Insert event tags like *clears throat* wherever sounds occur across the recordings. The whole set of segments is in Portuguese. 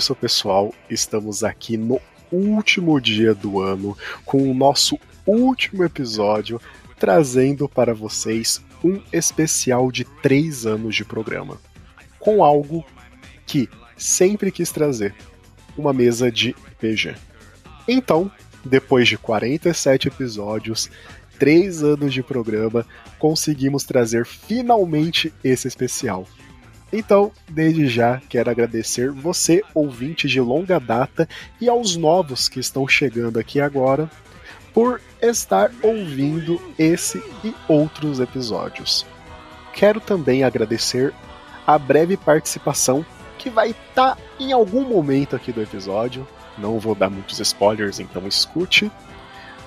Isso, pessoal. Estamos aqui no último dia do ano com o nosso último episódio, trazendo para vocês um especial de três anos de programa. Com algo que sempre quis trazer: uma mesa de PG. Então, depois de 47 episódios, 3 anos de programa, conseguimos trazer finalmente esse especial. Então, desde já, quero agradecer você, ouvinte de longa data, e aos novos que estão chegando aqui agora, por estar ouvindo esse e outros episódios. Quero também agradecer a breve participação que vai estar tá em algum momento aqui do episódio. Não vou dar muitos spoilers, então escute.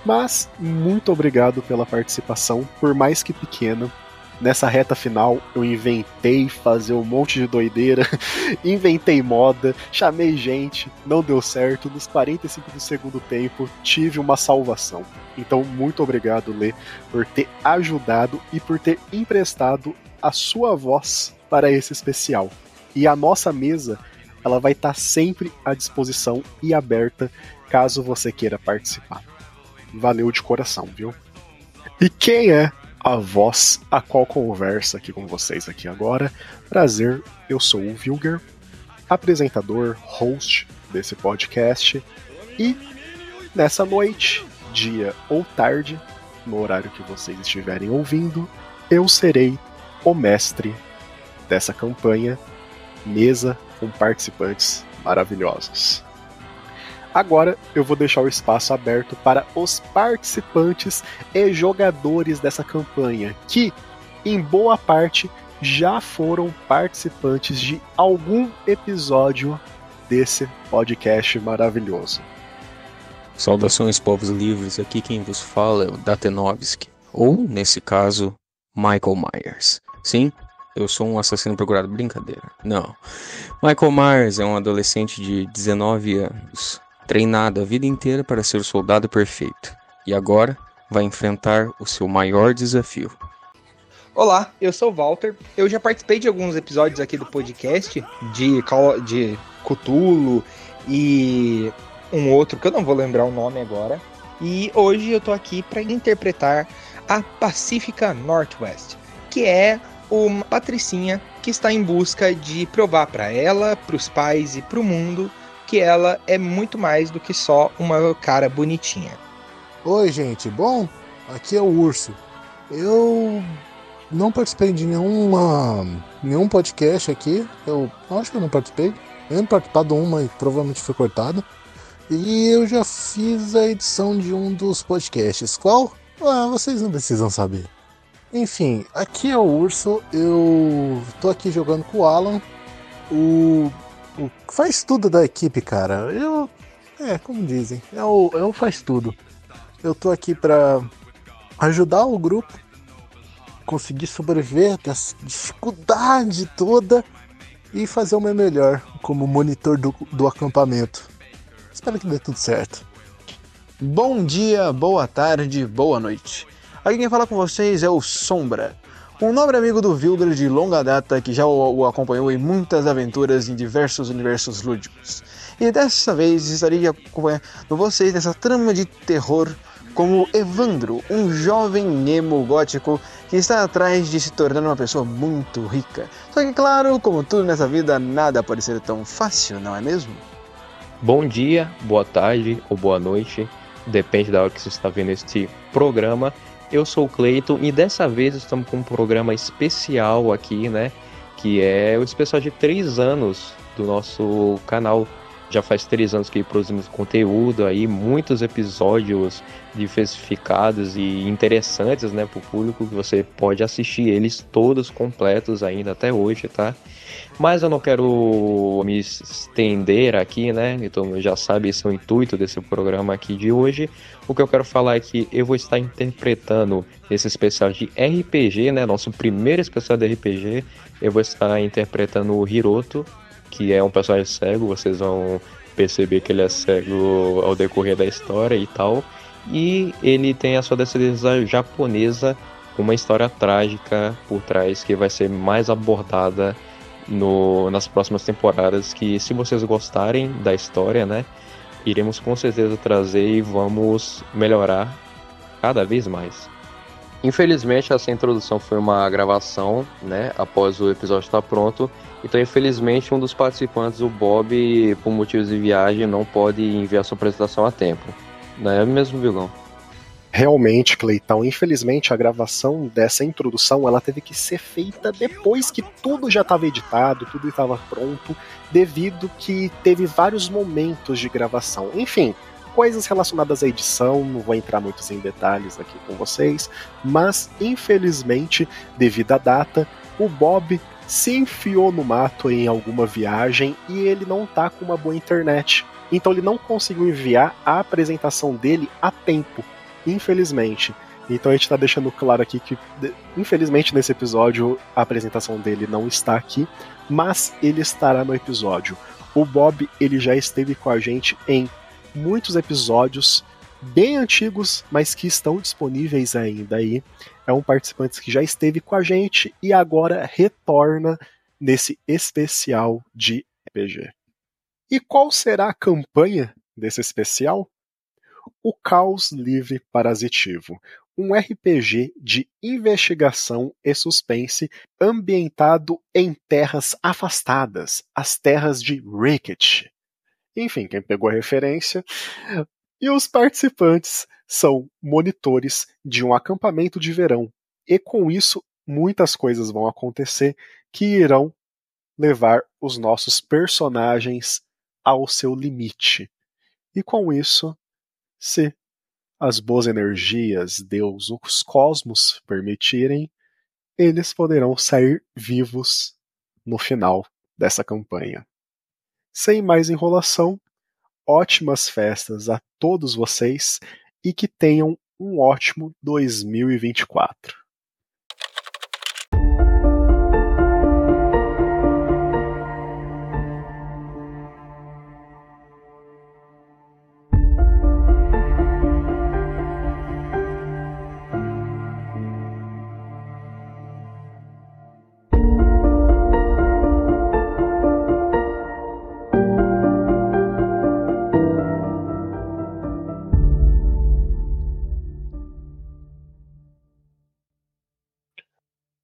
Mas muito obrigado pela participação, por mais que pequena. Nessa reta final eu inventei fazer um monte de doideira, *laughs* inventei moda, chamei gente, não deu certo. Nos 45 do segundo tempo tive uma salvação. Então, muito obrigado, Lê, por ter ajudado e por ter emprestado a sua voz para esse especial. E a nossa mesa, ela vai estar tá sempre à disposição e aberta caso você queira participar. Valeu de coração, viu? E quem é a voz a qual conversa aqui com vocês aqui agora? Prazer, eu sou o Vilger, apresentador, host desse podcast e nessa noite, dia ou tarde, no horário que vocês estiverem ouvindo, eu serei o mestre dessa campanha mesa com participantes maravilhosos. Agora eu vou deixar o espaço aberto para os participantes e jogadores dessa campanha, que, em boa parte, já foram participantes de algum episódio desse podcast maravilhoso. Saudações, povos livres. Aqui quem vos fala é o Datenovski, ou, nesse caso, Michael Myers. Sim, eu sou um assassino procurado. Brincadeira. Não. Michael Myers é um adolescente de 19 anos, treinado a vida inteira para ser o soldado perfeito. E agora vai enfrentar o seu maior desafio. Olá, eu sou o Walter. Eu já participei de alguns episódios aqui do podcast de, Call, de e um outro que eu não vou lembrar o nome agora. E hoje eu tô aqui para interpretar a Pacífica Northwest, que é uma patricinha que está em busca de provar para ela, para os pais e para o mundo que ela é muito mais do que só uma cara bonitinha. Oi, gente. Bom, aqui é o Urso. Eu não participei de nenhuma nenhum podcast aqui. Eu acho que eu não participei. Eu não participado de uma e provavelmente foi cortado. E eu já fiz a edição de um dos podcasts. Qual? Ah, vocês não precisam saber. Enfim, aqui é o Urso, eu tô aqui jogando com o Alan, o, o faz tudo da equipe, cara. Eu, é, como dizem, é o, é o faz tudo. Eu tô aqui pra ajudar o grupo, conseguir sobreviver dessa dificuldade toda e fazer o meu melhor como monitor do, do acampamento. Espero que dê tudo certo. Bom dia, boa tarde, boa noite. Aqui quem fala com vocês é o Sombra, um nobre amigo do Wilder de longa data que já o, o acompanhou em muitas aventuras em diversos universos lúdicos. E dessa vez estarei acompanhando vocês nessa trama de terror como Evandro, um jovem Nemo gótico que está atrás de se tornar uma pessoa muito rica. Só que, claro, como tudo nessa vida, nada pode ser tão fácil, não é mesmo? Bom dia, boa tarde ou boa noite, depende da hora que você está vendo este programa. Eu sou o Cleiton e dessa vez estamos com um programa especial aqui, né? Que é o especial de três anos do nosso canal. Já faz três anos que produzimos conteúdo aí, muitos episódios diversificados e interessantes, né, para o público, que você pode assistir eles todos completos ainda até hoje, tá? Mas eu não quero me estender aqui, né? Então já sabe esse é o intuito desse programa aqui de hoje. O que eu quero falar é que eu vou estar interpretando esse especial de RPG, né? Nosso primeiro especial de RPG. Eu vou estar interpretando o Hiroto, que é um personagem cego. Vocês vão perceber que ele é cego ao decorrer da história e tal. E ele tem a sua descendência japonesa, uma história trágica por trás que vai ser mais abordada no, nas próximas temporadas que se vocês gostarem da história, né, iremos com certeza trazer e vamos melhorar cada vez mais. Infelizmente essa introdução foi uma gravação, né, após o episódio estar pronto. Então infelizmente um dos participantes, o Bob, por motivos de viagem, não pode enviar sua apresentação a tempo. Não é mesmo, vilão? Realmente, Cleitão, infelizmente a gravação dessa introdução ela teve que ser feita depois que tudo já estava editado, tudo estava pronto, devido que teve vários momentos de gravação. Enfim, coisas relacionadas à edição, não vou entrar muitos em detalhes aqui com vocês, mas infelizmente, devido à data, o Bob se enfiou no mato em alguma viagem e ele não tá com uma boa internet. Então ele não conseguiu enviar a apresentação dele a tempo infelizmente. Então a gente está deixando claro aqui que, infelizmente, nesse episódio a apresentação dele não está aqui, mas ele estará no episódio. O Bob ele já esteve com a gente em muitos episódios bem antigos, mas que estão disponíveis ainda aí. É um participante que já esteve com a gente e agora retorna nesse especial de RPG. E qual será a campanha desse especial? O Caos Livre Parasitivo, um RPG de investigação e suspense ambientado em terras afastadas, as terras de Ricket. Enfim, quem pegou a referência. E os participantes são monitores de um acampamento de verão. E com isso, muitas coisas vão acontecer que irão levar os nossos personagens ao seu limite. E com isso, se as boas energias, Deus, os cosmos permitirem, eles poderão sair vivos no final dessa campanha. Sem mais enrolação, ótimas festas a todos vocês e que tenham um ótimo 2024.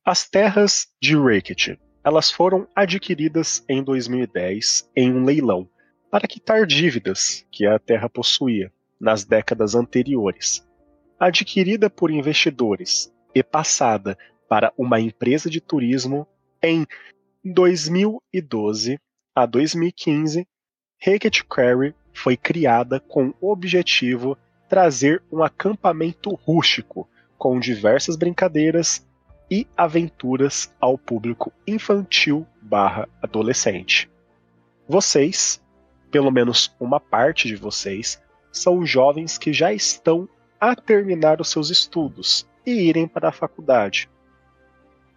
As terras de Rakit, elas foram adquiridas em 2010 em um leilão para quitar dívidas que a terra possuía nas décadas anteriores. Adquirida por investidores e passada para uma empresa de turismo em 2012 a 2015, Rakit Quarry foi criada com o objetivo trazer um acampamento rústico com diversas brincadeiras e aventuras ao público infantil barra adolescente. Vocês, pelo menos uma parte de vocês, são jovens que já estão a terminar os seus estudos e irem para a faculdade.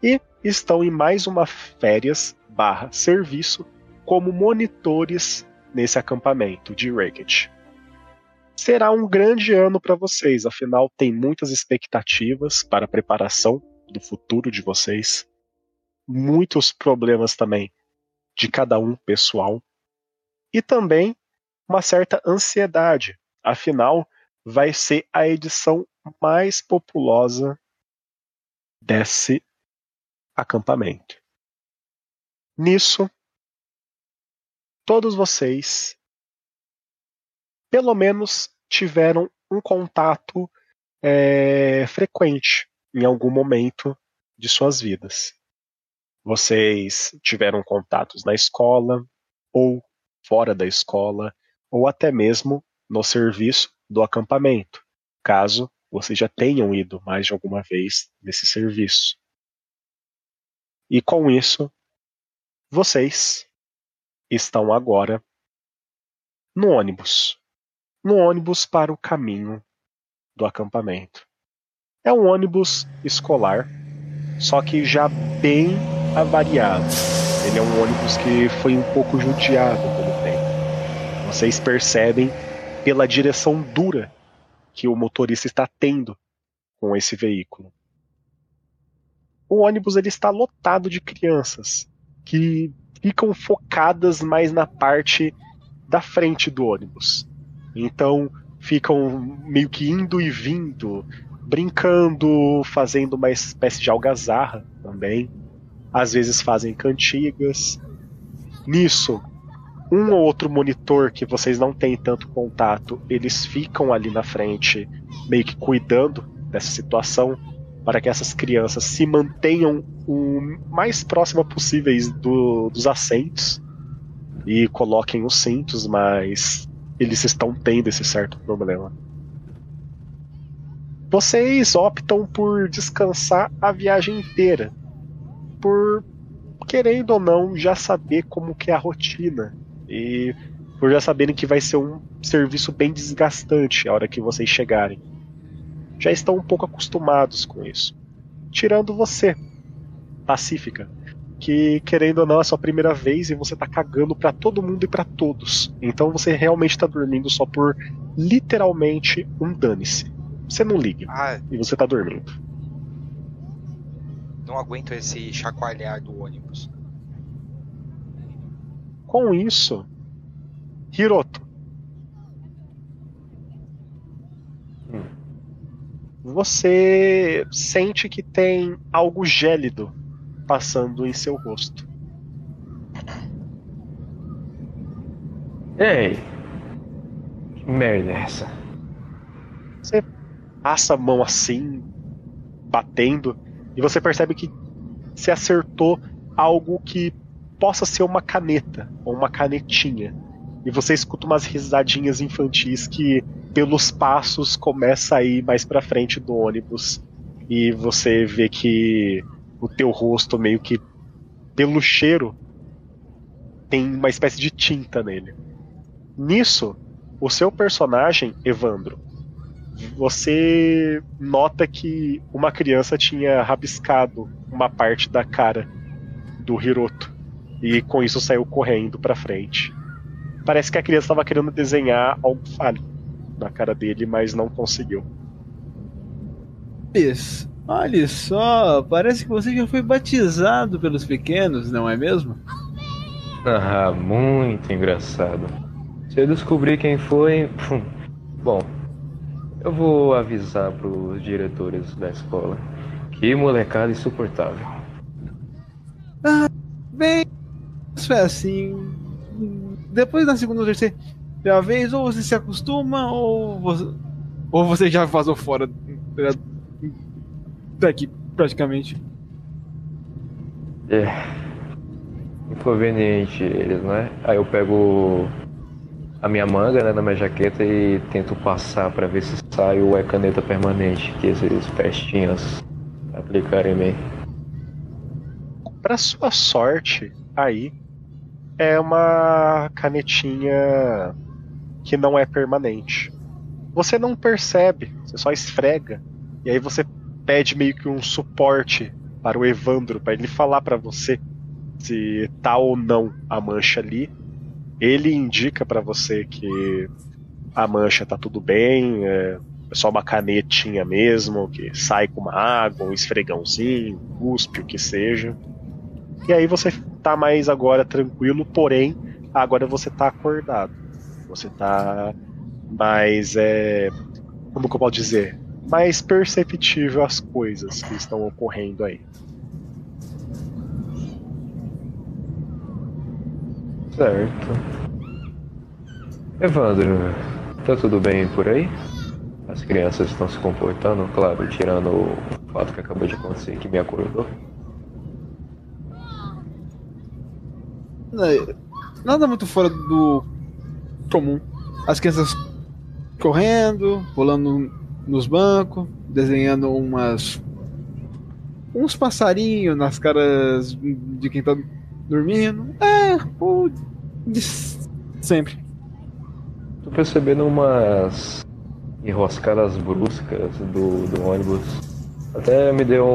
E estão em mais uma férias barra serviço como monitores nesse acampamento de Wreckage. Será um grande ano para vocês, afinal tem muitas expectativas para a preparação do futuro de vocês, muitos problemas também de cada um pessoal e também uma certa ansiedade. Afinal, vai ser a edição mais populosa desse acampamento. Nisso, todos vocês, pelo menos, tiveram um contato é, frequente em algum momento de suas vidas. Vocês tiveram contatos na escola, ou fora da escola, ou até mesmo no serviço do acampamento, caso vocês já tenham ido mais de alguma vez nesse serviço. E com isso, vocês estão agora no ônibus. No ônibus para o caminho do acampamento. É um ônibus escolar, só que já bem avariado. Ele é um ônibus que foi um pouco judiado pelo tempo. Vocês percebem pela direção dura que o motorista está tendo com esse veículo. O ônibus ele está lotado de crianças que ficam focadas mais na parte da frente do ônibus. Então ficam meio que indo e vindo, brincando, fazendo uma espécie de algazarra também. Às vezes fazem cantigas. Nisso, um ou outro monitor que vocês não têm tanto contato, eles ficam ali na frente, meio que cuidando dessa situação, para que essas crianças se mantenham o mais próxima possíveis do, dos assentos e coloquem os cintos, mas eles estão tendo esse certo problema. Vocês optam por descansar a viagem inteira, por querendo ou não já saber como que é a rotina e por já saberem que vai ser um serviço bem desgastante a hora que vocês chegarem. Já estão um pouco acostumados com isso. Tirando você, Pacífica, que querendo ou não é sua primeira vez e você tá cagando para todo mundo e para todos. Então você realmente tá dormindo só por literalmente um dane-se. Você não liga Ah, e você tá dormindo. não aguento esse chacoalhar do ônibus. Com isso, Hiroto. Você sente que tem algo gélido passando em seu rosto. Ei! Que merda é essa? Passa a mão assim, batendo, e você percebe que você acertou algo que possa ser uma caneta ou uma canetinha. E você escuta umas risadinhas infantis que, pelos passos, começa a ir mais pra frente do ônibus. E você vê que o teu rosto meio que, pelo cheiro, tem uma espécie de tinta nele. Nisso, o seu personagem, Evandro, você nota que uma criança tinha rabiscado uma parte da cara do Hiroto e com isso saiu correndo pra frente. Parece que a criança estava querendo desenhar algo falho na cara dele, mas não conseguiu. Isso. Olha só, parece que você já foi batizado pelos pequenos, não é mesmo? Ah, muito engraçado. Se eu descobrir quem foi. *laughs* Bom, eu vou avisar pros diretores da escola. Que molecada insuportável. Bem, isso é assim. Depois da segunda ou terceira vez, ou você se acostuma, ou você, ou você já vazou fora da- daqui, praticamente. É. Inconveniente eles, não é? Aí eu pego a minha manga né, na minha jaqueta e tento passar pra ver se sai ou é caneta permanente que esses pestinhas aplicarem em mim. Pra sua sorte, aí é uma canetinha que não é permanente. Você não percebe, você só esfrega. E aí você pede meio que um suporte para o Evandro, para ele falar para você se tá ou não a mancha ali. Ele indica para você que a mancha tá tudo bem, é é só uma canetinha mesmo, que sai com uma água, um esfregãozinho, um cuspe, o que seja. E aí você tá mais agora tranquilo, porém, agora você tá acordado. Você tá mais. É, como que eu posso dizer? Mais perceptível às coisas que estão ocorrendo aí. Certo. Evandro, tá tudo bem por aí? As crianças estão se comportando, claro, tirando o fato que acabou de acontecer que me acordou. Na- Nada muito fora do comum. As crianças correndo, pulando nos bancos, desenhando umas. uns passarinhos nas caras de quem tá dormindo. É, o. de sempre. Tô percebendo umas enroscadas bruscas do, do ônibus. Até me deu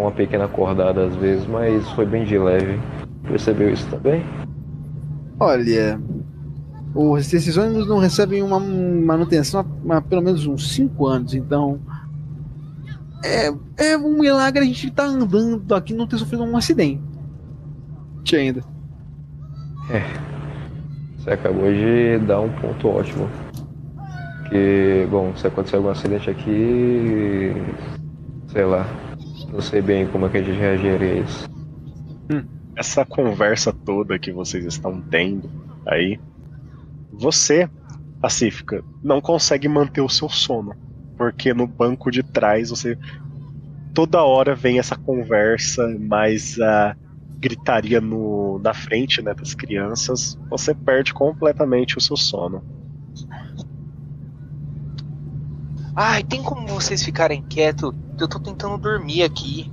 uma pequena acordada às vezes, mas foi bem de leve. Percebeu isso também? Olha, os, esses ônibus não recebem uma manutenção há, pelo menos uns 5 anos, então. É, é um milagre a gente estar andando aqui e não ter sofrido um acidente ainda. Você acabou de dar um ponto ótimo. Que, bom, se acontecer algum acidente aqui. Sei lá. Não sei bem como é que a gente reagiria a isso. essa conversa toda que vocês estão tendo aí, você, Pacífica, não consegue manter o seu sono. Porque no banco de trás você. Toda hora vem essa conversa, mais a gritaria no, na frente né, das crianças. Você perde completamente o seu sono. Ai, tem como vocês ficarem quietos? Eu tô tentando dormir aqui.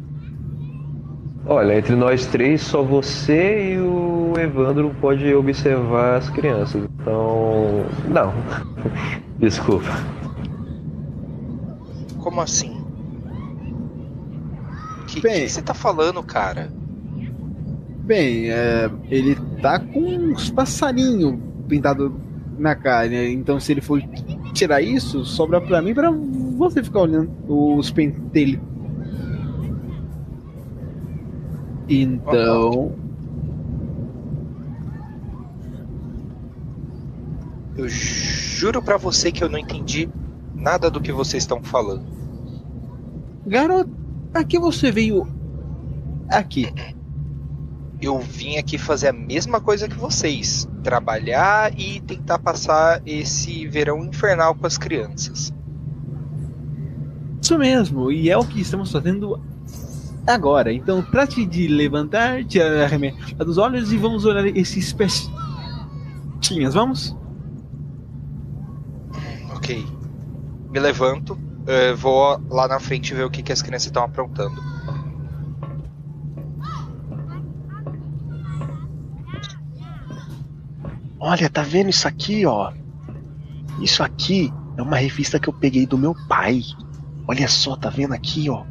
Olha, entre nós três, só você e o Evandro pode observar as crianças. Então. Não. *laughs* Desculpa. Como assim? Que, Bem. que você tá falando, cara? Bem, é, ele tá com uns passarinhos pintados na cara, né? então se ele for tirar isso, sobra pra mim pra você ficar olhando os pentelhos. Então. Eu juro pra você que eu não entendi nada do que vocês estão falando. Garoto, aqui você veio. Aqui. Eu vim aqui fazer a mesma coisa que vocês: trabalhar e tentar passar esse verão infernal com as crianças. Isso mesmo, e é o que estamos fazendo agora. Então trate de levantar, tirar a remeta dos olhos e vamos olhar esses pestinhas, vamos? Ok. Me levanto, eh, vou lá na frente ver o que, que as crianças estão aprontando. Olha, tá vendo isso aqui, ó? Isso aqui é uma revista que eu peguei do meu pai. Olha só, tá vendo aqui, ó?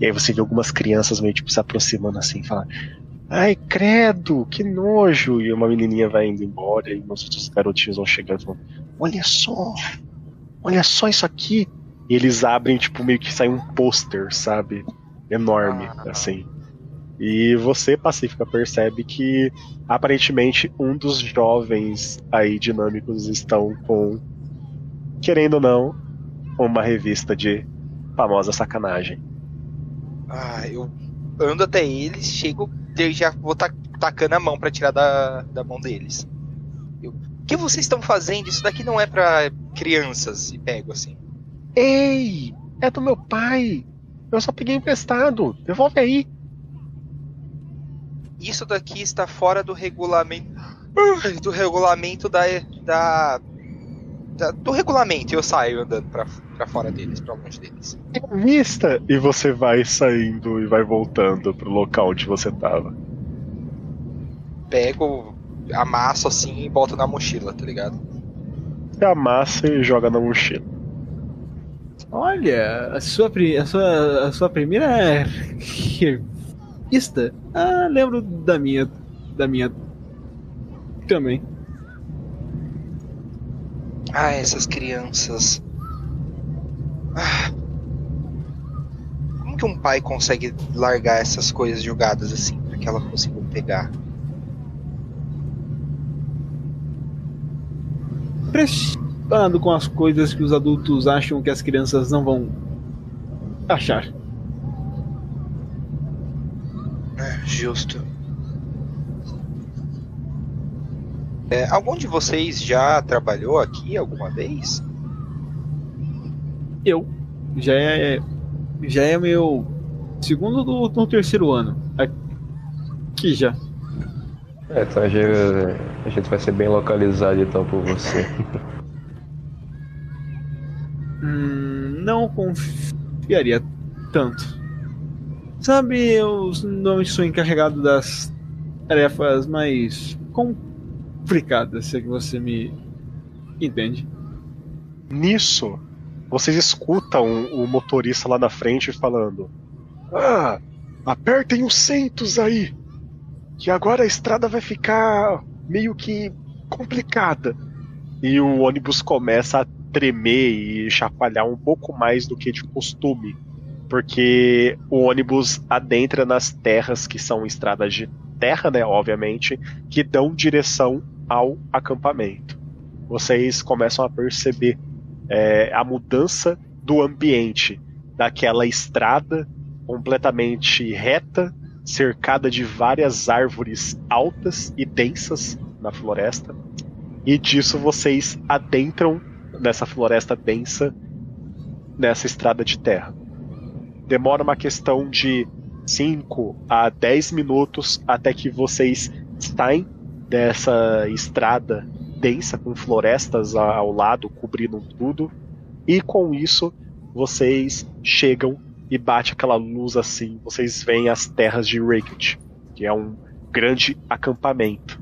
E aí você vê algumas crianças meio tipo se aproximando assim, falando: Ai, credo, que nojo! E uma menininha vai indo embora e uns outros garotinhos vão chegando e falam: Olha só, olha só isso aqui. E eles abrem, tipo, meio que sai um pôster, sabe? Enorme, assim. E você, Pacífica, percebe que aparentemente um dos jovens aí dinâmicos estão com, querendo ou não, uma revista de famosa sacanagem. Ah, eu ando até eles, chego, eu já vou ta tacando a mão pra tirar da, da mão deles. Eu, o que vocês estão fazendo? Isso daqui não é pra crianças. E pego assim. Ei, é do meu pai. Eu só peguei emprestado. Devolve aí. Isso daqui está fora do regulamento. Do regulamento da. da, da- do regulamento. Eu saio andando pra, pra fora deles, pra longe deles. Vista! E você vai saindo e vai voltando pro local onde você tava. Pego, amasso assim e boto na mochila, tá ligado? Você amassa e joga na mochila. Olha, a sua, a sua, a sua primeira *laughs* revista? Ah, lembro da minha. Da minha. Também. Ah, essas crianças. Ah. Como que um pai consegue largar essas coisas jogadas assim pra que ela consiga pegar? Impressionado com as coisas que os adultos acham que as crianças não vão achar. Ah, Justo. É, algum de vocês já trabalhou aqui alguma vez? Eu já é já é meu segundo do, do terceiro ano aqui já. É, então a gente, a gente vai ser bem localizado então por você. Hum, não confiaria tanto. Sabe, eu não sou encarregado das tarefas mais complicadas, se é que você me entende. Nisso, vocês escutam o motorista lá na frente falando: Ah, apertem os centos aí, que agora a estrada vai ficar meio que complicada. E o ônibus começa a tremer e chacoalhar um pouco mais do que de costume, porque o ônibus adentra nas terras que são estradas de terra, né, obviamente, que dão direção ao acampamento. Vocês começam a perceber é, a mudança do ambiente, daquela estrada completamente reta, cercada de várias árvores altas e densas na floresta. E disso vocês adentram nessa floresta densa, nessa estrada de terra. Demora uma questão de 5 a 10 minutos até que vocês saem dessa estrada densa com florestas ao lado cobrindo tudo. E com isso vocês chegam e bate aquela luz assim, vocês veem as terras de Reykjavik, que é um grande acampamento.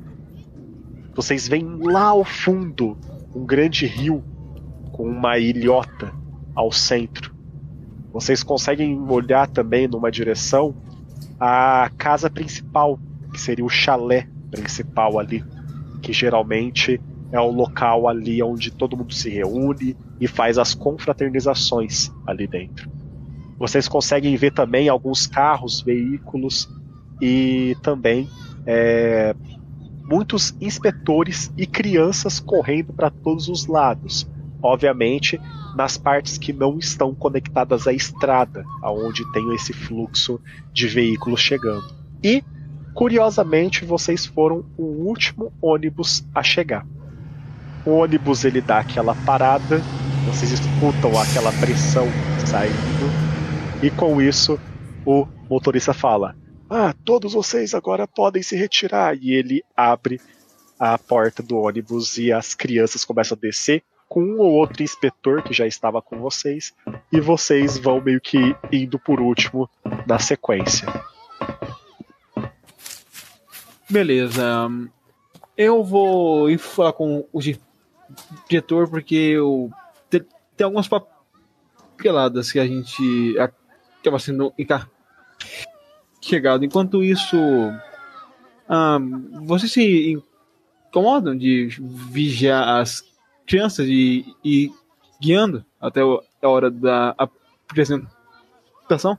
Vocês veem lá ao fundo um grande rio com uma ilhota ao centro. Vocês conseguem olhar também numa direção a casa principal, que seria o chalé principal ali, que geralmente é o local ali onde todo mundo se reúne e faz as confraternizações ali dentro. Vocês conseguem ver também alguns carros, veículos e também é, muitos inspetores e crianças correndo para todos os lados. Obviamente, nas partes que não estão conectadas à estrada, aonde tem esse fluxo de veículos chegando. E, curiosamente, vocês foram o último ônibus a chegar. O ônibus ele dá aquela parada, vocês escutam aquela pressão saindo, e com isso o motorista fala: Ah, todos vocês agora podem se retirar. E ele abre a porta do ônibus e as crianças começam a descer com um ou outro inspetor que já estava com vocês, e vocês vão meio que indo por último na sequência. Beleza. Eu vou ir falar com o diretor porque eu tem, algumas papeladas que a gente acaba sendo chegado. Enquanto isso, vocês se incomodam de vigiar as crianças e ir guiando até a hora da apresentação?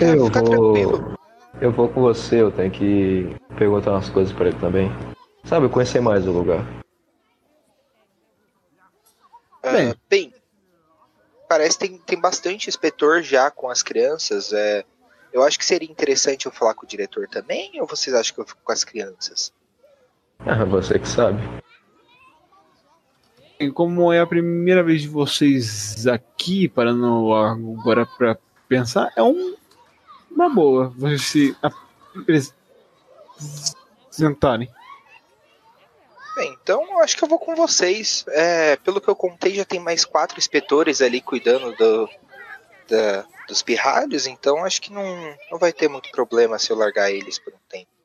eu vou. Eu vou com você, eu tenho que perguntar umas coisas para ele também. Sabe, conhecer mais o lugar. Bem, bem parece que tem, tem bastante inspetor já com as crianças. É, eu acho que seria interessante eu falar com o diretor também, ou vocês acham que eu fico com as crianças? Ah, você que sabe. Como é a primeira vez de vocês aqui, parando agora para pensar, é um, uma boa vocês se apresentarem. Bem, então acho que eu vou com vocês. É, pelo que eu contei, já tem mais quatro inspetores ali cuidando do, da, dos pirralhos, então acho que não, não vai ter muito problema se eu largar eles por um tempo.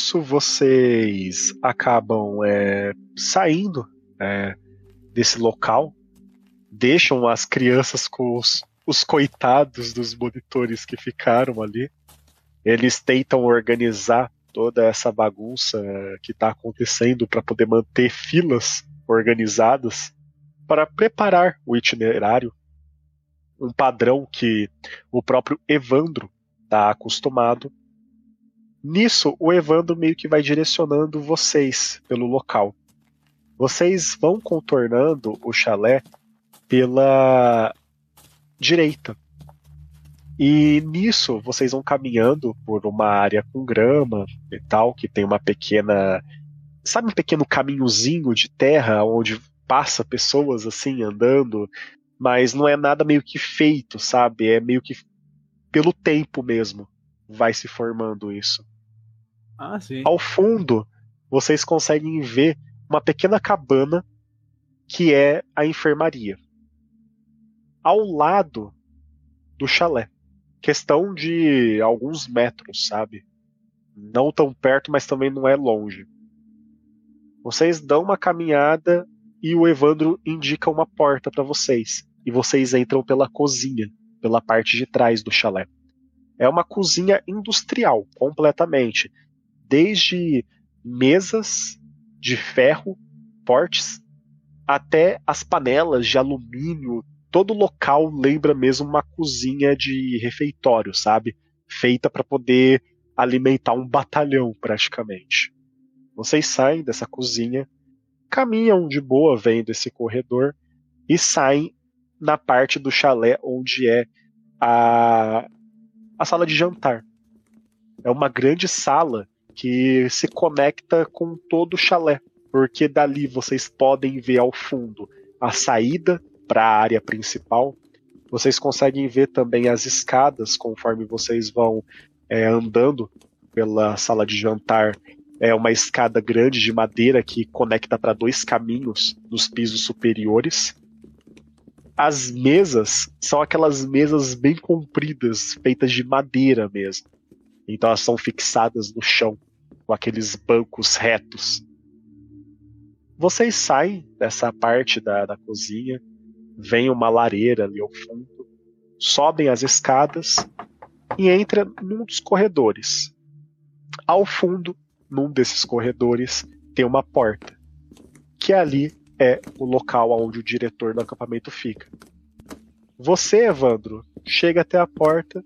Nisso vocês acabam é, saindo é, desse local, deixam as crianças com os, os coitados dos monitores que ficaram ali. Eles tentam organizar toda essa bagunça que está acontecendo para poder manter filas organizadas para preparar o itinerário, um padrão que o próprio Evandro está acostumado Nisso, o Evandro meio que vai direcionando vocês pelo local. Vocês vão contornando o chalé pela direita. E nisso, vocês vão caminhando por uma área com grama e tal, que tem uma pequena. Sabe um pequeno caminhozinho de terra onde passa pessoas assim andando, mas não é nada meio que feito, sabe? É meio que pelo tempo mesmo vai se formando isso. Ah. Ao fundo, vocês conseguem ver uma pequena cabana que é a enfermaria. ao lado do chalé. Questão de alguns metros, sabe? Não tão perto, mas também não é longe. Vocês dão uma caminhada e o Evandro indica uma porta para vocês. E vocês entram pela cozinha, pela parte de trás do chalé. É uma cozinha industrial, completamente. Desde mesas de ferro, portes, até as panelas de alumínio. Todo local lembra mesmo uma cozinha de refeitório, sabe? Feita para poder alimentar um batalhão, praticamente. Vocês saem dessa cozinha, caminham de boa vendo esse corredor e saem na parte do chalé onde é a, a sala de jantar. É uma grande sala que se conecta com todo o chalé, porque dali vocês podem ver ao fundo a saída para a área principal. Vocês conseguem ver também as escadas conforme vocês vão é, andando pela sala de jantar. É uma escada grande de madeira que conecta para dois caminhos nos pisos superiores. As mesas são aquelas mesas bem compridas, feitas de madeira mesmo. Então elas são fixadas no chão, com aqueles bancos retos. Vocês saem dessa parte da, da cozinha, vem uma lareira ali ao fundo, sobem as escadas e entram num dos corredores. Ao fundo, num desses corredores, tem uma porta, que ali é o local onde o diretor do acampamento fica. Você, Evandro, chega até a porta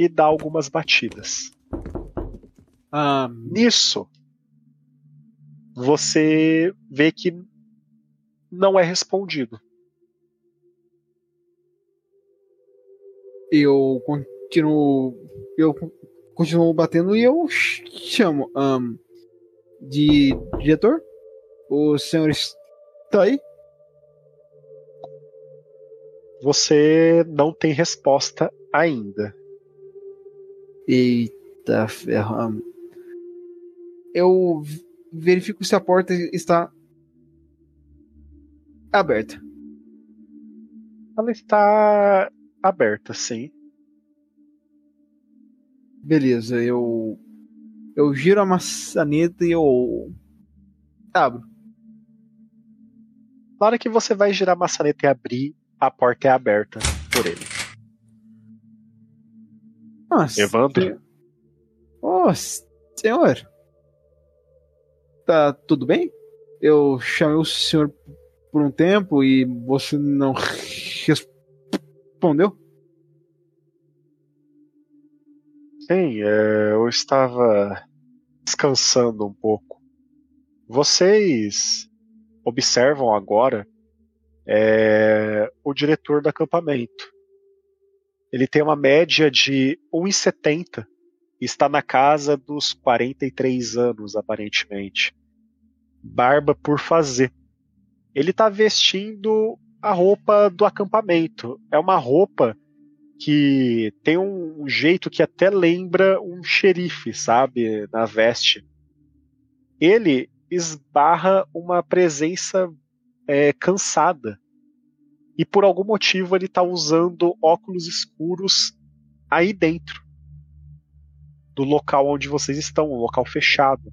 e dá algumas batidas. Ah, Nisso, você vê que não é respondido. eu continuo. Eu continuo batendo e eu chamo. ahn, de diretor? O senhor está aí? Você não tem resposta ainda. Eita ferro. ahn. Eu verifico se a porta está aberta. Ela está aberta, sim. Beleza, eu. Eu giro a maçaneta e eu. Abro. Na hora que você vai girar a maçaneta e abrir, a porta é aberta por ele. Nossa. Evandro? Oh, senhor. Tá tudo bem? Eu chamei o senhor por um tempo e você não respondeu? Sim, é, eu estava descansando um pouco. Vocês observam agora é, o diretor do acampamento. Ele tem uma média de 1,70 e está na casa dos 43 anos, aparentemente. Barba por fazer. Ele está vestindo a roupa do acampamento. É uma roupa que tem um jeito que até lembra um xerife, sabe, na veste. Ele esbarra uma presença é, cansada. E por algum motivo ele está usando óculos escuros aí dentro do local onde vocês estão, um local fechado.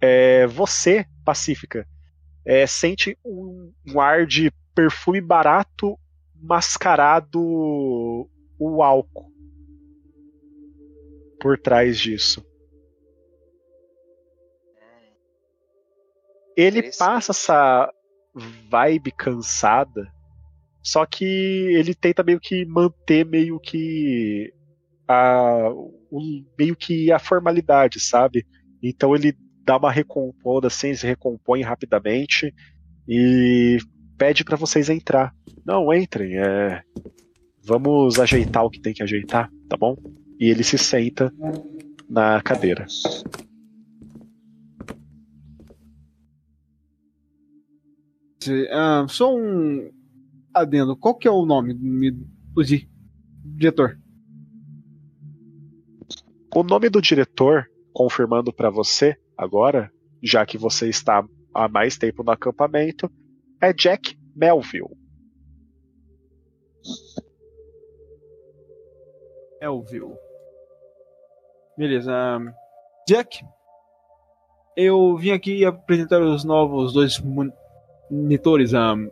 É, você, Pacífica, é, sente um, um ar de perfume barato mascarado o álcool por trás disso. Ele passa essa vibe cansada, só que ele tenta meio que manter meio que a o- meio que a formalidade, sabe? Então ele dá uma recompoda assim, se recompõe rapidamente e pede pra vocês entrar. Não, entrem, é vamos ajeitar o que tem que ajeitar, tá bom? E ele se senta na cadeira. Ah, só um adendo. Qual que é o nome do diretor? O nome do diretor, confirmando para você agora, já que você está há mais tempo no acampamento, é Jack Melville. Melville. Beleza. Ah, Jack, eu vim aqui apresentar os novos dois monitores. Um,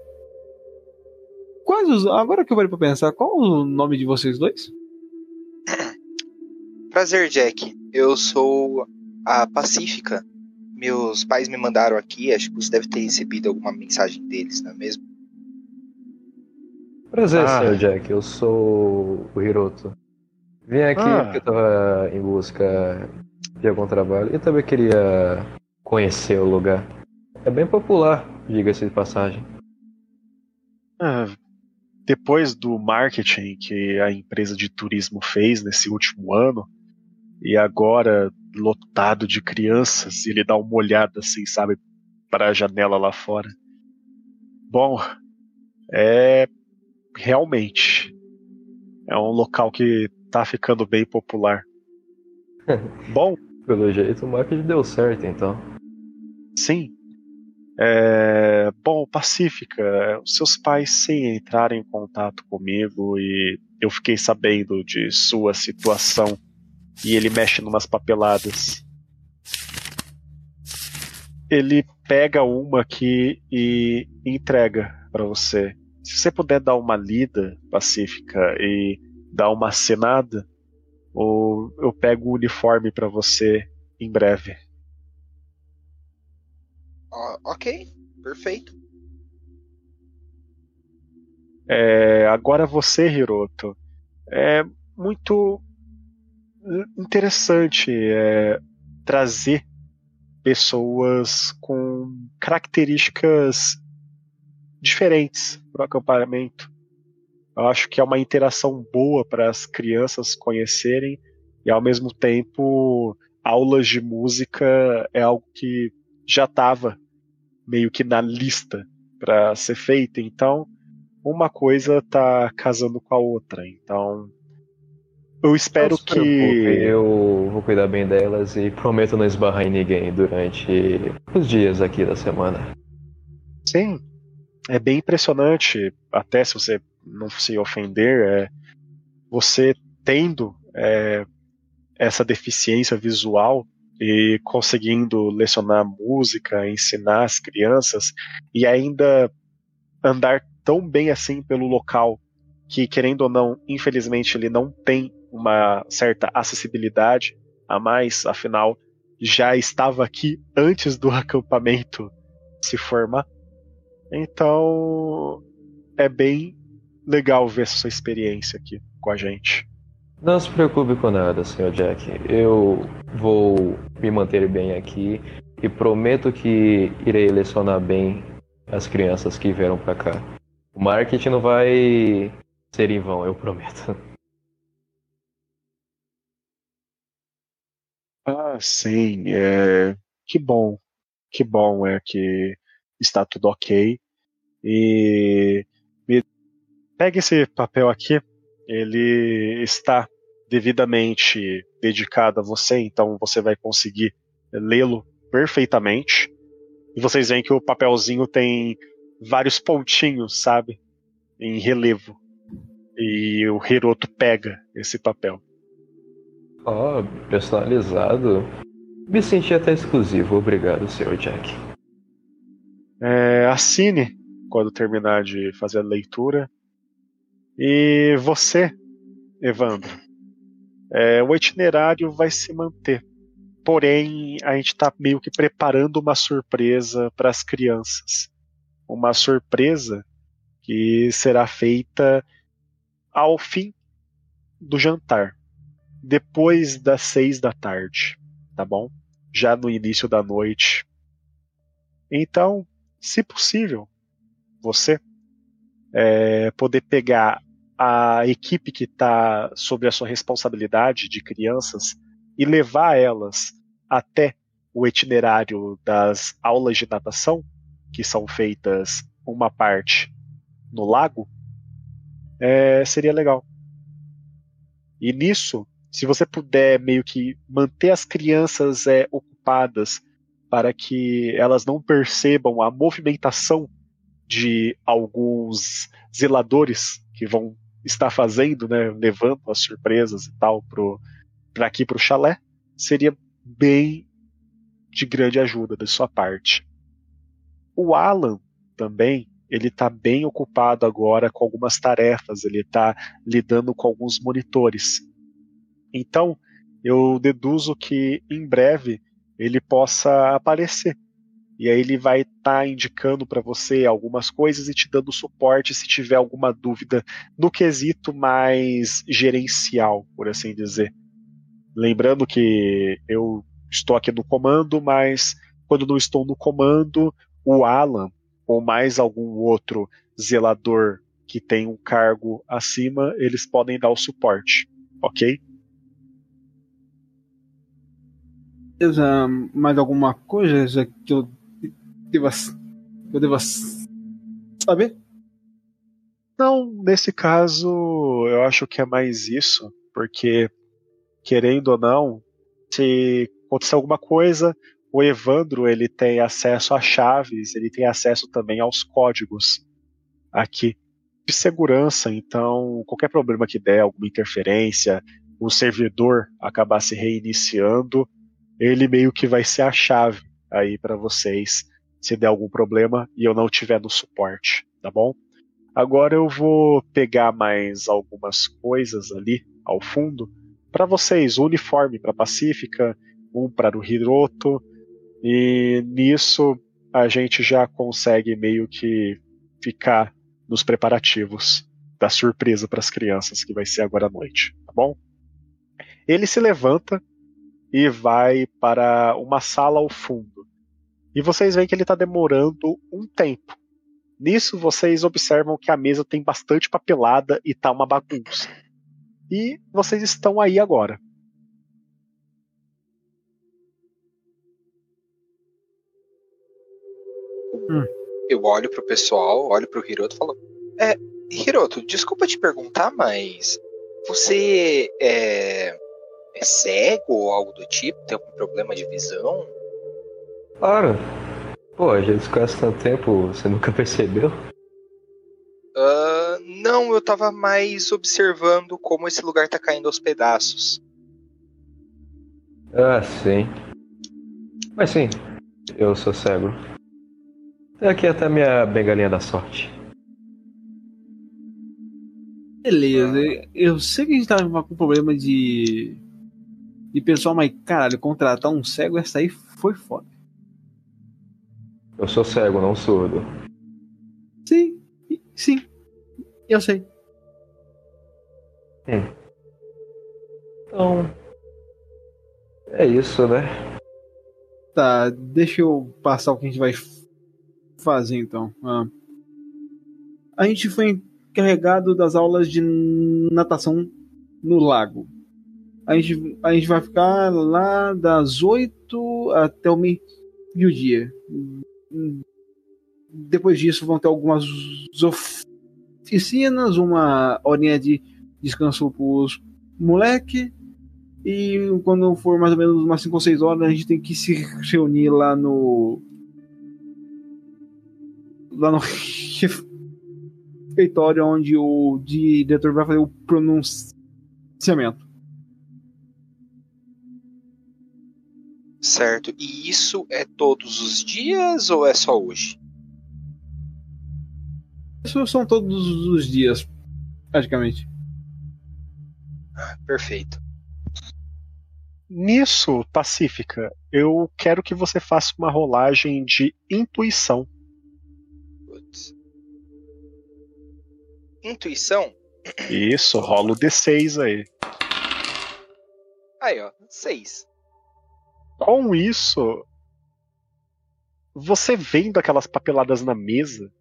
quais os. Agora que eu parei pra pensar, qual o nome de vocês dois? *clears throat* Prazer, Jack. Eu sou a Pacífica. Meus pais me mandaram aqui, acho que você deve ter recebido alguma mensagem deles, não é mesmo? Prazer, Ah. senhor Jack. Eu sou o Hiroto. Vim aqui Ah. porque eu tava em busca de algum trabalho e também queria conhecer o lugar. É bem popular, diga-se de passagem. Ah, depois do marketing que a empresa de turismo fez nesse último ano, e agora lotado de crianças, ele dá uma olhada assim, sabe, para a janela lá fora. Bom, é realmente é um local que tá ficando bem popular. *laughs* Bom, Pelo jeito, o marketing deu certo, então. Sim. É, Bom, Pacífica, seus pais sim entraram em contato comigo e eu fiquei sabendo de sua situação e ele mexe numas papeladas. Ele pega uma aqui e entrega para você. Se você puder dar uma lida, Pacífica, e dar uma acenada, ou eu pego o uniforme para você em breve. Ok, perfeito. É, agora você, Hiroto, é muito interessante é, trazer pessoas com características diferentes para o acampamento. Eu acho que é uma interação boa para as crianças conhecerem e ao mesmo tempo aulas de música é algo que já estava meio que na lista para ser feita. Então uma coisa tá casando com a outra. Então, eu espero Não se preocupe, que. Eu vou cuidar bem delas e prometo não esbarrar em ninguém durante os dias aqui da semana. Sim, é bem impressionante, até se você não se ofender, é, você tendo é, essa deficiência visual e conseguindo lecionar música, ensinar as crianças e ainda andar tão bem assim pelo local que, querendo ou não, infelizmente ele não tem uma certa acessibilidade a mais, afinal, já estava aqui antes do *laughs* acampamento se formar. Então, é bem legal ver essa sua experiência aqui com a gente. Não se preocupe com nada, senhor Jack. Eu vou me manter bem aqui e prometo que irei lecionar bem as crianças que vieram pra cá. O marketing não vai ser em vão, eu prometo. Ah, sim, é... que bom, que bom é que está tudo ok. E me... esse papel aqui, ele está devidamente dedicado a você, então você vai conseguir lê-lo perfeitamente. E vocês veem que o papelzinho tem vários pontinhos, sabe? Em relevo. E o Hiroto pega esse papel. Ó, personalizado. Me senti até exclusivo, obrigado, senhor Jack. É, assine quando terminar de fazer a leitura. E você, Evandro, é, o itinerário vai se manter. Porém, a gente está meio que preparando uma surpresa para as crianças. Uma surpresa que será feita ao fim do jantar, depois das seis da tarde, tá bom? Já no início da noite. Então, se possível, você é, poder pegar a equipe que está sob a sua responsabilidade de crianças e levar elas até o itinerário das aulas de natação, que são feitas uma parte no lago, é, seria legal. E nisso, se você puder meio que manter as crianças é, ocupadas para que elas não percebam a movimentação de alguns zeladores que vão está fazendo, né, levando as surpresas e tal para aqui para o chalé, seria bem de grande ajuda da sua parte. O Alan também, ele está bem ocupado agora com algumas tarefas, ele está lidando com alguns monitores. Então, eu deduzo que em breve ele possa aparecer. E aí ele vai estar tá indicando para você algumas coisas e te dando suporte se tiver alguma dúvida no quesito mais gerencial, por assim dizer. Lembrando que eu estou aqui no comando, mas quando não estou no comando, o Alan ou mais algum outro zelador que tem um cargo acima, eles podem dar o suporte, ok? Mais alguma coisa que eu deva, que eu deva saber? Não, nesse caso eu acho que é mais isso, porque querendo ou não, se acontecer alguma coisa, o Evandro ele tem acesso a chaves, ele tem acesso também aos códigos aqui de segurança. Então, qualquer problema que der, alguma interferência, o servidor acabar se reiniciando, ele meio que vai ser a chave aí para vocês se der algum problema e eu não tiver no suporte, tá bom? Agora eu vou pegar mais algumas coisas ali ao fundo para vocês, uniforme para Pacífica, um para o Hiroto, e nisso a gente já consegue meio que ficar nos preparativos da surpresa para as crianças que vai ser agora à noite, tá bom? Ele se levanta e vai para uma sala ao fundo. E vocês veem que ele está demorando um tempo. Nisso vocês observam que a mesa tem bastante papelada e tá uma bagunça. E vocês estão aí agora. Hum. Eu olho pro pessoal, olho pro Hiroto e falo: É, Hiroto, desculpa te perguntar, mas você é, é cego ou algo do tipo? Tem algum problema de visão? Claro. Pô, a gente se conhece tanto tempo, você nunca *laughs* percebeu? Uh, não, eu tava mais observando como esse lugar tá caindo aos pedaços. Ah, sim. Mas sim, eu sou cego. Aqui até a minha bengalinha da sorte. Beleza, eu sei que a gente tava com problema de. de pessoal, mas caralho, contratar um cego, essa aí foi foda. Eu sou cego, não surdo. Sim, sim, eu sei. Hum. Então. É isso, né? Tá, deixa eu passar o que a gente vai fazer então. Ah. A gente foi encarregado das aulas de natação no lago. A gente, a gente vai ficar lá das 8 até o meio-dia. Depois disso vão ter algumas oficinas, uma horinha de descanso pros moleque. E quando for mais ou menos umas 5 ou 6 horas, a gente tem que se reunir lá no lá no *laughs* refeitório onde o diretor vai fazer o pronunciamento. Certo. E isso é todos os dias ou é só hoje? Isso são todos os dias, praticamente. Ah, perfeito. Nisso, Pacífica, eu quero que você faça uma rolagem de intuição. Intuição? Isso, rola o D6 aí. Aí, ó, 6. Com isso, você vendo aquelas papeladas na mesa,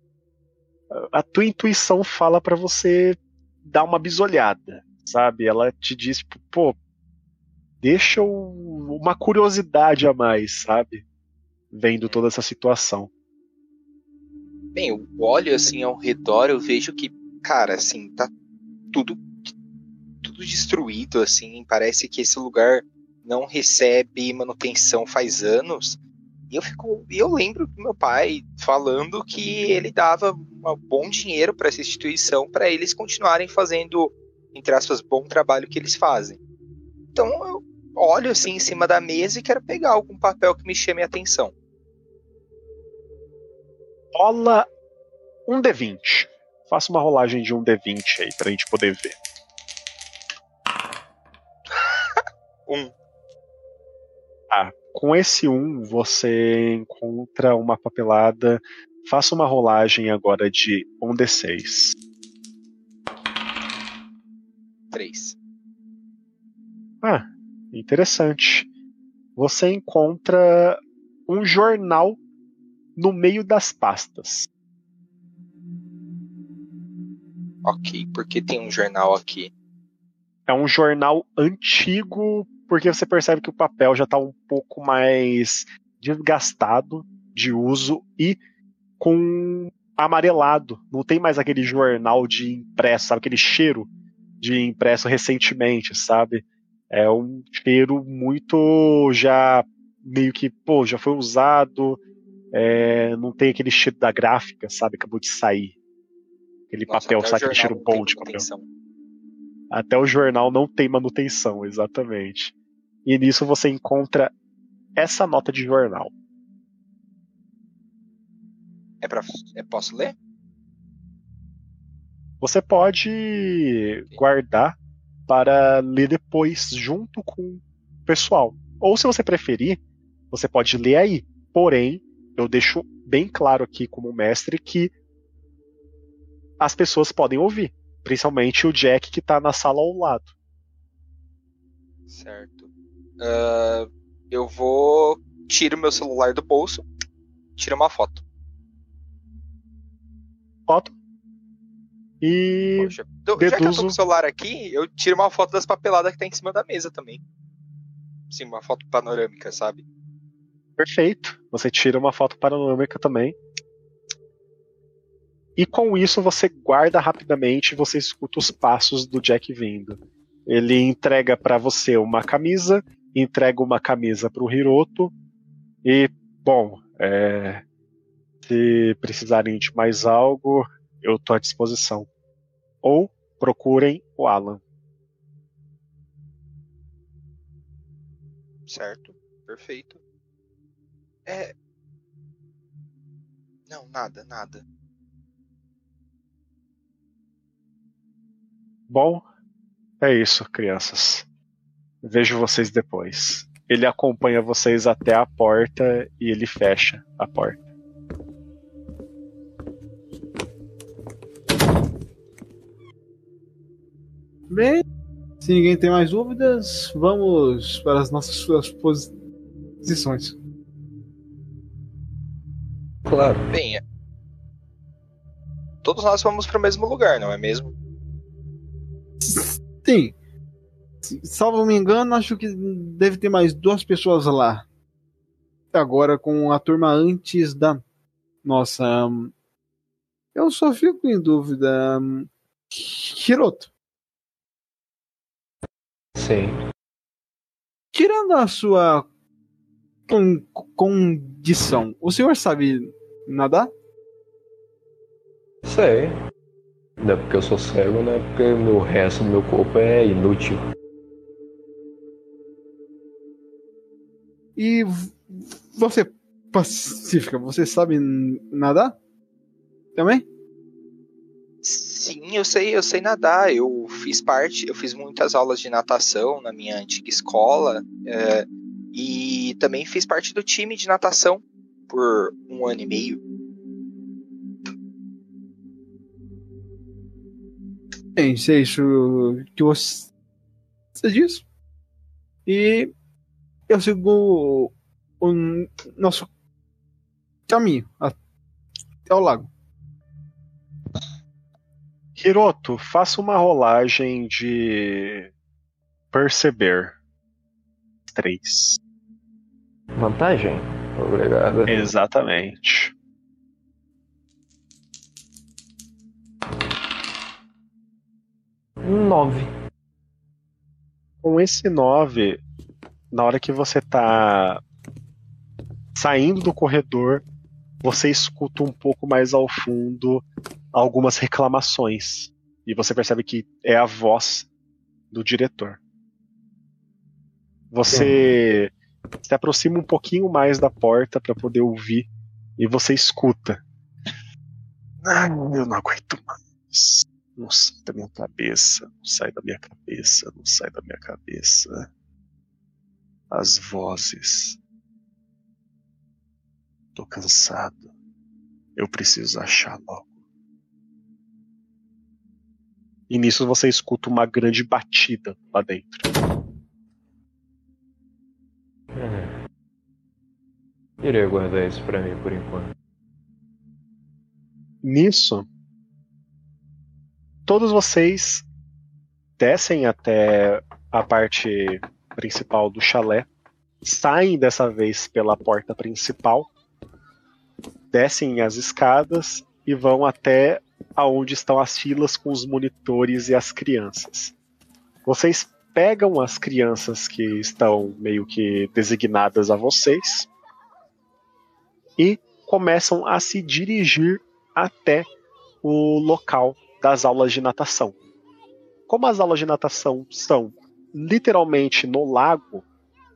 a tua intuição fala para você dar uma bisolhada, sabe? Ela te diz, tipo, pô, deixa uma curiosidade a mais, sabe? Vendo toda essa situação. Bem, eu olho assim ao redor, eu vejo que cara, assim, tá tudo tudo destruído, assim, parece que esse lugar não recebe manutenção faz anos. E eu fico, eu lembro do meu pai falando que ele dava um bom dinheiro para essa instituição para eles continuarem fazendo, entre aspas, bom trabalho que eles fazem. Então eu olho assim em cima da mesa e quero pegar algum papel que me chame a atenção. Rola um D20. Faça uma rolagem de um D20 aí pra gente poder ver. *laughs* Um. Ah, com esse um, você encontra uma papelada. Faça uma rolagem agora de um D6. Três. Ah, interessante. Você encontra um jornal no meio das pastas. Ok, porque tem um jornal aqui. É um jornal antigo, porque você percebe que o papel já está um pouco mais desgastado de uso e com amarelado. Não tem mais aquele jornal de impresso, sabe? Aquele cheiro de impresso recentemente, sabe? É um cheiro muito já meio que, pô, já foi usado, é, não tem aquele cheiro da gráfica, sabe? Acabou de sair. Aquele Nossa, papel, sabe? Aquele cheiro bom de papel. Até o jornal não tem manutenção, exatamente. E nisso você encontra essa nota de jornal. É pra. É, posso ler? Você pode guardar para ler depois, junto com o pessoal. Ou se você preferir, você pode ler aí. Porém, eu deixo bem claro aqui como mestre que as pessoas podem ouvir. Principalmente o Jack que tá na sala ao lado. Certo. Ah, eu vou. Tiro meu celular do bolso. Tiro uma foto. Foto. E Poxa, então, já que eu tô deduzo- com o celular aqui, eu tiro uma foto das papeladas que tá em cima da mesa também. Sim, uma foto panorâmica, sabe? Perfeito. Você tira uma foto panorâmica também. E com isso você guarda rapidamente e você escuta os passos do Jack vindo. Ele entrega para você uma camisa, entrega uma camisa para o Hiroto e, bom, é, se precisarem de mais algo, eu tô à disposição. Ou procurem o Alan. Certo. Perfeito. É. Não, nada, nada. Bom, é isso, crianças. Vejo vocês depois. Ele acompanha vocês até a porta e ele fecha a porta. Bem, se ninguém tem mais dúvidas, vamos para as nossas suas posições. Claro. Bem, todos nós vamos pro mesmo lugar, não é mesmo? Sim. Salvo me engano, acho que deve ter mais duas pessoas lá. Agora com a turma antes da nossa. hum, Eu só fico em dúvida. hum, Hiroto, Sim. tirando a sua con- condição, o senhor sabe nadar? Sei. Não é porque eu sou cego, não é porque o resto do meu corpo é inútil. E você, Pacífica, você sabe nadar? Também? Sim, eu sei, eu sei nadar. Eu fiz parte, eu fiz muitas aulas de natação na minha antiga escola. é, e também fiz parte do time de natação por um ano e meio. Bem, se é isso que você diz. E eu sigo o nosso caminho até o lago. Hiroto, faça uma rolagem de perceber. Três. Vantagem? Obrigado. Exatamente. Nove. Com esse 9, na hora que você tá Saindo do corredor, você escuta um pouco mais ao fundo algumas reclamações. E você percebe que é a voz do diretor. Você se aproxima um pouquinho mais da porta para poder ouvir e você escuta. Ah, eu não aguento mais. Não sai da minha cabeça, não sai da minha cabeça, não sai da minha cabeça. As vozes. Tô cansado. Eu preciso achar logo. E nisso você escuta uma grande batida lá dentro. Uhum. Irei guardar isso pra mim por enquanto. Nisso, todos vocês descem até a parte principal do chalé, saem dessa vez pela porta principal, descem as escadas e vão até aonde estão as filas com os monitores e as crianças. Vocês pegam as crianças que estão meio que designadas a vocês e começam a se dirigir até o local das aulas de natação. Como as aulas de natação são literalmente no lago,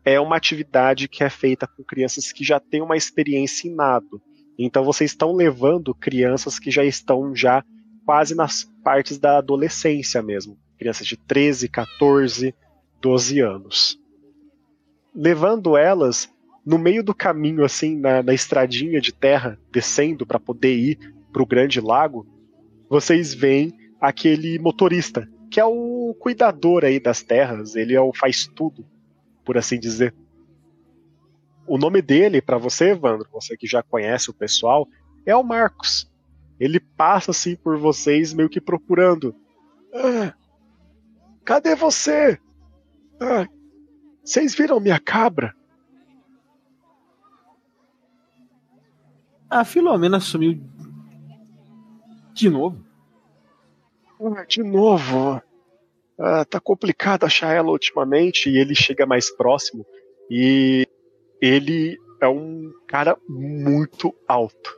é uma atividade que é feita com crianças que já têm uma experiência em nado. Então vocês estão levando crianças que já estão já quase nas partes da adolescência mesmo, crianças de 13, 14, 12 anos. Levando elas no meio do caminho assim, na, na estradinha de terra, descendo para poder ir para o grande lago, vocês veem aquele motorista, que é o cuidador aí das terras, ele é o faz tudo, por assim dizer. O nome dele, para você, Evandro, você que já conhece o pessoal, é o Marcos. Ele passa assim por vocês, meio que procurando. Ah, cadê você? Ah, vocês viram minha cabra? A Filomena sumiu de novo? Ah, de novo. Ah, tá complicado achar ela ultimamente e ele chega mais próximo e ele é um cara muito alto.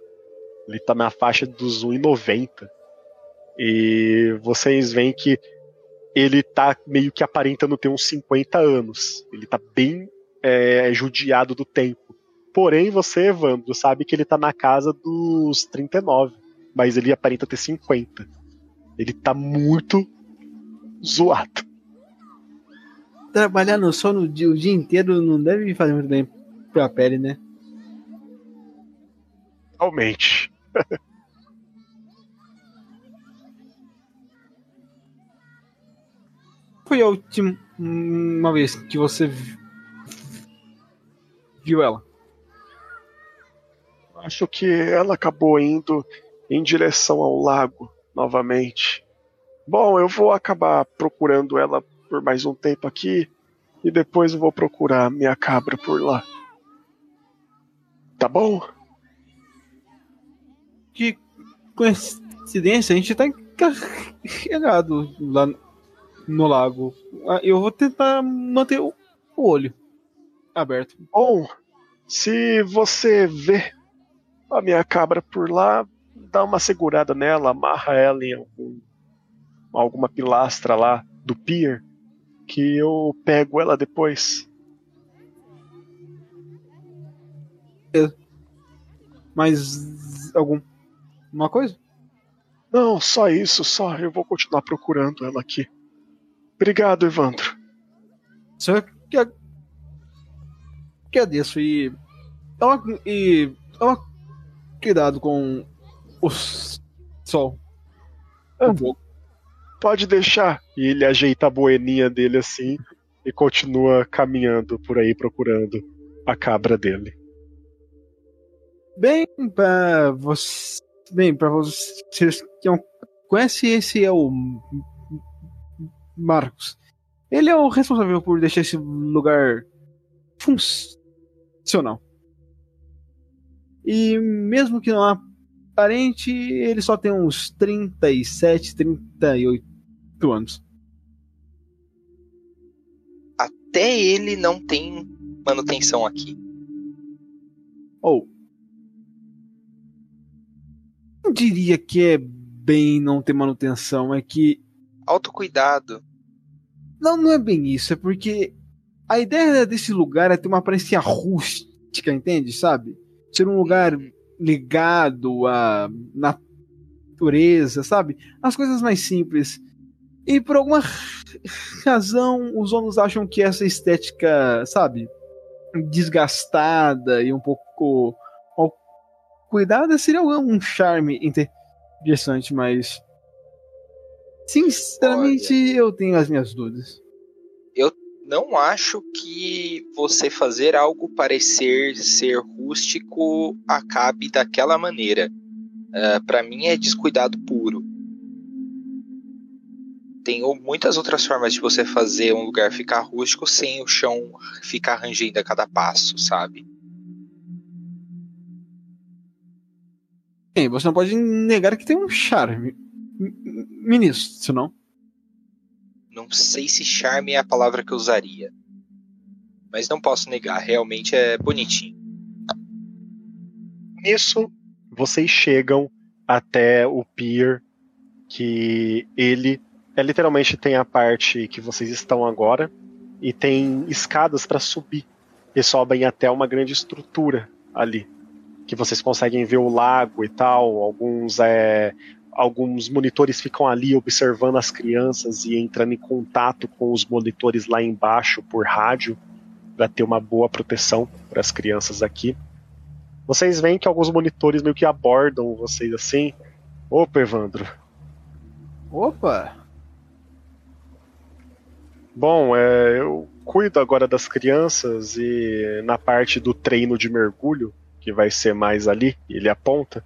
Ele tá na faixa dos 1,90. E vocês veem que ele tá meio que aparentando ter uns 50 anos. Ele tá bem é, judiado do tempo. Porém, você, Evandro, sabe que ele tá na casa dos 39 mas ele aparenta ter 50. Ele tá muito zoado. Trabalhar no sol no dia, o dia inteiro não deve fazer muito bem pra pele, né? Realmente. *laughs* Foi a última vez que você viu ela? Acho que ela acabou indo em direção ao lago novamente. Bom, eu vou acabar procurando ela por mais um tempo aqui e depois eu vou procurar minha cabra por lá. Tá bom? Que coincidência, a gente tá encarregado lá no lago. Ah, eu vou tentar manter o olho aberto. Bom, se você vê a minha cabra por lá, dá uma segurada nela, amarra ela em algum, alguma pilastra lá do pier, que eu pego ela depois. É. Mais alguma coisa? Não, só isso, só. Eu vou continuar procurando ela aqui. Obrigado, Evandro. Só que agradeço e toma, e toma cuidado com o sol. Um pouco. Pode deixar. E ele ajeita a boininha dele assim e continua caminhando por aí procurando a cabra dele. Bem, para você, bem, para vocês que não conhecem, esse é o Marcos. Ele é o responsável por deixar esse lugar funcional. E mesmo que não aparente, ele só tem uns 37, 38 anos. Até ele não tem manutenção aqui. Ou. Não diria que é bem não ter manutenção, é que. Autocuidado. Não, não é bem isso, é porque a ideia desse lugar é ter uma aparência rústica, entende? Sabe? Ser um lugar ligado à natureza, sabe? As coisas mais simples. E por alguma razão, os homens acham que essa estética, sabe? Desgastada e um pouco cuidada seria um charme interessante, mas. Sinceramente, Olha, eu tenho as minhas dúvidas. Não acho que você fazer algo parecer ser rústico acabe daquela maneira. Uh, ah, para mim é descuidado puro. Tem muitas outras formas de você fazer um lugar ficar rústico sem o chão ficar rangendo a cada passo, sabe? Sim, você não pode negar que tem um charme. Ministro, não? Não sei se charme é a palavra que eu usaria. Mas não posso negar, realmente é bonitinho. Nisso, vocês chegam até o pier que ele é literalmente tem a parte que vocês estão agora e tem escadas para subir e sobem até uma grande estrutura ali que vocês conseguem ver o lago e tal. Alguns é, alguns monitores ficam ali observando as crianças e entrando em contato com os monitores lá embaixo por rádio para ter uma boa proteção para as crianças aqui. Vocês veem que alguns monitores meio que abordam vocês assim. Opa, Evandro. Opa! Bom, é, eu cuido agora das crianças e na parte do treino de mergulho, que vai ser mais ali, ele aponta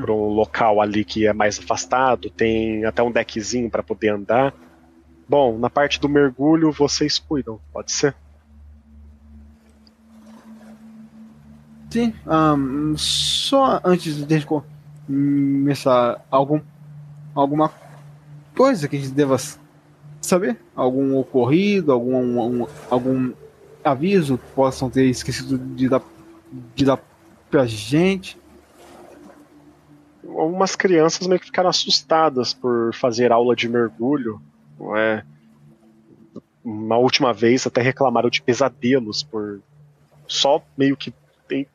para um local ali que é mais afastado, tem até um deckzinho para poder andar. Bom, na parte do mergulho vocês cuidam, pode ser? Sim, um, só antes de começar, algum, alguma coisa que a gente deva saber? Algum ocorrido, algum, um, algum aviso que possam ter esquecido de dar, de dar pra gente? Algumas crianças meio que ficaram assustadas por fazer aula de mergulho, é? Uma última vez até reclamaram de pesadelos por só meio que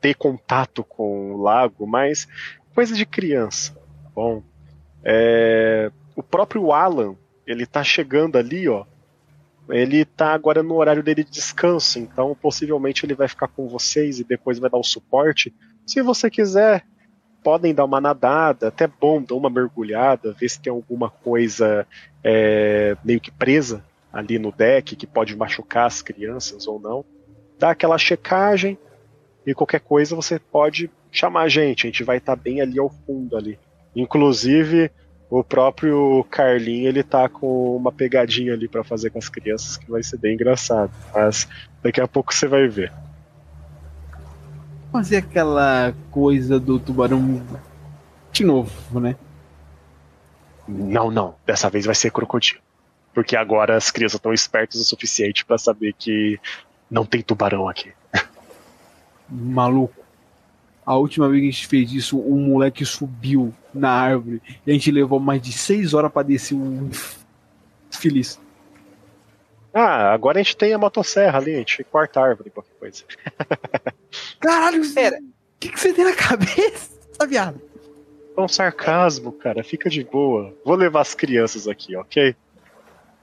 ter contato com o lago, mas coisa de criança. Bom, é, o próprio Alan, ele tá chegando ali, ó. Ele tá agora no horário dele de descanso, então possivelmente ele vai ficar com vocês e depois vai dar o suporte. Se você quiser, podem dar uma nadada, até bom dar uma mergulhada, ver se tem alguma coisa é, meio que presa ali no deck que pode machucar as crianças ou não. Dá aquela checagem, e qualquer coisa você pode chamar a gente, a gente vai estar tá bem ali ao fundo ali. Inclusive, o próprio Carlinho, ele tá com uma pegadinha ali para fazer com as crianças que vai ser bem engraçado, mas daqui a pouco você vai ver. Fazer aquela coisa do tubarão de novo, né? Não, não, dessa vez vai ser crocodilo. Porque agora as crianças estão espertas o suficiente para saber que não tem tubarão aqui. *laughs* maluco. A última vez que a gente fez isso, um moleque subiu na árvore e a gente levou mais de seis horas para descer um feliz. Ah, agora a gente tem a motosserra ali, a gente corta a árvore, qualquer coisa. *laughs* Caralho, sério. O que, que você tem na cabeça, *laughs* viado? É um sarcasmo, cara, fica de boa. Vou levar as crianças aqui, ok?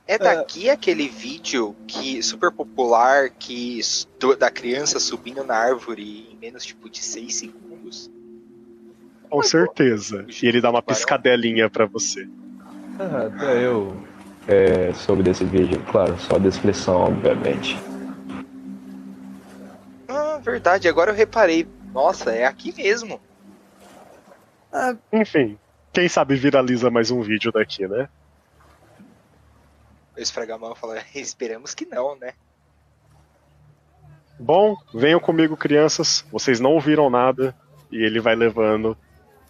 É daqui uh, aquele vídeo que super popular que da criança subindo na árvore em menos tipo de 6 segundos? Com certeza. E ele dá uma piscadelinha para você. Ah, até eu é, soube desse vídeo, claro, só a descrição, obviamente. Ah, verdade, agora eu reparei. Nossa, é aqui mesmo. Ah, enfim, quem sabe viraliza mais um vídeo daqui, né? eu esfregar a mão e falar, *laughs* esperamos que não, né? Bom, venham comigo, crianças. Vocês não ouviram nada. E ele vai levando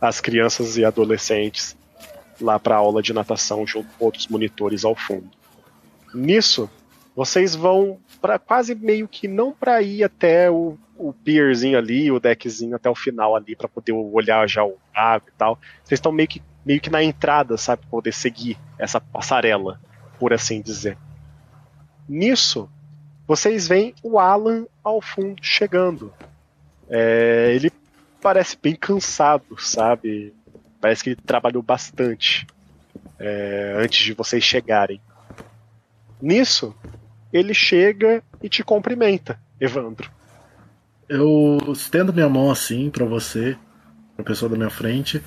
as crianças e adolescentes lá para a aula de natação junto com outros monitores ao fundo. Nisso, vocês vão para quase meio que não para ir até o o pierzinho ali, o deckzinho até o final ali para poder olhar já o lago e tal. Vocês estão meio que, meio que na entrada, sabe, pra poder seguir essa passarela, por assim dizer. Nisso, vocês veem o Alan ao fundo chegando. É, ele parece bem cansado, sabe? Parece que ele trabalhou bastante é, antes de vocês chegarem. Nisso, ele chega e te cumprimenta, Evandro. Eu estendo minha mão assim pra você, pra pessoa da minha frente,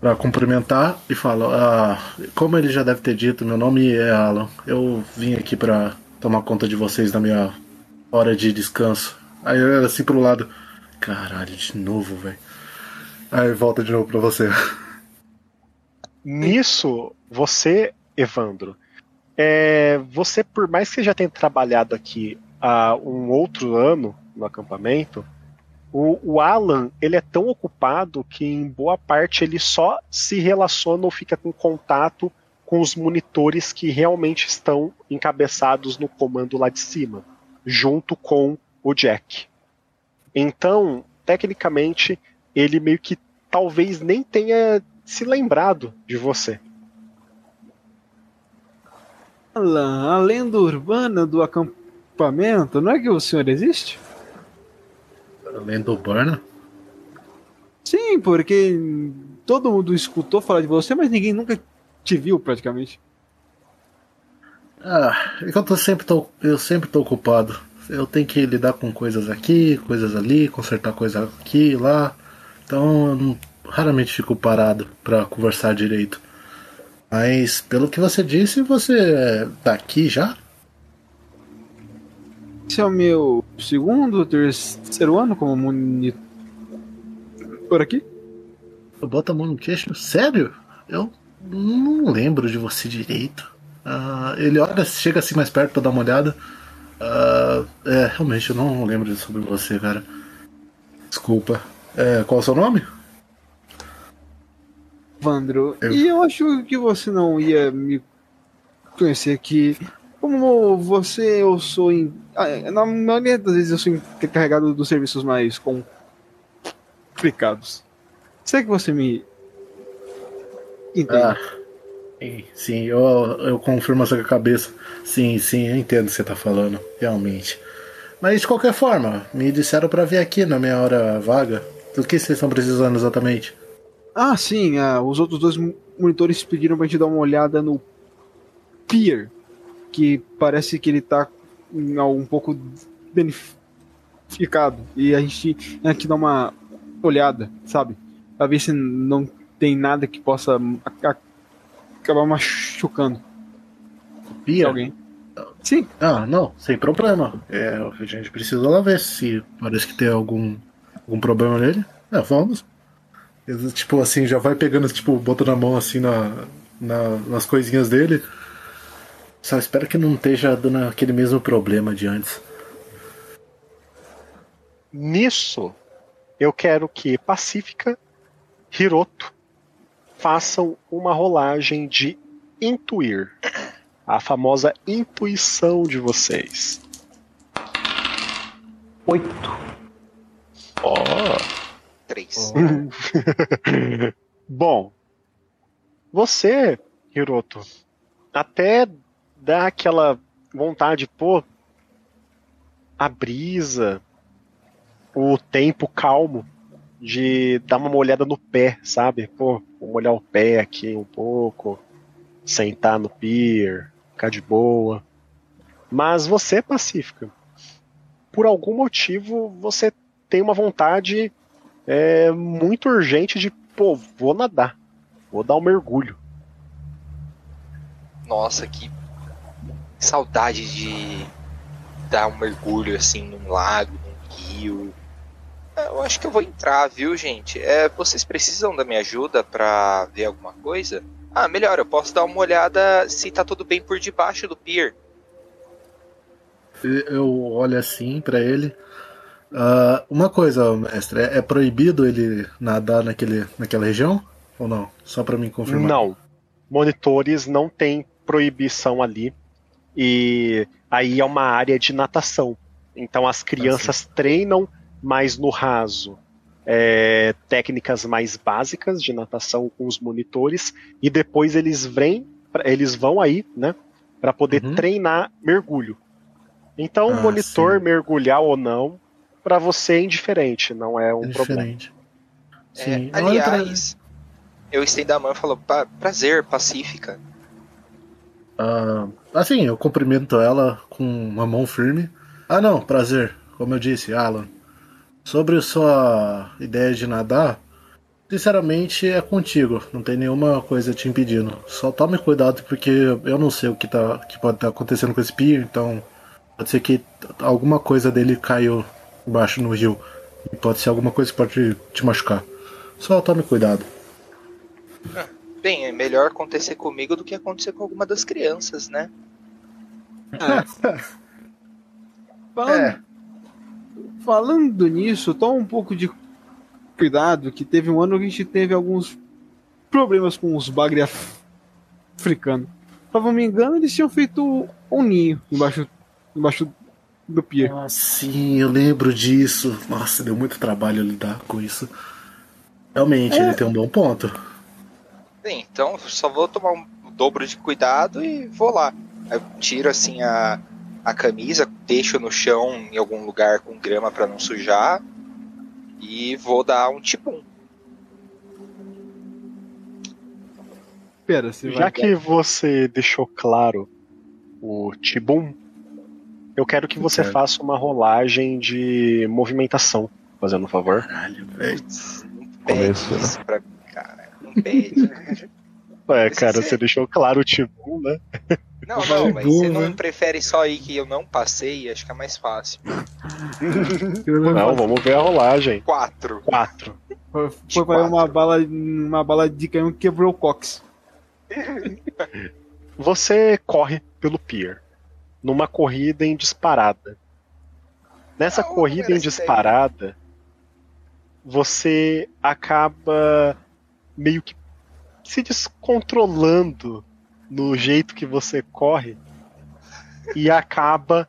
pra cumprimentar e falo: ah, Como ele já deve ter dito, meu nome é Alan. Eu vim aqui pra tomar conta de vocês na minha hora de descanso. Aí eu assim pro lado: Caralho, de novo, velho. Aí volta de novo pra você. Nisso, você, Evandro, é, você, por mais que já tenha trabalhado aqui há um outro ano no acampamento, o, o, Alan ele é tão ocupado que em boa parte ele só se relaciona ou fica com contato com os monitores que realmente estão encabeçados no comando lá de cima, junto com o Jack. Então, tecnicamente, ele meio que talvez nem tenha se lembrado de você. Alan, a lenda urbana do acampamento, não é que o senhor existe? A lenda urbana? Sim, porque todo mundo escutou falar de você, mas ninguém nunca te viu praticamente. Ah, é que eu, tô sempre tô, eu sempre tô ocupado. Eu tenho que lidar com coisas aqui, coisas ali, consertar coisa aqui e lá. Então eu não, raramente fico parado para conversar direito. Mas pelo que você disse, você tá aqui já? Esse é o meu segundo, terceiro ano como monitor aqui. Bota a mão no queixo? Sério? Eu não lembro de você direito. Uh, ele olha, chega assim mais perto pra dar uma olhada. Uh, é, realmente, eu não lembro sobre você, cara. Desculpa. É, qual é o seu nome? Evandro. Eu... E eu acho que você não ia me conhecer que como você eu sou em, ah, na maioria das vezes eu sou encarregado dos serviços mais complicados. Será que você me entende? Ah, sim, eu, eu confirmo essa cabeça. Sim, sim, eu entendo o que você está falando, realmente. Mas de qualquer forma, me disseram para vir aqui na minha hora vaga. Do que vocês estão precisando exatamente? Ah, sim, ah, os outros dois monitores pediram pra gente dar uma olhada no Pier, que parece que ele tá um pouco danificado. E a gente tem que dar uma olhada, sabe? Pra ver se não tem nada que possa acabar machucando. Pier? Alguém. Sim. Ah, não, sem problema. É, a gente precisa lá ver se parece que tem algum, algum problema nele. É, vamos. Tipo assim, já vai pegando, tipo, botando a mão assim na, na, nas coisinhas dele. Só espero que não esteja dando aquele mesmo problema de antes. Nisso, eu quero que Pacífica, Hiroto façam uma rolagem de intuir. A famosa intuição de vocês. Oito. Ó. Oh. *laughs* Bom, você, Hiroto, até dá aquela vontade, pô, a brisa, o tempo calmo de dar uma olhada no pé, sabe? Pô, vou molhar o pé aqui um pouco, sentar no pier, ficar de boa. Mas você, Pacífica, por algum motivo você tem uma vontade é muito urgente de, pô, vou nadar, vou dar um mergulho. Nossa, que saudade de dar um mergulho assim num lago, num rio. É, eu acho que eu vou entrar, viu, gente? É, vocês precisam da minha ajuda para ver alguma coisa? Ah, melhor, eu posso dar uma olhada se tá tudo bem por debaixo do pier. Eu olho assim para ele. Uh, uma coisa, mestre, é, é, proibido ele nadar naquele, naquela região? Ou não? Só para mim confirmar. Não. Monitores não tem proibição ali. E aí é uma área de natação. Então as crianças treinam mais no raso. é, técnicas mais básicas de natação com os monitores e depois eles vêm, eles vão aí, né, para poder Uhum. treinar mergulho. Então, o Ah, monitor sim. mergulhar ou não, para você é indiferente, não é um É problema. diferente. É, Sim. Pra- aliás, eu estendo a mão e falo, "Pa- prazer, pacífica. Ah, assim, eu cumprimento ela com uma mão firme. Ah, não, prazer. Como eu disse, Alan. Sobre sua ideia de nadar, sinceramente é contigo. Não tem nenhuma coisa te impedindo. Só tome cuidado porque eu não sei o que, tá, que pode estar acontecendo com esse pier, então pode ser que alguma coisa dele caiu embaixo no rio. E pode ser alguma coisa que pode te machucar. Só tome cuidado. Bem, é melhor acontecer comigo do que acontecer com alguma das crianças, né? *laughs* Falando, falando nisso, toma um pouco de cuidado, que teve um ano que a gente teve alguns problemas com os bagre af- africanos. Se eu não me engano, eles tinham feito um ninho embaixo, embaixo do pier. Ah, sim, eu lembro disso. Nossa, deu muito trabalho lidar com isso. Realmente, ele tem um bom ponto. Bem, então só vou tomar um dobro de cuidado e vou lá. Aí Eu tiro assim a, a camisa, deixo no chão em algum lugar com grama pra não sujar e vou dar um tipum. Pera, você Já vai. que você deixou claro o Tibum, eu quero que você faça uma rolagem de movimentação, fazendo um favor. Caralho, velho. Né? isso pra mim, cara. Não pede. *laughs* É, Esse cara, sim. você deixou claro o Tibum, né? Não, não, mas você não né? prefere só ir que eu não passei? Acho que é mais fácil. *laughs* Não, vamos ver a rolagem. Quatro. Quatro. Foi, foi fazer uma bala, uma bala de canhão que quebrou o cox. Você corre pelo pier, numa corrida em disparada. Nessa Ah, corrida em disparada, você acaba meio que se descontrolando no jeito que você corre e acaba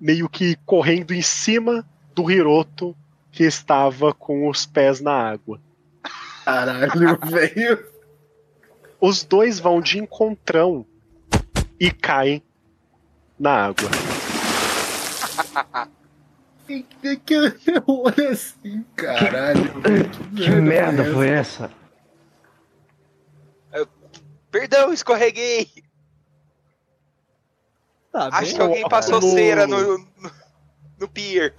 meio que correndo em cima do Hiroto que estava com os pés na água. Caralho, *laughs* velho. Os dois vão de encontrão e caem na água. Olha assim, caralho. Que merda foi essa? Perdão, escorreguei! Tá Acho bem. que alguém passou no- cera no, no, no pier.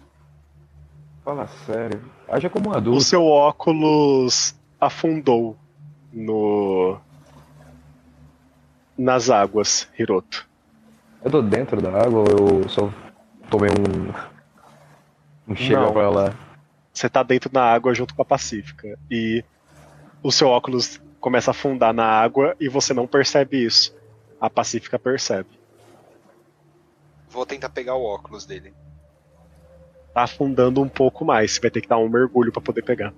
Fala sério. Haja como um O adulto. seu óculos afundou no nas águas, Hiroto. Eu tô dentro da água ou eu só tomei um. Um chega Não. pra lá? Você tá dentro da água junto com a Pacífica e o seu óculos começa a afundar na água e você não percebe isso. A Pacífica percebe. Vou tentar pegar o óculos dele. Tá afundando um pouco mais. Você vai ter que dar um mergulho pra poder pegar.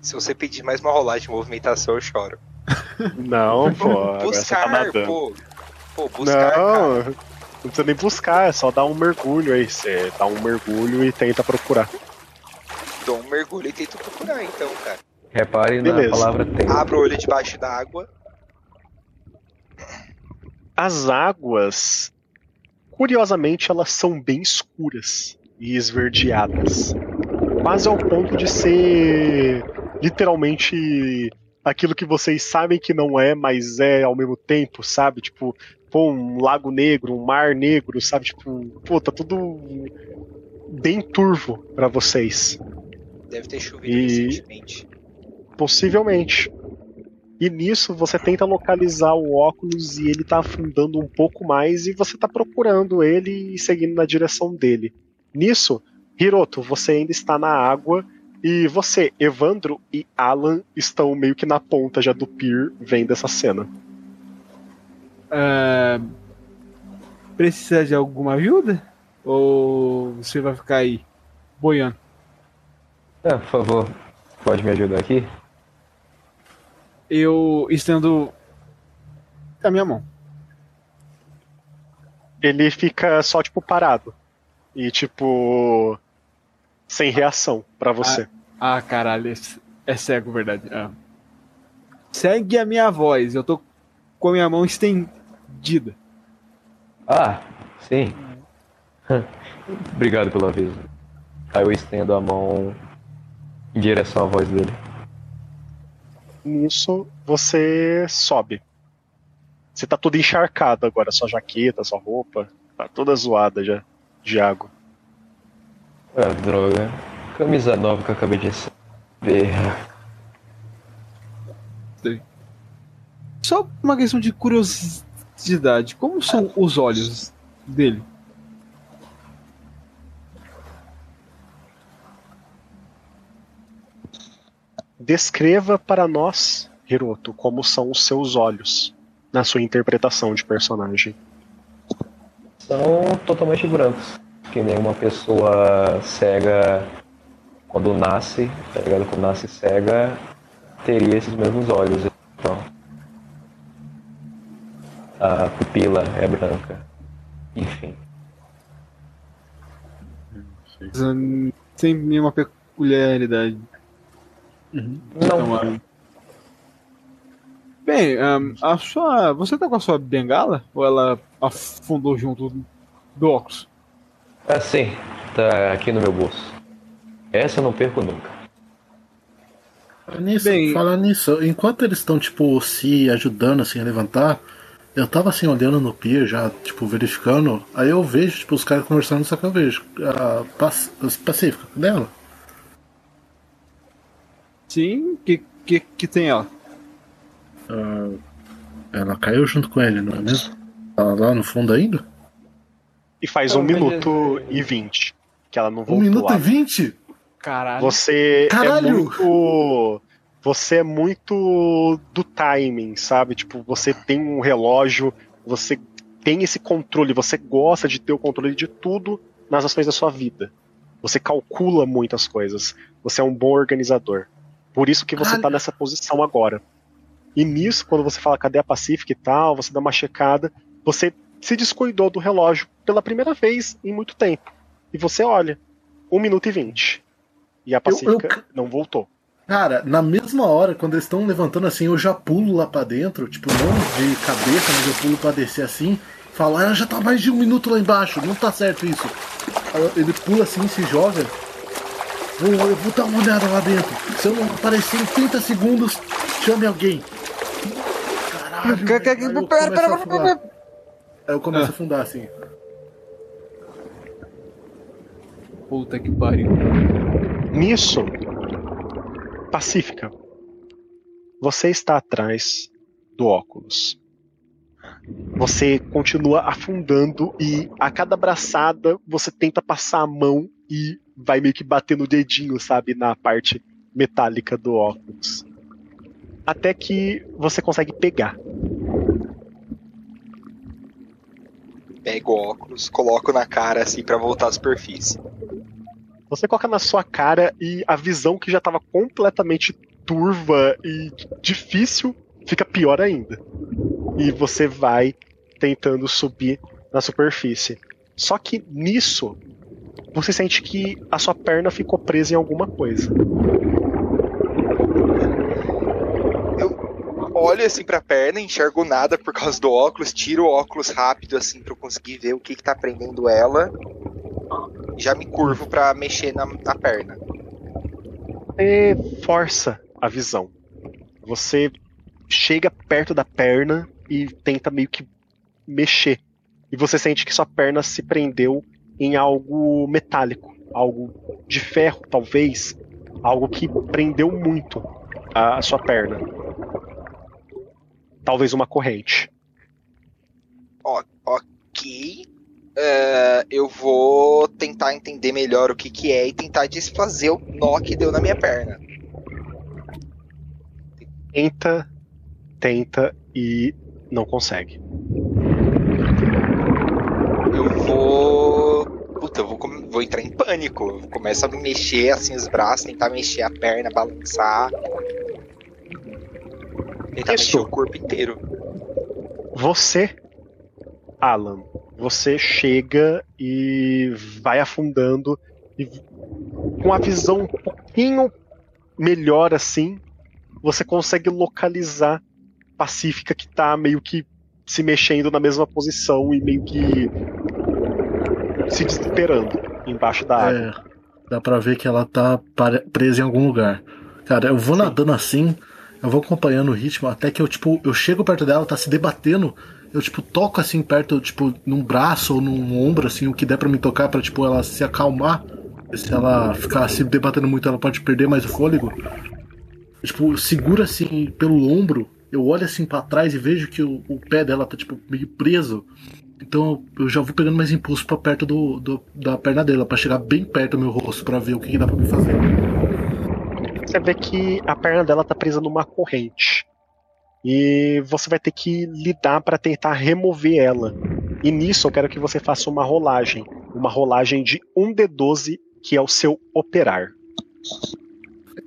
Se você pedir mais uma rolagem de movimentação, eu choro. Não, pô. *laughs* tá buscar, nadando. pô. Pô, buscar, cara. Não, precisa nem buscar, é só dar um mergulho aí. Você dá um mergulho e tenta procurar. Dou um mergulho e tento procurar, então, cara. Repare Beleza. na palavra tem. Abro o olho debaixo da água. As águas, curiosamente, elas são bem escuras e esverdeadas. Quase ao ponto de ser literalmente aquilo que vocês sabem que não é, mas é ao mesmo tempo, sabe? Tipo, pô, um lago negro, um mar negro, sabe? Tipo, pô, tá tudo bem turvo pra vocês. Deve ter chovido E- recentemente. Possivelmente. E nisso você tenta localizar o óculos e ele tá afundando um pouco mais e você tá procurando ele e seguindo na direção dele. Nisso, Hiroto, você ainda está na água e você, Evandro e Alan estão meio que na ponta já do pier vendo essa cena. É, Precisa de alguma ajuda? Ou você vai ficar aí boiando? Ah, por favor, pode me ajudar aqui? Eu estendo a minha mão. Ele fica só tipo parado. e tipo. sem reação pra você. Ah, caralho, é, é cego, verdade. Ah. Segue a minha voz, eu tô com a minha mão estendida. Ah, sim. Obrigado pelo aviso. Aí eu estendo a mão em direção à voz dele. Nisso você sobe. Você tá todo encharcado agora, sua jaqueta, sua roupa, tá toda zoada já de água. Ah, droga. Camisa nova que eu acabei de ver. Só uma questão de curiosidade, como são os olhos dele? Descreva para nós, Hiroto, como são os seus olhos na sua interpretação de personagem. São totalmente brancos. Que nem uma pessoa cega quando nasce, tá ligado? Quando nasce cega, teria esses mesmos olhos. Então, a pupila é branca. Enfim. Sem nenhuma peculiaridade. Não. Então, ah, Bem, ahn, a sua. Você tá com a sua bengala? Ou ela afundou junto do óculos? Ah, sim. Tá aqui no meu bolso. Essa eu não perco nunca. Fala Nisso, Bem- fala nisso, enquanto eles estão, tipo, se ajudando, assim, a levantar, eu tava, assim, olhando no pier, já, tipo, verificando, aí eu vejo, tipo, os caras conversando, só que eu vejo a Pac- a Pacífica, dela. Sim, que, que, que tem ela? Ah, ela caiu junto com ele, não é mesmo? Ela lá no fundo ainda? E faz Não, um minuto é- e vinte que ela não Um voltou minuto lá. e vinte? Caralho. Você é Caralho! muito. Você é muito do timing, sabe? Tipo, você tem um relógio, você tem esse controle, você gosta de ter o controle de tudo nas ações da sua vida. Você calcula muitas coisas. Você é um bom organizador. Por isso que você Caralho. tá nessa posição agora. E nisso, quando você fala cadê a Pacífica e tal, você dá uma checada, você se descuidou do relógio pela primeira vez em muito tempo. E você olha, 1 minuto e 20. E a Pacífica não voltou. Cara, na mesma hora, quando eles estão levantando assim, eu já pulo lá pra dentro, tipo, não de cabeça, mas eu pulo pra descer assim, falo, ah, já tá mais de um minuto lá embaixo, não tá certo isso. Ele pula assim, se joga. Vou, eu vou dar uma olhada lá dentro. Se eu não aparecer em 30 segundos, chame alguém. Caralho. Pera, começo pera, a afundar. Aí eu começo Ah. a afundar assim. Puta que pariu. Nisso, Pacífica, você está atrás do óculos. Você continua afundando e a cada braçada você tenta passar a mão e vai meio que bater no dedinho, sabe, na parte metálica do óculos. Até que você consegue pegar. Pego o óculos, coloco na cara assim pra voltar à superfície. Você coloca na sua cara e a visão que já estava completamente turva e difícil fica pior ainda. E você vai tentando subir na superfície. Só que nisso, você sente que a sua perna ficou presa em alguma coisa. Olho assim pra perna, enxergo nada por causa do óculos, tiro o óculos rápido assim pra eu conseguir ver o que que tá prendendo ela. Já me curvo pra mexer na, na perna. Você força a visão. Você chega perto da perna e tenta meio que mexer. E você sente que sua perna se prendeu em algo metálico, algo de ferro, talvez, algo que prendeu muito a sua perna. Talvez uma corrente. Ok. É, eu vou tentar entender melhor o que que é e tentar desfazer o nó que deu na minha perna. Tenta, tenta e não consegue. Eu vou. Puta, eu vou, vou entrar em pânico. Eu começo a mexer assim os braços, tentar mexer a perna, balançar. Tentar Isso. mexer o corpo inteiro. Você Alan, você chega e vai afundando e com a visão um pouquinho melhor assim, você consegue localizar Pacífica que tá meio que se mexendo na mesma posição e meio que se desesperando embaixo da água. É, dá pra ver que ela tá presa em algum lugar. Cara, eu vou nadando assim, eu vou acompanhando o ritmo até que eu, tipo, eu chego perto dela, ela tá se debatendo. Eu, tipo, toco assim perto, tipo, num braço ou num ombro, assim, o que der pra me tocar pra, tipo, ela se acalmar. Se ela ficar se debatendo muito, ela pode perder mais o fôlego. Eu, tipo, segura assim pelo ombro, eu olho assim pra trás e vejo que o, o pé dela tá, tipo, meio preso. Então eu já vou pegando mais impulso pra perto do, do- da perna dela, pra chegar bem perto do meu rosto, pra ver o que, que dá pra me fazer. Você vê que a perna dela tá presa numa corrente. E você vai ter que lidar para tentar remover ela. E nisso eu quero que você faça uma rolagem. Uma rolagem de 1d12, que é o seu operar.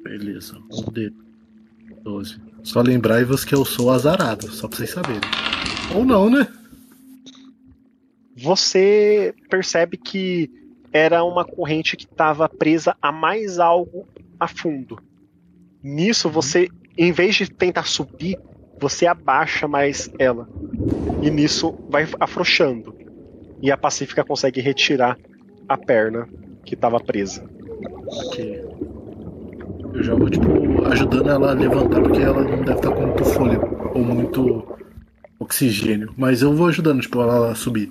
Beleza, um D. 12. Só lembrai-vos que eu sou azarado, só pra vocês saberem. Ou não, né? Você percebe que era uma corrente que estava presa a mais algo a fundo. Nisso você, em vez de tentar subir, você abaixa mais ela. E nisso vai afrouxando. E a Pacífica consegue retirar a perna que estava presa. Ok. Eu já vou, tipo, ajudando ela a levantar, porque ela não deve estar com muito fôlego ou muito oxigênio. Mas eu vou ajudando, tipo, ela a subir.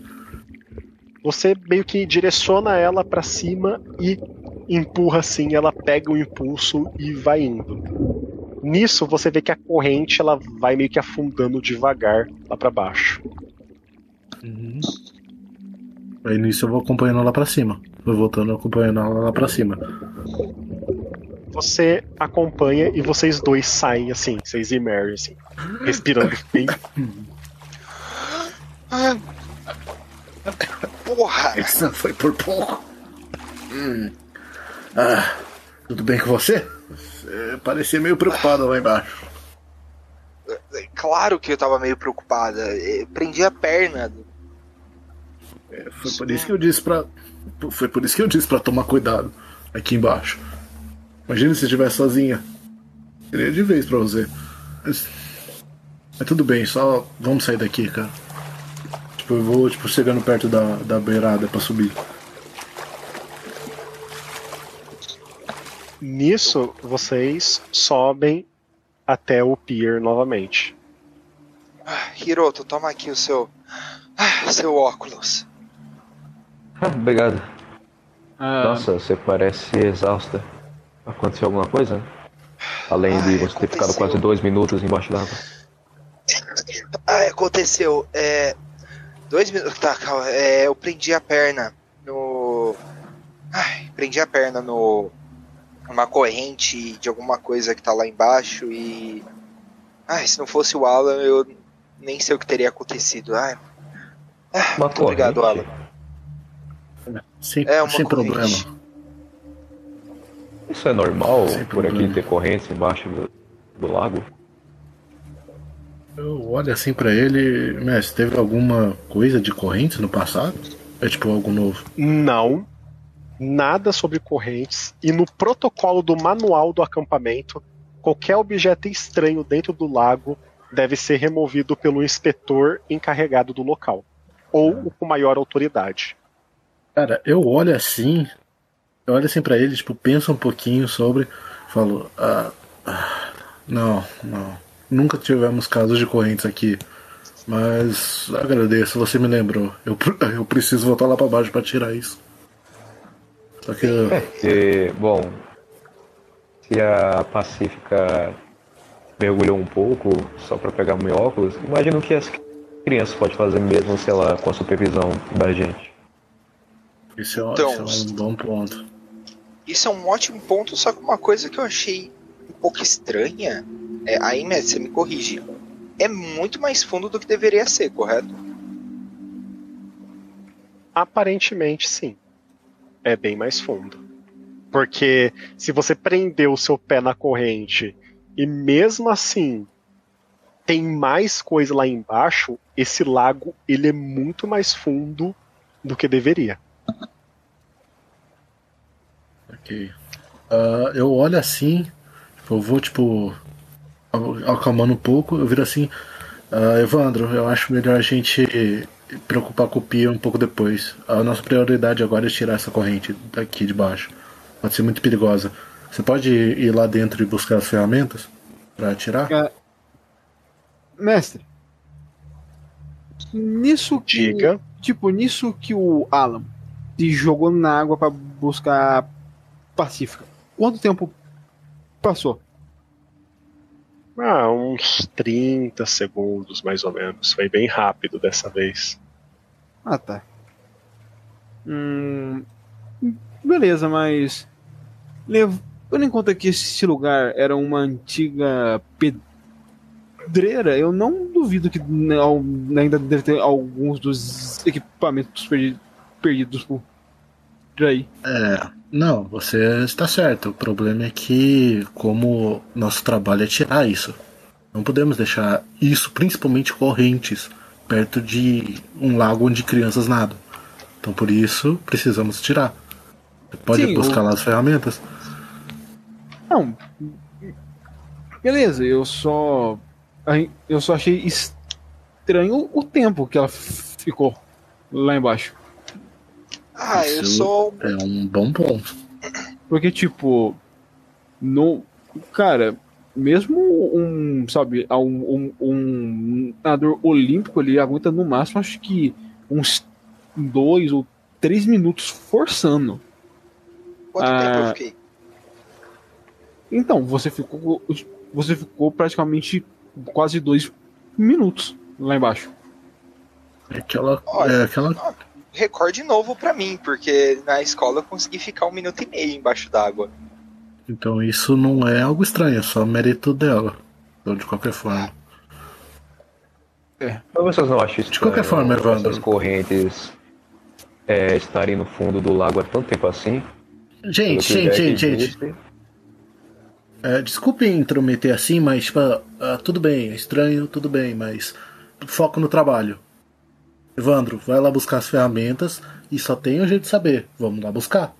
Você meio que direciona ela para cima e empurra assim, ela pega o impulso e vai indo. Nisso você vê que a corrente ela vai meio que afundando devagar lá para baixo. Uhum. Aí nisso eu vou acompanhando ela pra cima. Vou voltando acompanhando ela lá pra cima. Você acompanha e vocês dois saem assim, vocês e Mary assim, respirando *laughs* bem. Porra! Essa foi por pouco. Hum. Ah, tudo bem com você? Você parecia meio preocupada lá embaixo. Claro que eu tava meio preocupada. Eu prendi a perna. É, foi por isso que eu disse pra. Foi por isso que eu disse pra tomar cuidado aqui embaixo. Imagina se estivesse sozinha. Seria de vez pra você. Mas, mas tudo bem, só vamos sair daqui, cara. Tipo, eu vou tipo, chegando perto da, da beirada pra subir. Nisso vocês sobem até o pier novamente. Ah, Hiroto, toma aqui o seu. ah, seu óculos. Ah, obrigado. Ah, Nossa, você parece exausta. Aconteceu alguma coisa? Além de Ai, você ter ficado quase dois minutos embaixo d'água. Ah, aconteceu. É. Dois minutos. Tá, calma. É, eu prendi a perna no. Ai, prendi a perna no. Uma corrente de alguma coisa que tá lá embaixo e. Ai, se não fosse o Alan, eu nem sei o que teria acontecido. Ai. Ah, Uma muito obrigado? Alan. Sem, É uma sem corrente. problema. Isso é normal Sem por aqui problema. ter correntes embaixo do, do lago? Eu olho assim pra ele. Mestre, teve alguma coisa de correntes no passado? É tipo algo novo. Não, nada sobre correntes e no protocolo do manual do acampamento, qualquer objeto estranho dentro do lago deve ser removido pelo inspetor encarregado do local ou o com maior autoridade. Cara, eu olho assim, eu olho assim pra ele, tipo, penso um pouquinho sobre, falo, ah, ah, não, não, nunca tivemos casos de correntes aqui, mas agradeço, você me lembrou, eu, *laughs* eu preciso voltar lá pra baixo pra tirar isso. Só que, eu- E, bom, se a Pacífica mergulhou um pouco só pra pegar meu óculos, imagino que as crianças podem fazer mesmo, sei lá, com a supervisão da gente. esse é, Então, esse é um bom ponto. Isso é um ótimo ponto, só que uma coisa que eu achei um pouco estranha. É, aí, mestre, você me corrige. É muito mais fundo do que deveria ser, correto? Aparentemente, sim. É bem mais fundo. Porque se você prendeu o seu pé na corrente e mesmo assim tem mais coisa lá embaixo, esse lago ele é muito mais fundo do que deveria. Ok. Uh, eu olho assim, eu vou tipo acalmando um pouco, eu viro assim, uh, Evandro, eu acho melhor a gente preocupar com o Pia um pouco depois. A nossa prioridade agora é tirar essa corrente daqui de baixo. Pode ser muito perigosa. Você pode ir lá dentro e buscar as ferramentas para tirar? É... Mestre, nisso que, Diga. tipo, nisso que o Alan se jogou na água para buscar Pacífica, quanto tempo passou? Ah, uns 30 segundos mais ou menos. Foi bem rápido dessa vez. Ah, tá. Hum, beleza, mas. Levando em conta que esse lugar era uma antiga pedreira, eu não duvido que ainda deve ter alguns dos equipamentos perdidos por aí. É, não, você está certo. O problema é que, como nosso trabalho é tirar isso, não podemos deixar isso, principalmente correntes, perto de um lago onde crianças nadam. Então, por isso, precisamos tirar. Você pode Sim, buscar o... lá as ferramentas? Não. Beleza, eu só. Eu só achei estranho o tempo que ela ficou lá embaixo. Ah, Isso eu sou. É um bom ponto. Porque, tipo. No. Cara, mesmo um, sabe, um, um, um nadador olímpico ele aguenta no máximo, acho que uns dois ou três minutos forçando. Quanto ah, tempo eu fiquei? Então, você ficou. Você ficou praticamente quase dois minutos lá embaixo. É aquela. Olha, é aquela recorde novo para mim, porque na escola eu consegui ficar um minuto e meio embaixo d'água. Então isso não é algo estranho, é só mérito dela. Então, de qualquer forma. É. Vocês não acham isso? De qualquer forma, Evandro. Essas correntes é, estarem no fundo do lago há tanto tempo assim? Gente, gente, gente, gente. É, desculpem intrometer assim, mas tipo, uh, tudo bem, é estranho, tudo bem, mas foco no trabalho. Evandro, vai lá buscar as ferramentas e só tem um jeito de saber. Vamos lá buscar.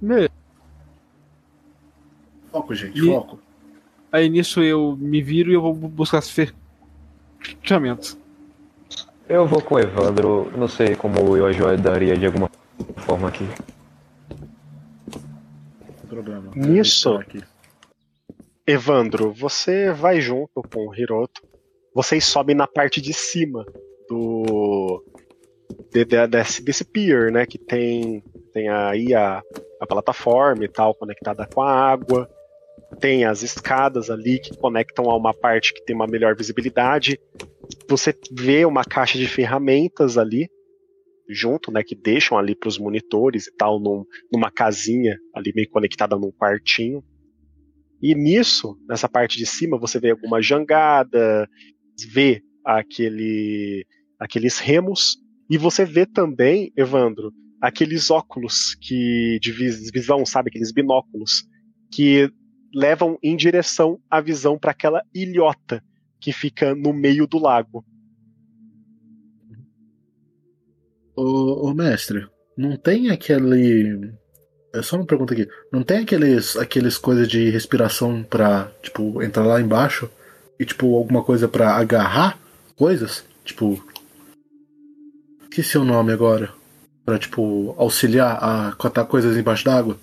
Me... Foco, gente, e... foco. Aí nisso eu me viro e eu vou buscar as ferramentas. Eu vou com o Evandro, não sei como eu ajudaria de alguma forma aqui. Problema. Nisso, Evandro, você vai junto com o Hiroto. Vocês sobem na parte de cima do de, de, desse, desse pier, né? Que tem, tem aí a, a plataforma e tal conectada com a água. Tem as escadas ali que conectam a uma parte que tem uma melhor visibilidade. Você vê uma caixa de ferramentas ali junto, né? Que deixam ali para os monitores e tal, num, numa casinha ali meio conectada num quartinho. E nisso, nessa parte de cima, você vê alguma jangada, vê aquele aqueles remos. E você vê também, Evandro, aqueles óculos que de visão, sabe, aqueles binóculos que levam em direção à visão para aquela ilhota que fica no meio do lago. Ô, ô, mestre, não tem aquele. É só uma pergunta aqui. Não tem aqueles, aqueles coisas de respiração pra, tipo, entrar lá embaixo e, tipo, alguma coisa para agarrar coisas? Tipo, Esqueci o nome agora. Pra, tipo, auxiliar a cotar coisas embaixo d'água.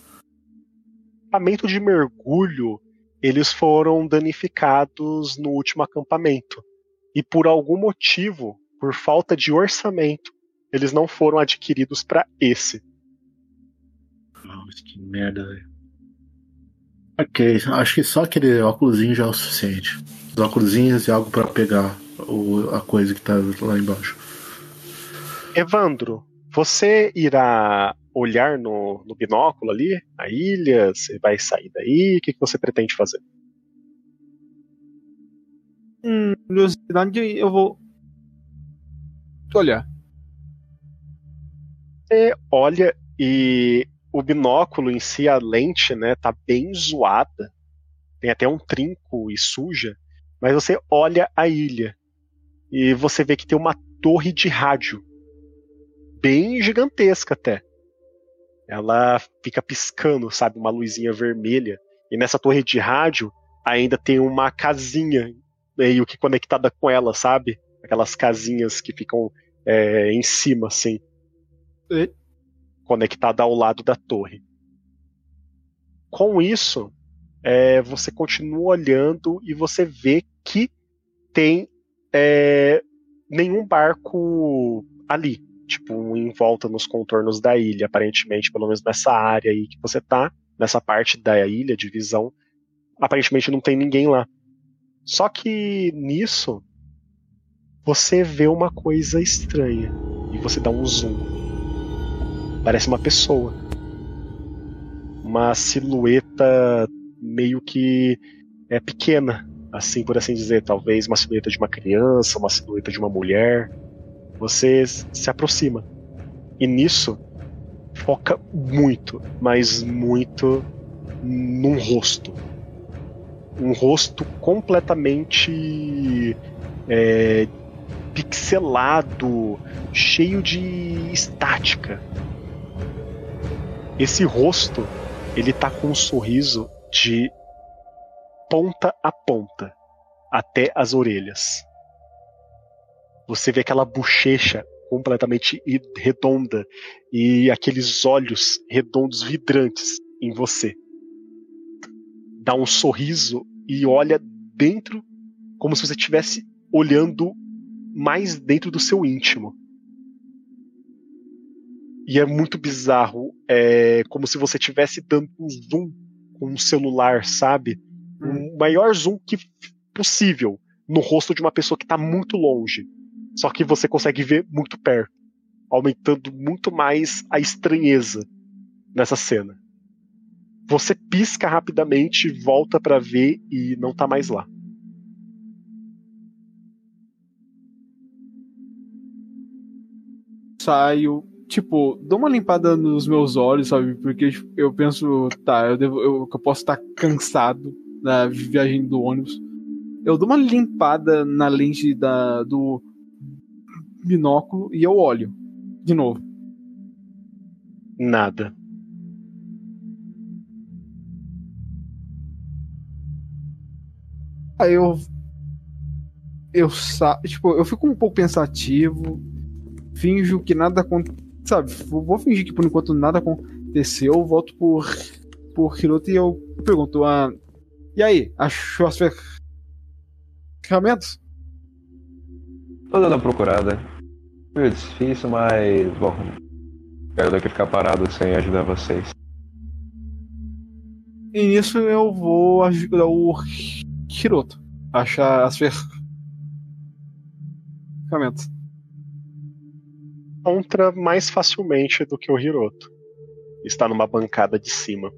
Acampamento de mergulho, eles foram danificados no último acampamento. E por algum motivo, por falta de orçamento, eles não foram adquiridos para esse. Nossa, que merda, velho. Ok, acho que só aquele óculosinho já é o suficiente. Os óculos e algo para pegar o, a coisa que tá lá embaixo. Evandro, você irá olhar no, no binóculo ali, a ilha? Você vai sair daí? O que, que você pretende fazer? Hum, curiosidade, eu vou olhar. Você olha e o binóculo em si, a lente, né, tá bem zoada. Tem até um trinco e suja. Mas você olha a ilha e você vê que tem uma torre de rádio bem gigantesca até. Ela fica piscando, sabe, uma luzinha vermelha. E nessa torre de rádio ainda tem uma casinha meio que conectada com ela, sabe? Aquelas casinhas que ficam é, em cima, assim. E? Conectada ao lado da torre. Com isso, é, você continua olhando e você vê que tem é, nenhum barco ali, tipo, em volta nos contornos da ilha, aparentemente, pelo menos nessa área aí que você tá, nessa parte da ilha de visão, aparentemente não tem ninguém lá. Só que nisso você vê uma coisa estranha e você dá um zoom. Parece uma pessoa. Uma silhueta meio que é pequena, assim por assim dizer, talvez uma silhueta de uma criança, uma silhueta de uma mulher. Você se aproxima. E nisso foca muito, mas muito num rosto um rosto completamente é, pixelado, cheio de estática. Esse rosto, ele tá com um sorriso de ponta a ponta, até as orelhas. Você vê aquela bochecha completamente redonda e aqueles olhos redondos vidrantes em você dá um sorriso e olha dentro, como se você estivesse olhando mais dentro do seu íntimo. E é muito bizarro. É como se você estivesse dando um zoom com um celular, sabe? Um maior zoom que possível no rosto de uma pessoa que está muito longe. Só que você consegue ver muito perto, aumentando muito mais a estranheza nessa cena. Você pisca rapidamente, volta para ver e não tá mais lá. Saio, tipo, dou uma limpada nos meus olhos, sabe? Porque eu penso, tá, eu, devo, eu, eu posso estar cansado da viagem do ônibus. Eu dou uma limpada na lente da, do binóculo e eu olho de novo. Nada. Aí eu. Eu sa... tipo, eu fico um pouco pensativo. Finjo que nada aconteceu. Sabe, vou fingir que por enquanto nada aconteceu. Volto por, por Hiroto e eu pergunto: ah, E aí, achou as ferramentas? Tô dando uma procurada. Meio difícil, mas. Bom. Quero daqui ficar parado sem ajudar vocês. E nisso eu vou ajudar o Hiroto achar as ferramentas. Encontra mais facilmente do que o Hiroto. Está numa bancada de cima.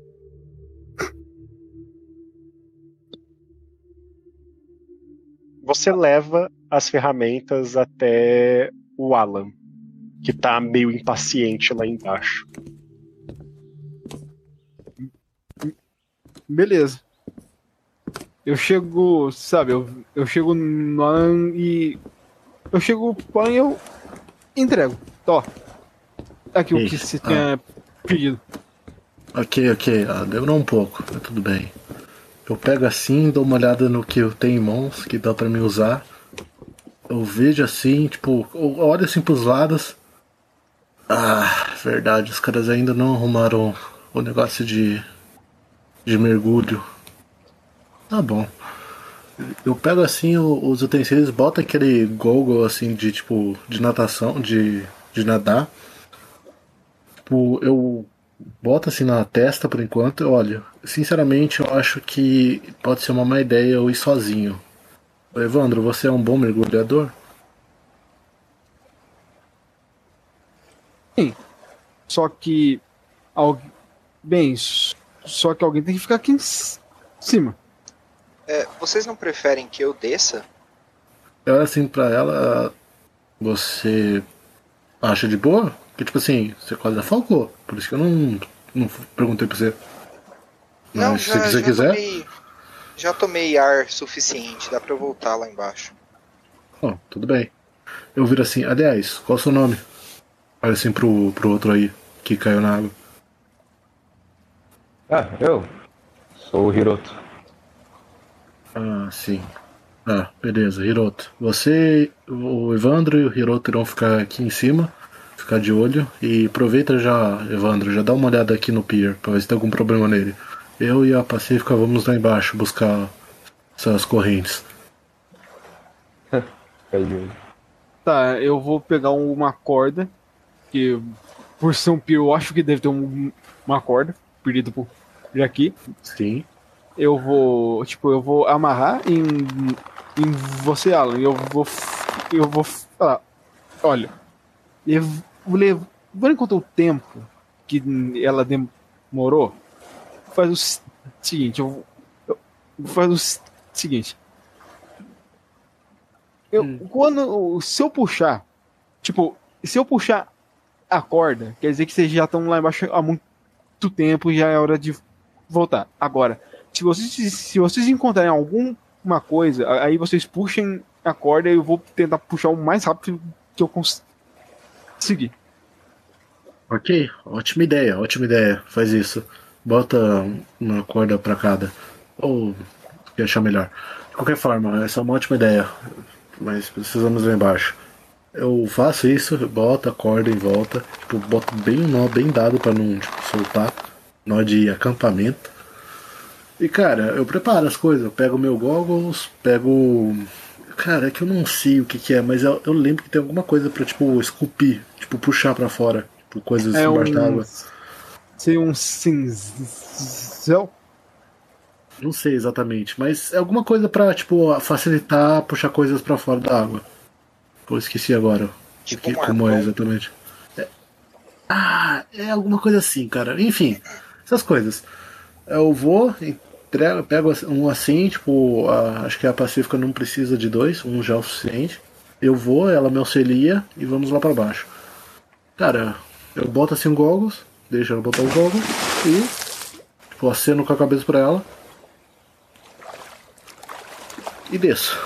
Você leva as ferramentas até o Alan, que está meio impaciente lá embaixo. Beleza. Eu chego, sabe, eu, eu chego no Alan e. Eu chego pro Alan e eu entrego. Tó. Aqui o que você ah. tinha pedido. Ok, ok. Ah, demorou um pouco, mas tudo bem. Eu pego assim, dou uma olhada no que eu tenho em mãos, que dá para me usar. Eu vejo assim, tipo, eu olho assim pros lados. Ah, verdade, os caras ainda não arrumaram o negócio de, de mergulho Tá bom. Eu pego assim os utensílios, boto aquele goggle assim de tipo de natação, de, de nadar. Tipo, eu boto assim na testa por enquanto. Olha, sinceramente eu acho que pode ser uma má ideia eu ir sozinho. Evandro, você é um bom mergulhador? Sim. Só que. Bem, só que alguém tem que ficar aqui em cima. É, vocês não preferem que eu desça? Eu assim pra ela. Você acha de boa? Porque tipo assim, você quase afogou. Por isso que eu não, não perguntei pra você. Mas não, já, se você quiser. Tomei... Já tomei ar suficiente, dá pra eu voltar lá embaixo. Ó, tudo bem. Eu viro assim, aliás, qual é o seu nome? Olha assim pro, pro outro aí, que caiu na água. Ah, eu sou o Hiroto. Ah, sim. Ah, beleza, Hiroto. Você, o Evandro e o Hiroto irão ficar aqui em cima, ficar de olho. E aproveita já, Evandro, já dá uma olhada aqui no pier pra ver se tem algum problema nele. Eu e a Pacífica vamos lá embaixo buscar essas correntes. *laughs* Olho. Tá, eu vou pegar uma corda, que por ser um pier eu acho que deve ter um- uma corda, perdido por por aqui. Sim. Eu vou, tipo, eu vou amarrar em, em você, Alan, eu vou, eu vou falar, olha, lev- lev- levando em conta o tempo que ela demorou, faz o seguinte, eu, eu faz o seguinte, eu, quando, se eu puxar, tipo, se eu puxar a corda, quer dizer que vocês já estão lá embaixo há muito tempo e já é hora de voltar. Agora, se vocês, se vocês encontrarem alguma coisa, aí vocês puxem a corda e eu vou tentar puxar o mais rápido que eu cons- conseguir. Ok, ótima ideia, ótima ideia. Faz isso. Bota uma corda pra cada. Ou que achar melhor. De qualquer forma, essa é uma ótima ideia. Mas precisamos lá embaixo. Eu faço isso, boto a corda em volta, tipo, boto bem o nó bem dado pra não tipo, soltar. Nó de acampamento. E cara, eu preparo as coisas. Eu pego meu goggles, pego. Cara, é que eu não sei o que, que é, mas eu, eu lembro que tem alguma coisa pra, tipo, esculpir, tipo, puxar pra fora. Tipo, coisas É embaixo um- d'água. Seria um cinzel? Não sei exatamente, mas é alguma coisa pra, tipo, facilitar puxar coisas pra fora da água. Pô, esqueci agora. Tipo que, como é exatamente. É- Ah, é alguma coisa assim, cara. Enfim, essas coisas. Eu vou, entrego, pego um assim, tipo, a- acho que a Pacífica não precisa de dois, um já é o suficiente. Eu vou, ela me auxilia e vamos lá pra baixo. Cara, eu boto assim um goggles, deixo ela botar o goggles e tipo, aceno com a cabeça pra ela. E desço.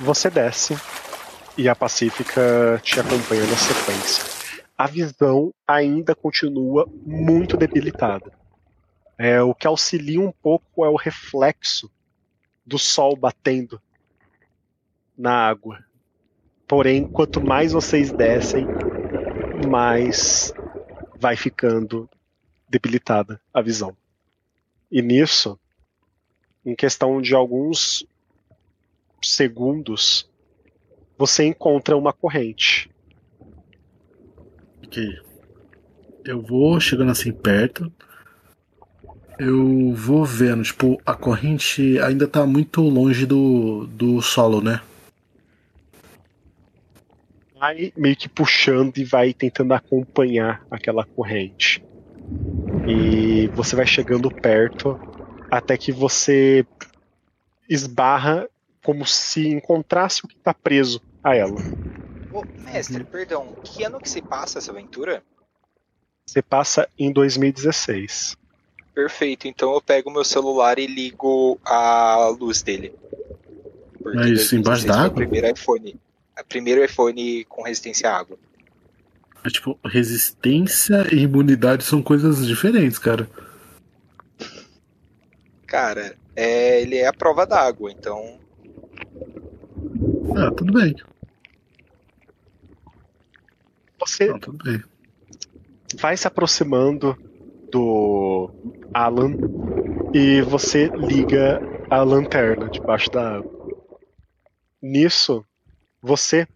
Você desce e a Pacífica te acompanha na sequência. A visão ainda continua muito debilitada. É, o que auxilia um pouco é o reflexo do sol batendo na água. Porém, quanto mais vocês descem, mais vai ficando debilitada a visão. E nisso, em questão de alguns segundos, você encontra uma corrente. Ok. Eu vou chegando assim perto. Eu vou vendo, tipo, a corrente ainda tá muito longe do, do solo, né? Vai meio que puxando e vai tentando acompanhar aquela corrente. E você vai chegando perto até que você esbarra como se encontrasse o que está preso a ela. Ô, mestre, perdão, que ano que se passa essa aventura? Você passa em 2016. Perfeito, então eu pego meu celular e ligo a luz dele. Porque Mas 2016 embaixo da foi o água? primeiro iPhone. O primeiro iPhone com resistência à água. É, tipo, resistência e imunidade são coisas diferentes, cara. Cara, é, ele é a prova d'água, então. Ah, tudo bem. Você Não, tudo bem. vai se aproximando do Alan e você liga a lanterna debaixo da água. Nisso, você,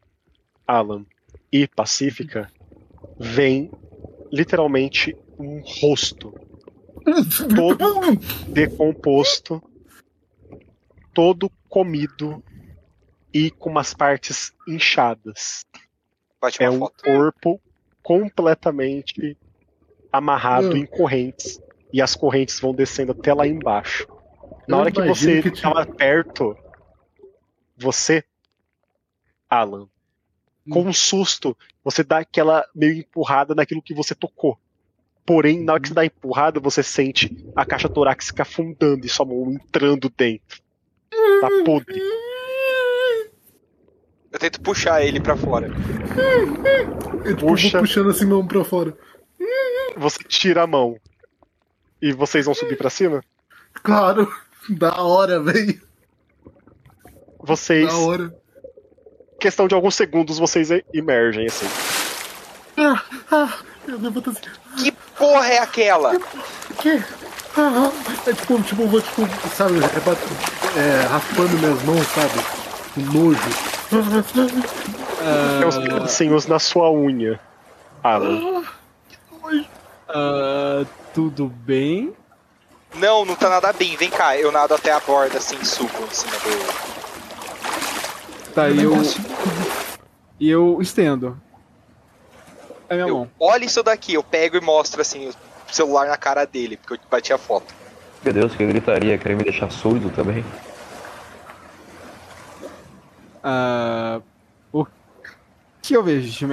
Alan e Pacífica veem literalmente um rosto todo decomposto, todo comido e com umas partes inchadas. Bate É um foto. corpo completamente amarrado Hum. em correntes. E as correntes vão descendo até lá embaixo. Na Eu hora que você estava perto, você, Alan, com um susto, você dá aquela meio empurrada naquilo que você tocou. Porém, na hora que você dá a empurrada, você sente a caixa torácica afundando e sua mão entrando dentro. Tá podre. Eu tento puxar ele pra fora. Eu Puxa. puxando assim mão pra fora. Você tira a mão. E vocês vão subir pra cima? Claro, da hora, velho. Vocês. Da hora. Questão de alguns segundos, vocês emergem assim. Ah, ah, eu levanto assim. Que porra é aquela? Que? Ah, ah. É tipo, tipo, vou, tipo, sabe, é, é, raspando minhas mãos, sabe? Com nojo. Tem uns pedacinhos na sua unha. Alan. Ah, tudo bem? Não, não tá nada bem. Vem cá, eu nado até a borda assim, subo em cima do. Tá, e eu. E eu estendo. É minha mão. Olha isso daqui, eu pego e mostro assim o celular na cara dele, porque eu bati a foto. Meu Deus, que gritaria, queria me deixar surdo também. Ah, o que eu vejo?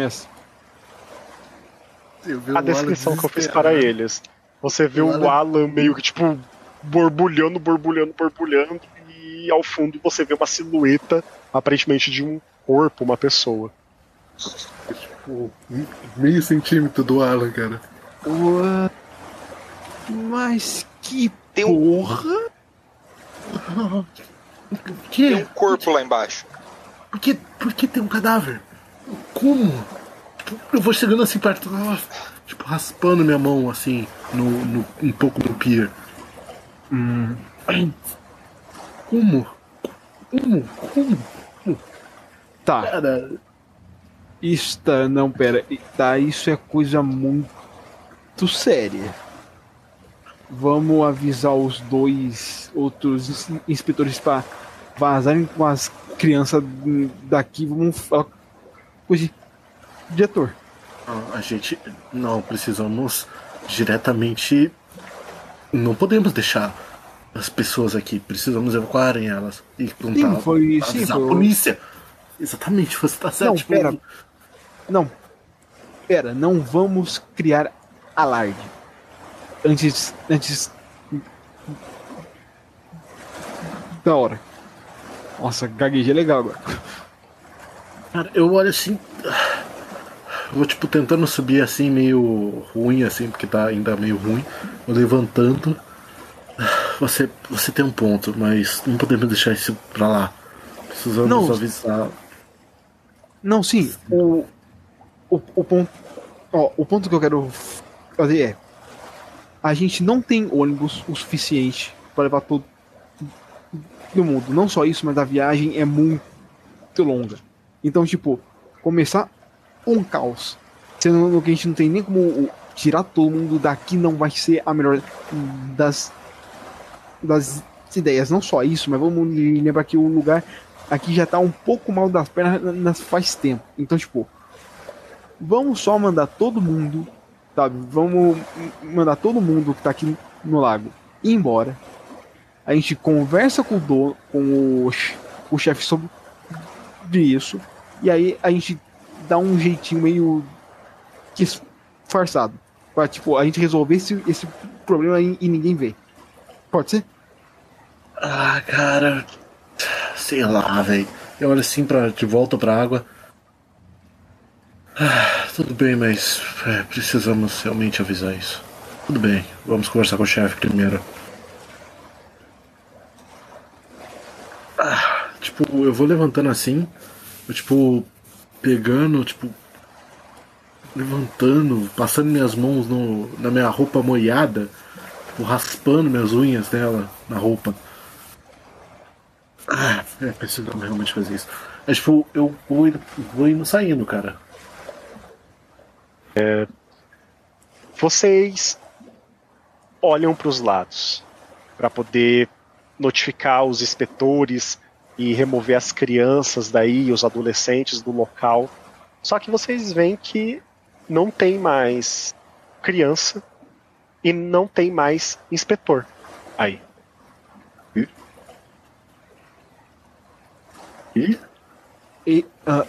Eu vi A descrição que eu fiz para eles. Você vê O Alan meio que tipo borbulhando, borbulhando, borbulhando. E ao fundo você vê uma silhueta, aparentemente de um corpo, uma pessoa. Tipo, meio centímetro do Alan, cara. Mas que Tem um, porra? *laughs* tem Que? um corpo lá embaixo. Por que, por que tem um cadáver? Como? Eu vou chegando assim perto, tipo, raspando minha mão assim, no, no- um pouco no pier. Hum. Como? Como? Como? Tá, Cara, isso tá. Não, pera. Tá, isso é coisa muito séria. Vamos avisar os dois outros ins- inspetores pra vazarem com as crianças daqui. Vamos falar com o diretor. a gente não precisamos diretamente. Não podemos deixar as pessoas aqui. Precisamos evacuarem elas e contar. Sim, foi. Sim, a polícia. Exatamente, *laughs* você tá certo. Não, tipo, pera. Não. Pera, não vamos criar alarde. Antes. Antes. Da hora. Nossa, gaguejei legal agora. Cara, eu olho assim. Vou tipo tentando subir assim, meio ruim, assim, porque tá ainda meio ruim. Vou levantando. Você, você tem um ponto, mas não podemos deixar isso pra lá. Precisamos Não. avisar. Não, sim, o. O, o ponto. Ó, o ponto que eu quero fazer é. A gente não tem ônibus o suficiente para levar todo do mundo. Não só isso, mas a viagem é muito longa. Então, tipo, começar um caos. Sendo que a gente não tem nem como tirar todo mundo daqui não vai ser a melhor das, das ideias. Não só isso, mas vamos lembrar que o lugar aqui já tá um pouco mal das pernas nas- faz tempo. Então, tipo, vamos só mandar todo mundo, sabe? Vamos mandar todo mundo que tá aqui no lago ir embora. A gente conversa com o dono, com o, o chefe sobre isso. E aí a gente dá um jeitinho meio disfarçado. Pra, tipo, a gente resolver esse, esse problema e, e ninguém vê. Pode ser? Ah, cara. Sei lá, velho. Eu olho assim pra, de volta pra água. Ah, tudo bem, mas é, precisamos realmente avisar isso. Tudo bem, vamos conversar com o chefe primeiro. Ah, tipo, eu vou levantando assim, eu, tipo, pegando, tipo, levantando, passando minhas mãos no, na minha roupa molhada, tipo, raspando minhas unhas dela na roupa. Ah, é, precisamos realmente fazer isso. Mas, tipo, eu vou indo, vou indo saindo, cara. Vocês olham para os lados para poder notificar os inspetores e remover as crianças daí, os adolescentes do local. Só que vocês veem que não tem mais criança e não tem mais inspetor aí. E E, ah,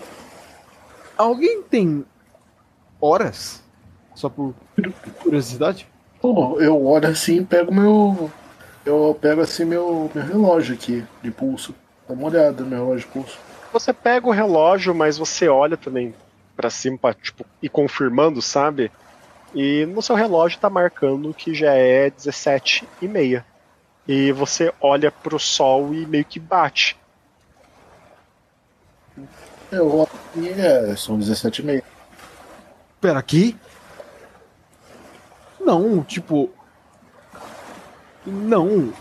alguém tem horas Só por curiosidade? Pô, eu olho assim e pego meu. Eu pego assim meu, meu relógio aqui de pulso. Dá uma olhada no meu relógio de pulso. Você pega o relógio, mas você olha também pra cima pra, tipo, ir confirmando, sabe? E no seu relógio tá marcando que já é 17 e meia. E você olha pro sol e meio que bate. Eu olho e é, são 17 e meia. Pera, aqui? Não, tipo. Não.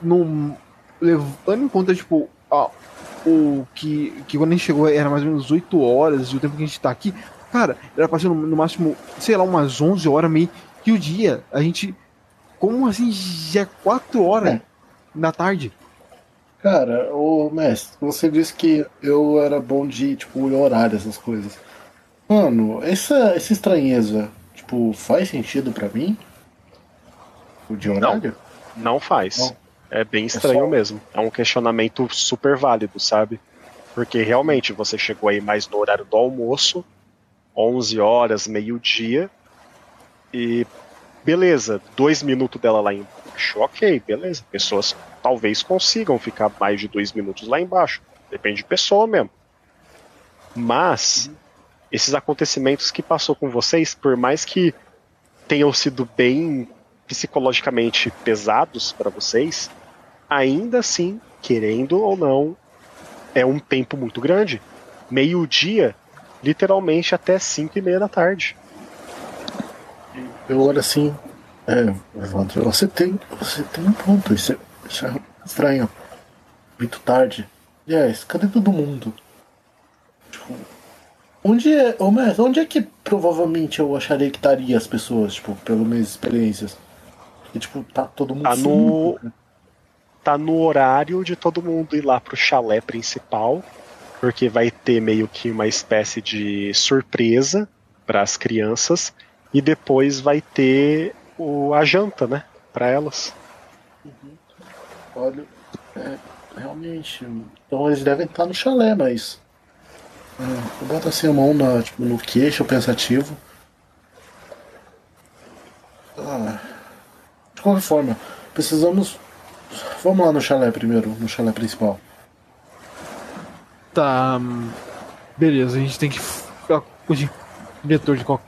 Não. Levando em conta, tipo, a, o que, que quando a gente chegou era mais ou menos 8 horas e o tempo que a gente tá aqui, cara, era passando no máximo, sei lá, umas 11 horas meio que o dia. A gente. Como assim? Já é 4 horas É. da tarde. Cara, ô mestre, você disse que eu era bom de, tipo, horário, essas coisas. Mano, essa, essa estranheza, tipo, faz sentido pra mim? O de horário? Não faz. Não. É bem estranho só- mesmo. É um questionamento super válido, sabe? Porque realmente você chegou aí mais no horário do almoço, 11 horas, meio-dia, e beleza, dois minutos dela lá embaixo, ok, beleza. Pessoas talvez consigam ficar mais de dois minutos lá embaixo. Depende de pessoa mesmo. Mas esses acontecimentos que passou com vocês, por mais que tenham sido bem psicologicamente pesados para vocês, ainda assim, querendo ou não, é um tempo muito grande. Meio-dia, literalmente até 5 e meia da tarde. Eu olho assim. É, você tem. Você tem um ponto. Isso é, estranho. Muito tarde. Aliás, cadê todo mundo? Tipo. Onde é. Ô, mestre, onde é que provavelmente eu acharia que estaria as pessoas, tipo, pelas minhas experiências? E, tipo, tá todo mundo. Tá no, tá no horário de todo mundo ir lá pro chalé principal, porque vai ter meio que uma espécie de surpresa para as crianças e depois vai ter o, a janta, né, para elas. Olha, é, realmente. Então eles devem estar no chalé, mas. é, eu boto assim a mão na, tipo, no queixo pensativo. Ah, de qualquer forma, precisamos. Vamos lá no chalé primeiro, no chalé principal. Tá. hum, Beleza, a gente tem que o diretor de qualquer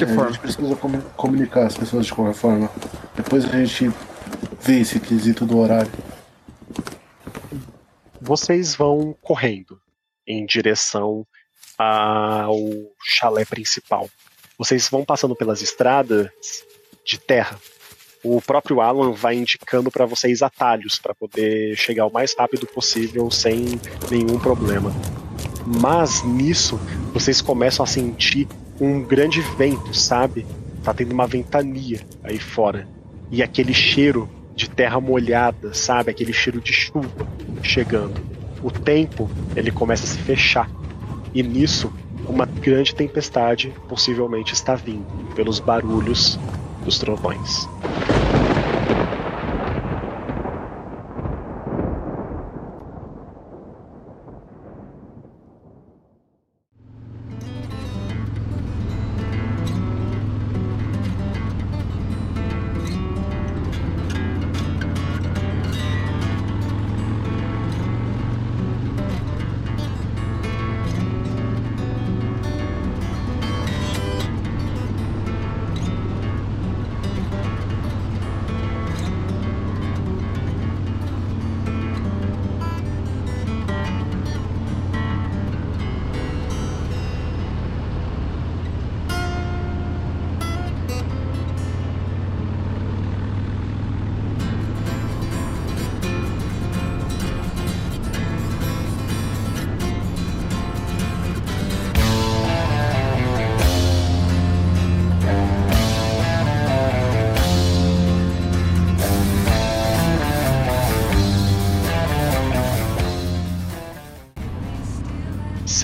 É, a forma. gente precisa comu- comunicar as pessoas de qualquer forma. Depois a gente vê esse quesito do horário. Vocês vão correndo em direção ao chalé principal. Vocês vão passando pelas estradas de terra. O próprio Alan vai indicando para vocês atalhos para poder chegar o mais rápido possível sem nenhum problema. Mas nisso, vocês começam a sentir um grande vento, sabe? Tá tendo uma ventania aí fora. E aquele cheiro de terra molhada, sabe? Aquele cheiro de chuva chegando. O tempo, ele começa a se fechar. E nisso, uma grande tempestade possivelmente está vindo pelos barulhos dos trovões.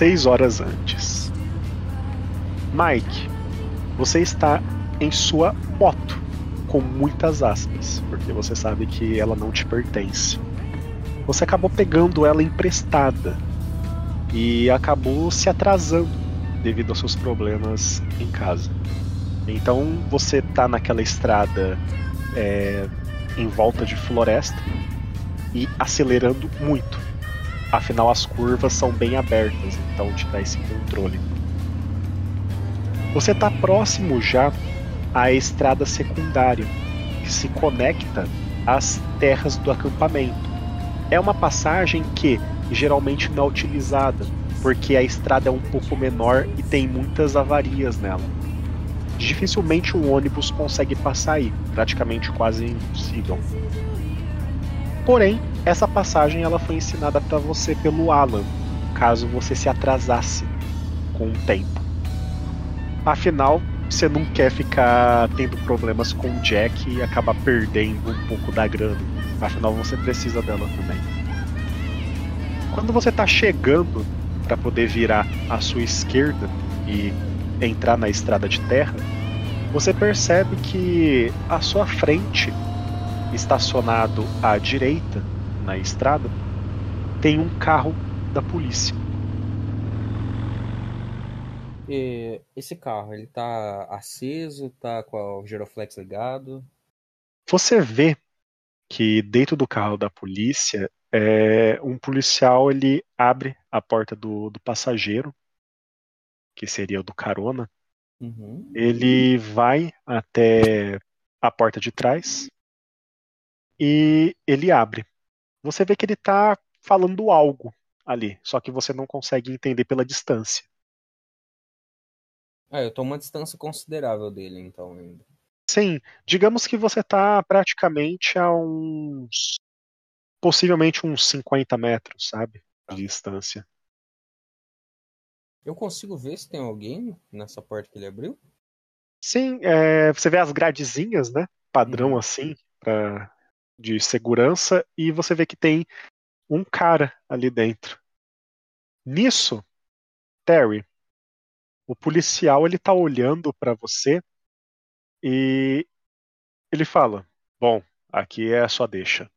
Seis horas antes. Mike, você está em sua moto, com muitas aspas, porque você sabe que ela não te pertence. Você acabou pegando ela emprestada e acabou se atrasando devido aos seus problemas em casa. Então você tá naquela estrada é, em volta de floresta e acelerando muito. Afinal, as curvas são bem abertas, então te dá esse controle. Você está próximo já à estrada secundária, que se conecta às terras do acampamento. É uma passagem que geralmente não é utilizada, porque a estrada é um pouco menor e tem muitas avarias nela. Dificilmente um ônibus consegue passar aí, praticamente quase impossível. Porém, essa passagem ela foi ensinada para você pelo Alan, caso você se atrasasse com o tempo. Afinal, você não quer ficar tendo problemas com o Jack e acabar perdendo um pouco da grana. Afinal, você precisa dela também. Quando você está chegando para poder virar à sua esquerda e entrar na estrada de terra, você percebe que à sua frente, estacionado à direita na estrada, tem um carro da polícia. E esse carro, ele tá aceso, tá com o giroflex ligado? Você vê que dentro do carro da polícia, é, um policial ele abre a porta do, do passageiro, que seria o do carona. Uhum. Ele vai até a porta de trás e ele abre. Você vê que ele tá falando algo ali, só que você não consegue entender pela distância. Ah, eu tô uma distância considerável dele, então, ainda. Sim, digamos que você tá praticamente a uns. possivelmente uns 50 metros, sabe? De distância. Eu consigo ver se tem alguém nessa porta que ele abriu? Sim, é, você vê as gradezinhas, né? Padrão Uhum. assim, pra, de segurança, e você vê que tem um cara ali dentro. Nisso, Terry, o policial ele tá olhando pra você e ele fala: Bom, aqui é a sua deixa.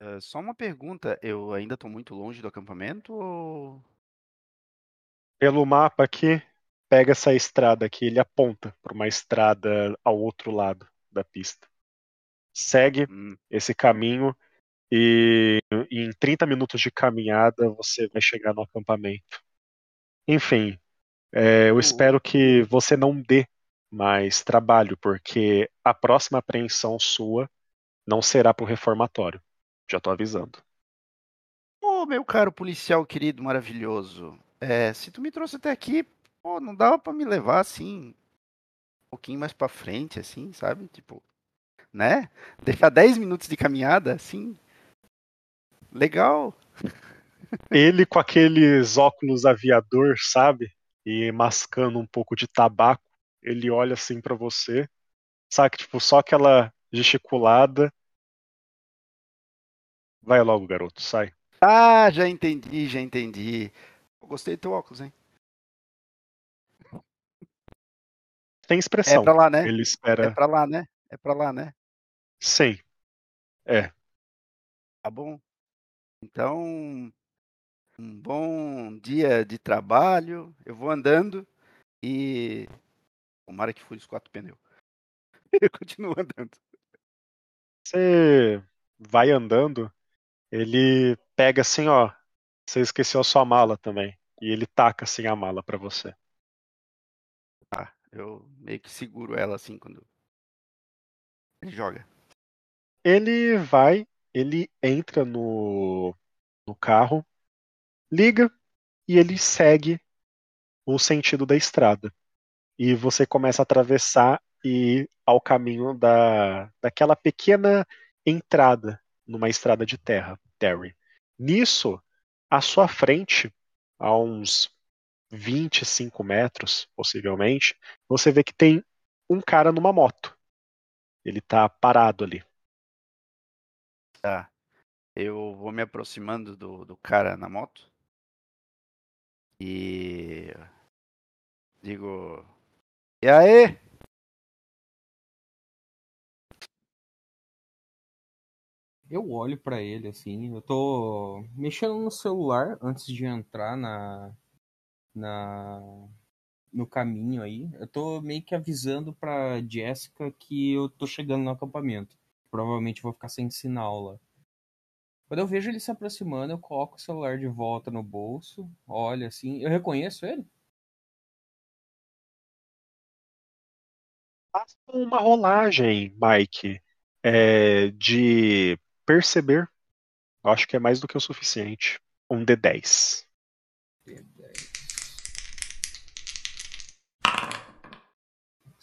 Ah, só uma pergunta, eu ainda tô muito longe do acampamento ou. Pelo mapa aqui, pega essa estrada aqui, ele aponta para uma estrada ao outro lado da pista. Segue Hum, esse caminho e em 30 minutos de caminhada você vai chegar no acampamento. Enfim, é, eu espero que você não dê mais trabalho, porque a próxima apreensão sua não será para o reformatório. Já tô avisando. Ô, meu caro policial querido, maravilhoso. É, se tu me trouxe até aqui, pô, não dava pra me levar assim, um pouquinho mais pra frente, assim, sabe? Tipo, né? *laughs* Deixar 10 minutos de caminhada, assim. Legal. *laughs* Ele com aqueles óculos aviador, sabe? E mascando um pouco de tabaco, ele olha assim pra você, sabe? Tipo, só aquela gesticulada. Vai logo, garoto, sai. Ah, já entendi, já entendi. Eu gostei do teu óculos, hein? Tem expressão. É pra lá, né? Ele É espera. pra lá, né? É pra lá, né? Sim. É. Tá bom. Então, um bom dia de trabalho. Eu vou andando e. Tomara que fure os quatro pneus. *laughs* Eu continuo andando. Você vai andando, ele pega assim, ó. Você esqueceu a sua mala também. E ele taca assim a mala pra você. Tá, eu meio que seguro ela assim quando ele joga. Ele vai, ele entra no, no carro, liga e ele segue o sentido da estrada. E você começa a atravessar e ao caminho da, daquela pequena entrada numa estrada de terra, Terry. Nisso, à sua frente, a uns 25 metros, possivelmente, você vê que tem um cara numa moto. Ele tá parado ali. Tá. Eu vou me aproximando do, do cara na moto. E. Digo. E aí? Eu olho pra ele assim, eu tô mexendo no celular antes de entrar na, na no caminho aí. Eu tô meio que avisando pra Jessica que eu tô chegando no acampamento. Provavelmente vou ficar sem sinal lá. Quando eu vejo ele se aproximando, eu coloco o celular de volta no bolso, olho assim. Eu reconheço ele? Faça uma rolagem, Mike, é, de perceber. Eu acho que é mais do que o suficiente. Um D10.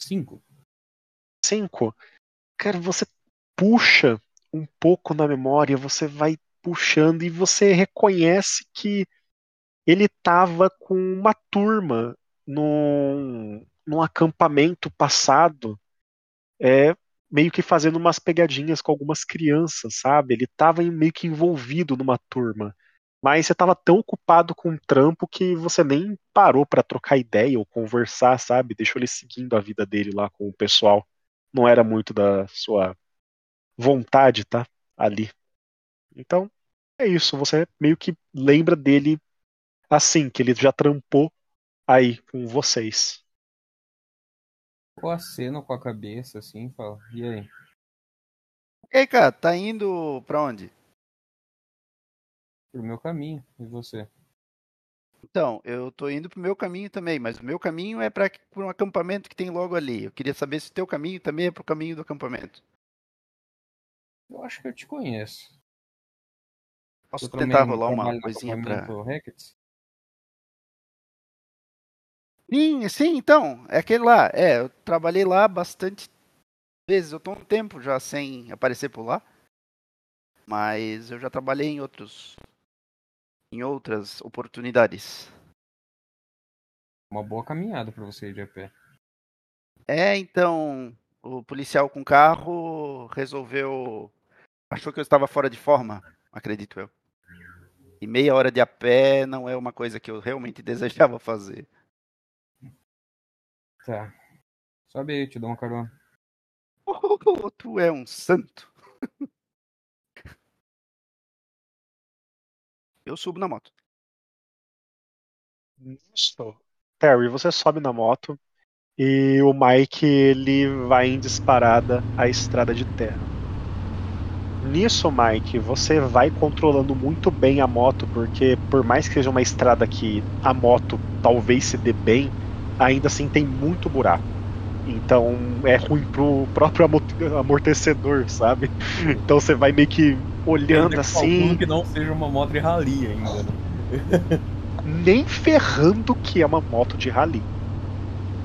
Cinco. Cinco. Cara, você puxa um pouco na memória, você vai puxando e você reconhece que ele estava com uma turma num, num acampamento passado, é, meio que fazendo umas pegadinhas com algumas crianças, sabe? Ele estava meio que envolvido numa turma. Mas você estava tão ocupado com o trampo que você nem parou para trocar ideia ou conversar, sabe? Deixou ele seguindo a vida dele lá com o pessoal. Não era muito da sua vontade, tá? Ali. Então, é isso. Você meio que lembra dele assim, que ele já trampou aí com vocês. Eu aceno com a cabeça assim, fala, e aí? E aí, cara, tá indo pra onde? Pro meu caminho, e você? Então, eu tô indo pro meu caminho também, mas o meu caminho é para um acampamento que tem logo ali. Eu queria saber se o teu caminho também é pro caminho do acampamento. Eu acho que eu te conheço. Posso Eu tentar rolar uma coisinha pra. Hackett? Sim, sim, então, é aquele lá. É, eu trabalhei lá bastante vezes. Eu tô um tempo já sem aparecer por lá. Mas eu já trabalhei em outros. Em outras oportunidades. Uma boa caminhada pra você ir de a pé. É, então, o policial com carro resolveu. achou que eu estava fora de forma, acredito eu. E meia hora de a pé não é uma coisa que eu realmente *laughs* desejava fazer. Tá. Sobe aí, te dou uma carona. *laughs* Oh, tu é um santo. Eu subo na moto. Isso. Terry, você sobe na moto e o Mike ele vai em disparada à estrada de terra. Nisso, Mike, você vai controlando muito bem a moto, porque por mais que seja uma estrada que a moto talvez se dê bem, ainda assim tem muito buraco. Então é ruim pro próprio amo- amortecedor, sabe? Então você vai meio que olhando assim, que não seja uma moto de rally ainda. né? *laughs* nem ferrando que é uma moto de rally.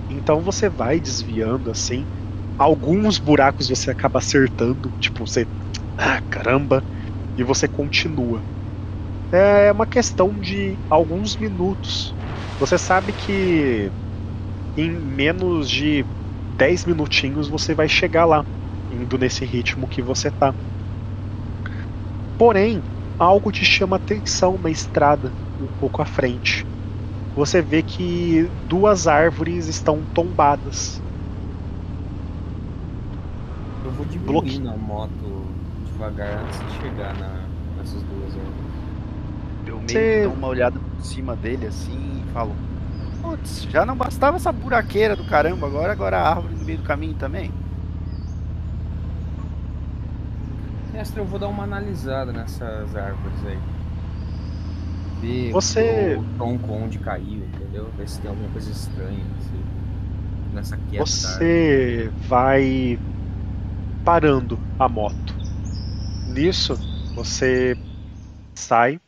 Então você vai desviando assim. Alguns buracos você acaba acertando, tipo, você. Ah, caramba! E você continua. É uma questão de alguns minutos. Você sabe que em menos de 10 minutinhos você vai chegar lá, indo nesse ritmo que você tá. Porém, algo te chama atenção na estrada, um pouco à frente. Você vê que duas árvores estão tombadas. Eu vou diminuir Bloque- na moto devagar antes de chegar na, nessas duas árvores. Eu meio Cê- que dou uma olhada por cima dele assim e falo: Putz, já não bastava essa buraqueira do caramba, agora, agora a árvore no meio do caminho também. Mestre, eu vou dar uma analisada nessas árvores aí. Ver Você- o tronco onde caiu, entendeu? Ver se tem alguma coisa estranha assim, nessa queda. árvore. Você vai parando a moto. Nisso, você sai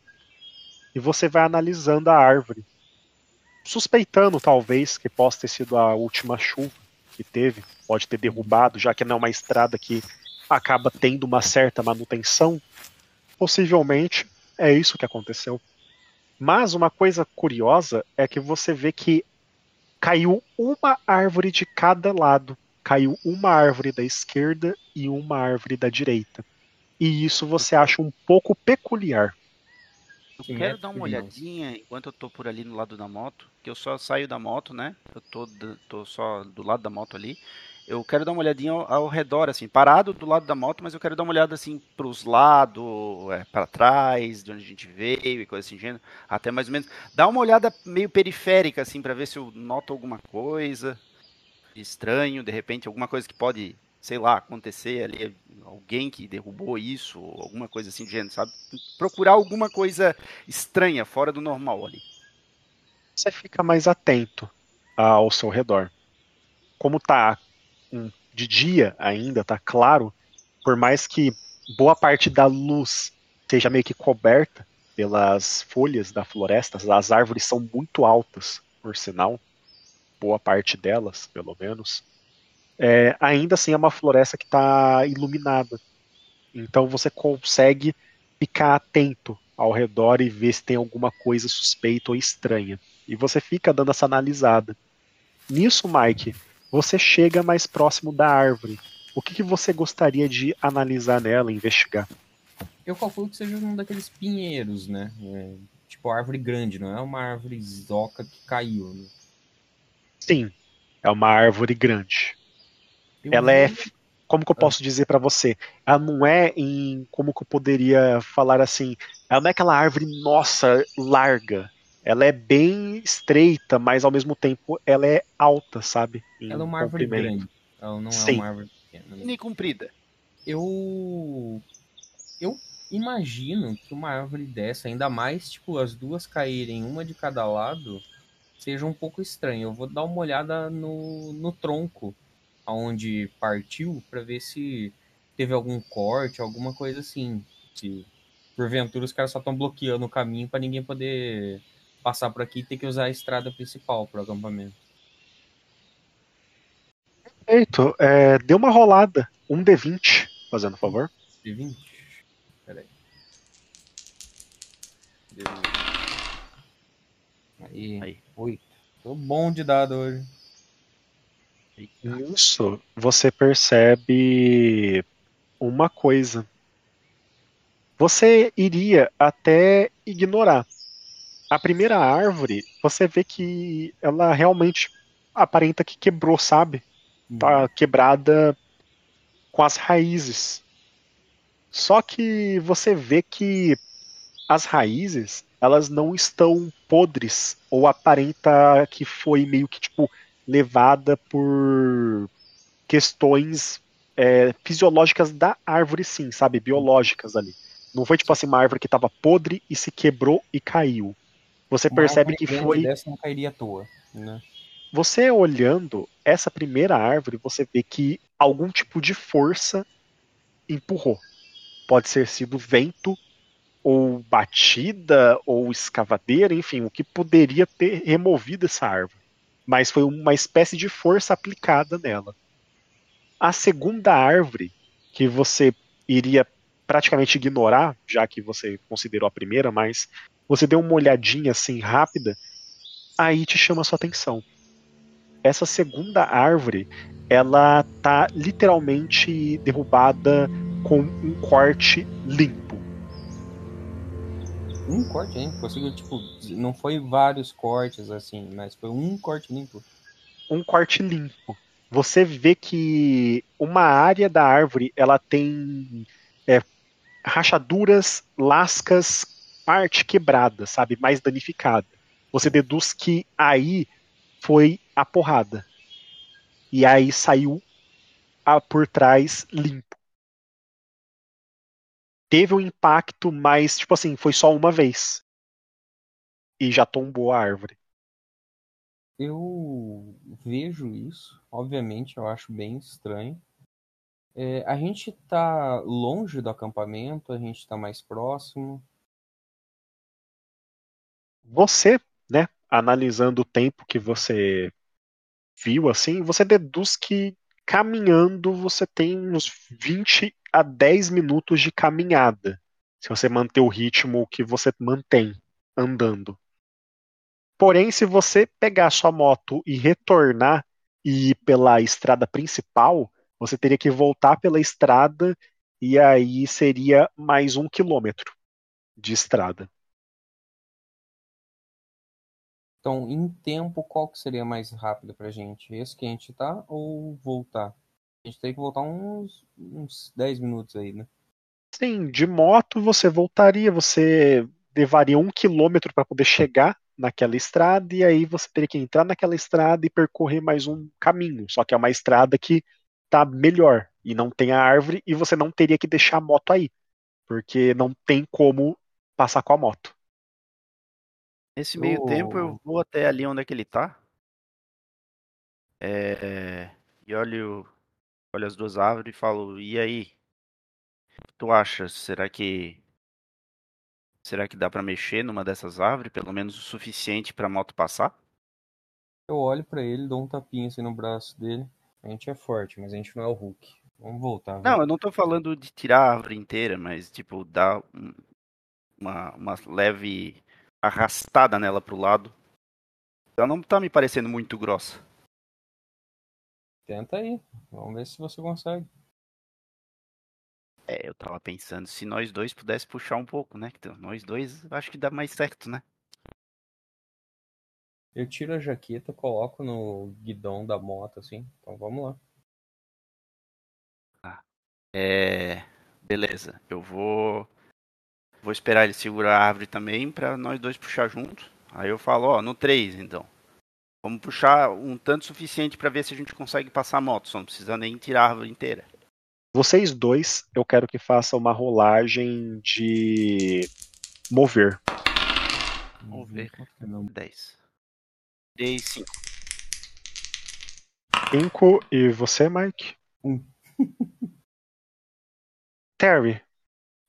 e você vai analisando a árvore. Suspeitando, talvez, que possa ter sido a última chuva que teve. Pode ter derrubado, já que não é uma estrada que acaba tendo uma certa manutenção. Possivelmente é isso que aconteceu. Mas uma coisa curiosa é que você vê que caiu uma árvore de cada lado. Caiu uma árvore da esquerda e uma árvore da direita. E isso você acha um pouco peculiar. Eu Sim, quero é dar uma curioso. olhadinha enquanto eu tô por ali no lado da moto, que eu só saio da moto, né? Eu tô, tô só do lado da moto ali. Eu quero dar uma olhadinha ao, ao, redor, assim, parado do lado da moto, mas eu quero dar uma olhada assim para os lados, é, para trás, de onde a gente veio e coisa assim, gênero, até mais ou menos. Dá uma olhada meio periférica, assim, para ver se eu noto alguma coisa estranho, de repente, alguma coisa que pode, sei lá, acontecer ali, alguém que derrubou isso, alguma coisa assim, gênero, sabe? Procurar alguma coisa estranha, fora do normal ali. Você fica mais atento ao seu redor. Como tá de dia ainda, tá claro, por mais que boa parte da luz seja meio que coberta pelas folhas da floresta, as árvores são muito altas, por sinal, boa parte delas, pelo menos. É, ainda assim é uma floresta que está iluminada. Então você consegue ficar atento ao redor e ver se tem alguma coisa suspeita ou estranha. E você fica dando essa analisada. Nisso, Mike, você chega mais próximo da árvore. O que, que você gostaria de analisar nela, investigar? Eu calculo que seja um daqueles pinheiros, né? É, tipo árvore grande, não é uma árvore zoca que caiu. Né? Sim, é uma árvore grande. Eu ela é. Como que eu posso dizer para você? Ela não é em. Como que eu poderia falar assim? Ela não é aquela árvore, nossa, larga ela é bem estreita, mas ao mesmo tempo ela é alta, sabe? Ela é uma árvore grande. Ela não Sim. é uma árvore pequena. Nem comprida. Eu. Eu imagino que uma árvore dessa, ainda mais, tipo, as duas caírem uma de cada lado, seja um pouco estranho. Eu vou dar uma olhada no, no tronco aonde partiu para ver se teve algum corte, alguma coisa assim. Se porventura os caras só estão bloqueando o caminho para ninguém poder passar por aqui e ter que usar a estrada principal para o acampamento. Perfeito. É, dê uma rolada. Um D20, fazendo favor. D20? Peraí. Aí, Aí. oito. Tô bom de dado hoje. Isso, você percebe uma coisa. Você iria até ignorar a primeira árvore, você vê que ela realmente aparenta que quebrou, sabe? Tá uhum. quebrada com as raízes. Só que você vê que as raízes, elas não estão podres ou aparenta que foi meio que tipo levada por questões é, fisiológicas da árvore, sim, sabe? Biológicas ali. Não foi tipo assim uma árvore que estava podre e se quebrou e caiu. Você percebe que foi. Dessa não cairia à toa, né? Você olhando essa primeira árvore, você vê que algum tipo de força empurrou. Pode ser sido vento, ou batida, ou escavadeira, enfim, o que poderia ter removido essa árvore. Mas foi uma espécie de força aplicada nela. A segunda árvore, que você iria praticamente ignorar, já que você considerou a primeira, mas você deu uma olhadinha assim rápida, aí te chama a sua atenção. Essa segunda árvore, ela tá literalmente derrubada com um corte limpo. Um corte limpo? Conseguiu, tipo, não foi vários cortes assim, mas foi um corte limpo. Um corte limpo. Você vê que uma área da árvore, ela tem é, rachaduras, lascas parte quebrada, sabe? Mais danificada. Você deduz que aí foi a porrada. E aí saiu a, por trás limpo. Teve um impacto, mas, tipo assim, foi só uma vez. E já tombou a árvore. Eu vejo isso, obviamente, eu acho bem estranho. É, a gente tá longe do acampamento, a gente tá mais próximo você, né, analisando o tempo que você viu assim, você deduz que caminhando você tem uns 20 a 10 minutos de caminhada. Se você manter o ritmo que você mantém andando. Porém, se você pegar sua moto e retornar e ir pela estrada principal, você teria que voltar pela estrada e aí seria mais um quilômetro de estrada. Então, em tempo, qual que seria mais rápido pra gente? Esse que a gente tá ou voltar? A gente tem que voltar uns, uns 10 minutos aí, né? Sim, de moto você voltaria, você levaria um quilômetro para poder chegar naquela estrada e aí você teria que entrar naquela estrada e percorrer mais um caminho. Só que é uma estrada que tá melhor e não tem a árvore e você não teria que deixar a moto aí, porque não tem como passar com a moto. Nesse meio Ô. tempo eu vou até ali onde é que ele tá. É, e olho, olho as duas árvores e falo, e aí? O que tu acha? Será que. Será que dá pra mexer numa dessas árvores? Pelo menos o suficiente pra moto passar? Eu olho pra ele, dou um tapinha assim no braço dele. A gente é forte, mas a gente não é o Hulk. Vamos voltar. Não, eu não tô falando de tirar a árvore inteira, mas tipo, dar um- uma, uma leve arrastada nela pro lado. Ela não tá me parecendo muito grossa. Tenta aí. Vamos ver se você consegue. É, eu tava pensando se nós dois pudéssemos puxar um pouco, né? Então, nós dois acho que dá mais certo, né? Eu tiro a jaqueta, coloco no guidão da moto, assim. Então vamos lá. É. Beleza, eu vou. Vou esperar ele segurar a árvore também pra nós dois puxar junto. Aí eu falo, ó, no 3 então. Vamos puxar um tanto suficiente pra ver se a gente consegue passar a moto, só não precisa nem tirar a árvore inteira. Vocês dois, eu quero que façam uma rolagem de mover. Vamos ver. Não. 10. 10, 5. 5 e você, Mike? Um. *laughs* Terry,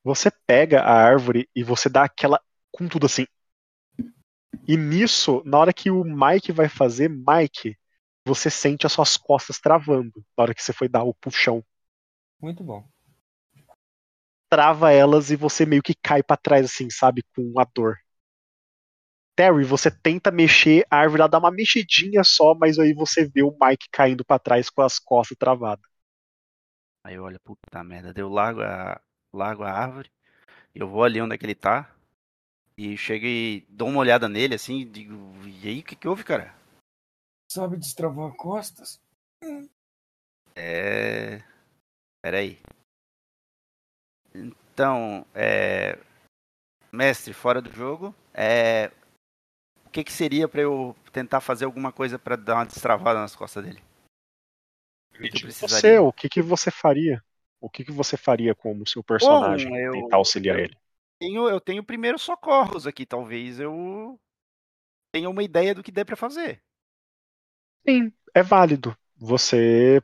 você pega a árvore e você dá aquela com tudo assim. E nisso, na hora que o Mike vai fazer, Mike, você sente as suas costas travando na hora que você foi dar o puxão. Muito bom. Trava elas e você meio que cai pra trás assim, sabe, com a dor. Terry, você tenta mexer, a árvore ela dá uma mexidinha só, mas aí você vê o Mike caindo pra trás com as costas travadas. Aí eu olho, puta merda, deu largo a, largo a árvore. Eu vou ali onde é que ele tá. E chego e dou uma olhada nele assim e digo, e aí, o que, que houve, cara? Sabe destravar costas? É. Peraí. Então, é. Mestre, fora do jogo, é. O que, que seria pra eu tentar fazer alguma coisa pra dar uma destravada nas costas dele? O que Você, o que, que você faria? O que, que você faria como seu personagem Bom, eu- tentar auxiliar eu- ele? Tenho, eu tenho primeiros socorros aqui, talvez eu tenha uma ideia do que der pra fazer. Sim, é válido. Você,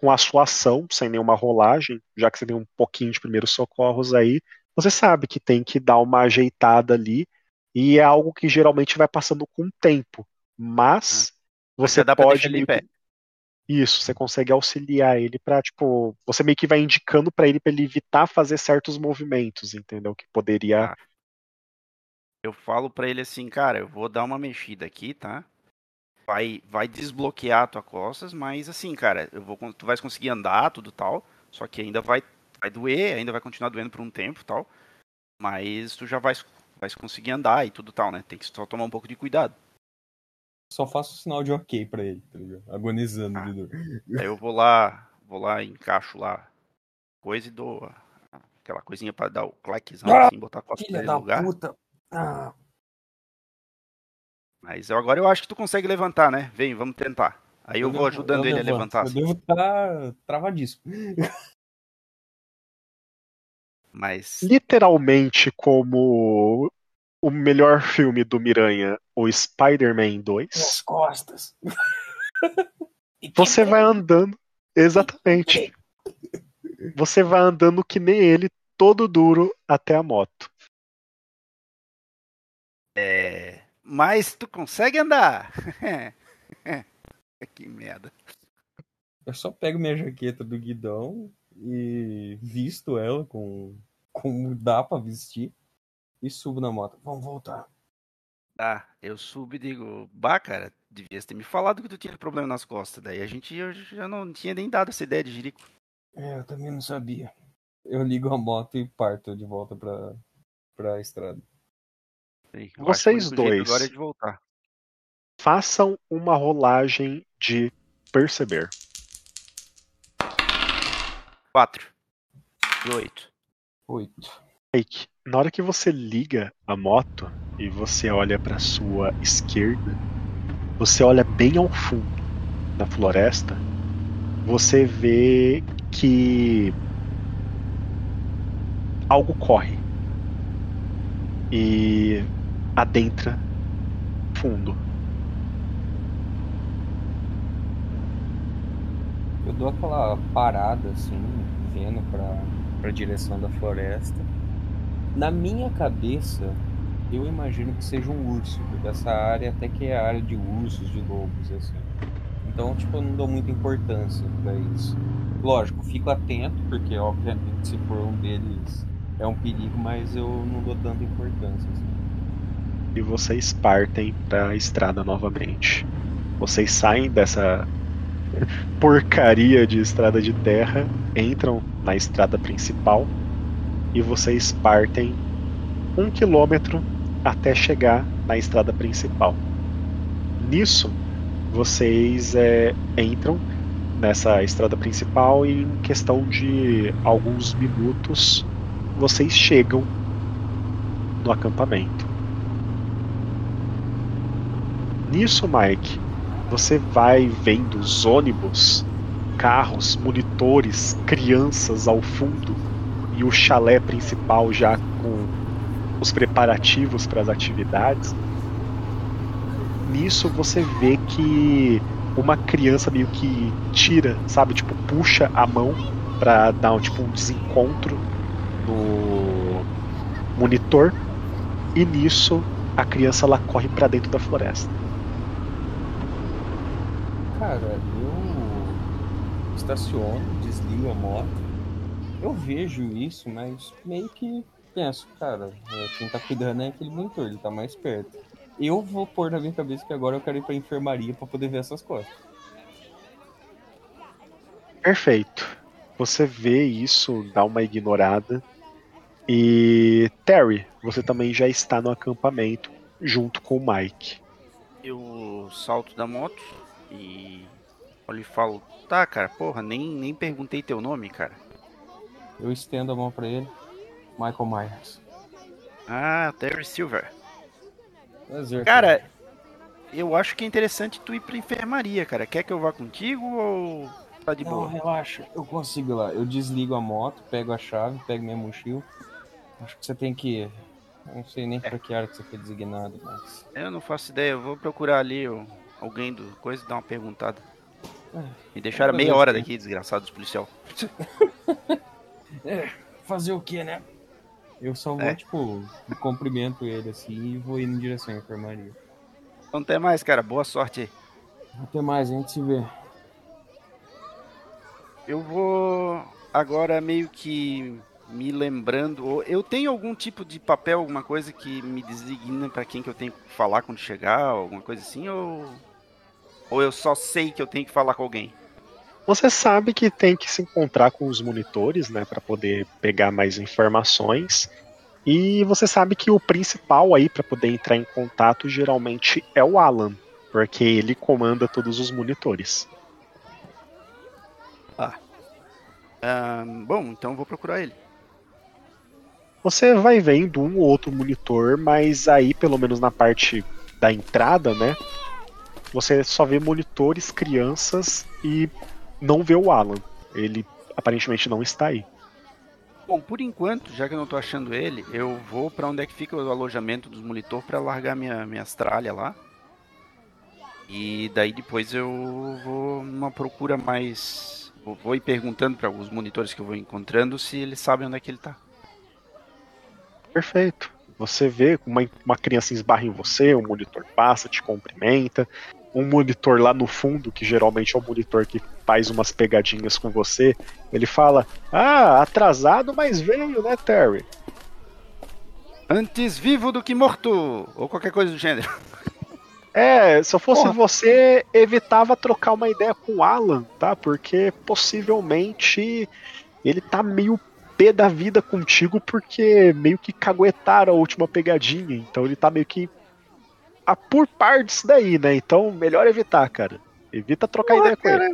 com a sua ação, sem nenhuma rolagem, já que você tem um pouquinho de primeiros socorros aí, você sabe que tem que dar uma ajeitada ali, e é algo que geralmente vai passando com o tempo. Mas você já dá pra pode. meio Isso, você consegue auxiliar ele pra, tipo, você meio que vai indicando pra ele pra ele evitar fazer certos movimentos, entendeu? Que poderia. Ah. Eu falo pra ele assim, cara, eu vou dar uma mexida aqui, tá? Vai, vai desbloquear tua costas, mas assim, cara, eu vou, tu vais conseguir andar, tudo tal. Só que ainda vai, vai doer, ainda vai continuar doendo por um tempo, tal. Mas tu já vais, vais conseguir andar e tudo tal, né? Tem que só tomar um pouco de cuidado. Só faço o sinal de ok pra ele, tá ligado? Agonizando Ah. de dor. Aí eu vou lá, vou lá, encaixo lá coisa e dou a- aquela coisinha pra dar o claquezão Ah, assim, botar a costa dele da no lugar. puta. Ah, Mas eu, agora eu acho que tu consegue levantar, né? Vem, vamos tentar. Aí eu, vou levo- ajudando eu ele a levanto. levantar. Eu assim. devo estar travadíssimo. *laughs* Mas literalmente como o melhor filme do Miranha, o Spider-Man 2. costas. *laughs* Você vai andando. Exatamente. Você vai andando que nem ele, todo duro até a moto. É. Mas tu consegue andar. *laughs* que merda. Eu só pego minha jaqueta do guidão e visto ela com como dá pra vestir e subo na moto. Vamos voltar. Tá, eu subo e digo, bah, cara, devias ter me falado que tu tinha problema nas costas. Daí a gente eu já não tinha nem dado essa ideia de jirico. É, eu também não sabia. Eu ligo a moto e parto de volta pra, pra estrada. O Vocês dois. Agora é de voltar. Façam uma rolagem de perceber. 4. E 8. Oito. Mike, na hora que você liga a moto e você olha para sua esquerda, você olha bem ao fundo na floresta, você vê que algo corre e adentra fundo. Eu dou aquela parada assim, vendo pra, pra direção da floresta. Na minha cabeça, eu imagino que seja um urso, porque essa área até que é área de ursos, de lobos, assim. Então, tipo, eu não dou muita importância pra isso. Lógico, fico atento, porque obviamente se for um deles é um perigo, mas eu não dou tanta importância. Assim. e vocês partem para a estrada novamente. Vocês saem dessa *laughs* porcaria de estrada de terra, entram na estrada principal e vocês partem um quilômetro até chegar na estrada principal. Nisso, vocês é, entram nessa estrada principal e em questão de alguns minutos vocês chegam no acampamento. Nisso, Mike, você vai vendo os ônibus, carros, monitores, crianças ao fundo e o chalé principal já com os preparativos para as atividades. Nisso você vê que uma criança meio que tira, sabe, tipo puxa a mão para dar um, tipo um desencontro no monitor e nisso a criança ela corre para dentro da floresta. Cara, eu estaciono, desligo a moto. Eu vejo isso, mas meio que penso, cara, é, quem tá cuidando é aquele monitor, ele tá mais perto. Eu vou pôr na minha cabeça que agora eu quero ir pra enfermaria pra poder ver essas coisas. Perfeito. Você vê isso, dá uma ignorada. E Terry, você também já está no acampamento junto com o Mike. Eu salto da moto e olho e falo, tá, cara, porra, nem, nem perguntei teu nome, cara. Eu estendo a mão pra ele. Michael Myers. Ah, Terry Silver. Prazer. Cara, eu acho que é interessante tu ir pra enfermaria, cara. Quer que eu vá contigo ou tá de Não, boa? relaxa, eu consigo ir lá. Eu desligo a moto, pego a chave, pego minha mochila. Acho que você tem que ir. Eu não sei nem pra que área que você foi designado, mas. Eu não faço ideia, eu vou procurar ali ó, alguém do coisa dar uma perguntada. Me deixaram meia hora daqui, desgraçados policial. *laughs* É, fazer o que, né? Eu só vou, É. tipo, cumprimento ele assim e vou indo em direção à enfermaria. Então até mais, cara. Boa sorte aí. Até mais, a gente se vê. Eu vou agora meio que me lembrando. Eu tenho algum tipo de papel, alguma coisa que me designa pra quem que eu tenho que falar quando chegar, alguma coisa assim, ou. Ou eu só sei que eu tenho que falar com alguém? Você sabe que tem que se encontrar com os monitores, né, para poder pegar mais informações. E você sabe que o principal aí para poder entrar em contato geralmente é o Alan, porque ele comanda todos os monitores. Ahn, bom, então vou procurar ele. Você vai vendo um ou outro monitor, mas aí, pelo menos na parte da entrada, né? Você só vê monitores, crianças e não vê o Alan. Ele aparentemente não está aí. Bom, por enquanto, já que eu não tô achando ele, eu vou pra onde é que fica o alojamento dos monitor pra largar minha, minhas tralhas lá. E daí depois eu vou numa procura mais. Vou, ir perguntando para os monitores que eu vou encontrando se eles sabem onde é que ele tá. Perfeito. Você vê uma, uma criança esbarra em você, o monitor passa, te cumprimenta. Um monitor lá no fundo, que geralmente é o monitor que faz umas pegadinhas com você, ele fala: Ah, atrasado, mas veio, né, Terry? Antes vivo do que morto! Ou qualquer coisa do gênero. É, se eu fosse Porra. você, evitava trocar uma ideia com o Alan, tá? Porque possivelmente ele tá meio pé da vida contigo porque meio que caguetaram a última pegadinha. Então ele tá meio que a por par disso daí, né? Então, melhor evitar, cara. Evita trocar Porra, ideia com ele. cara,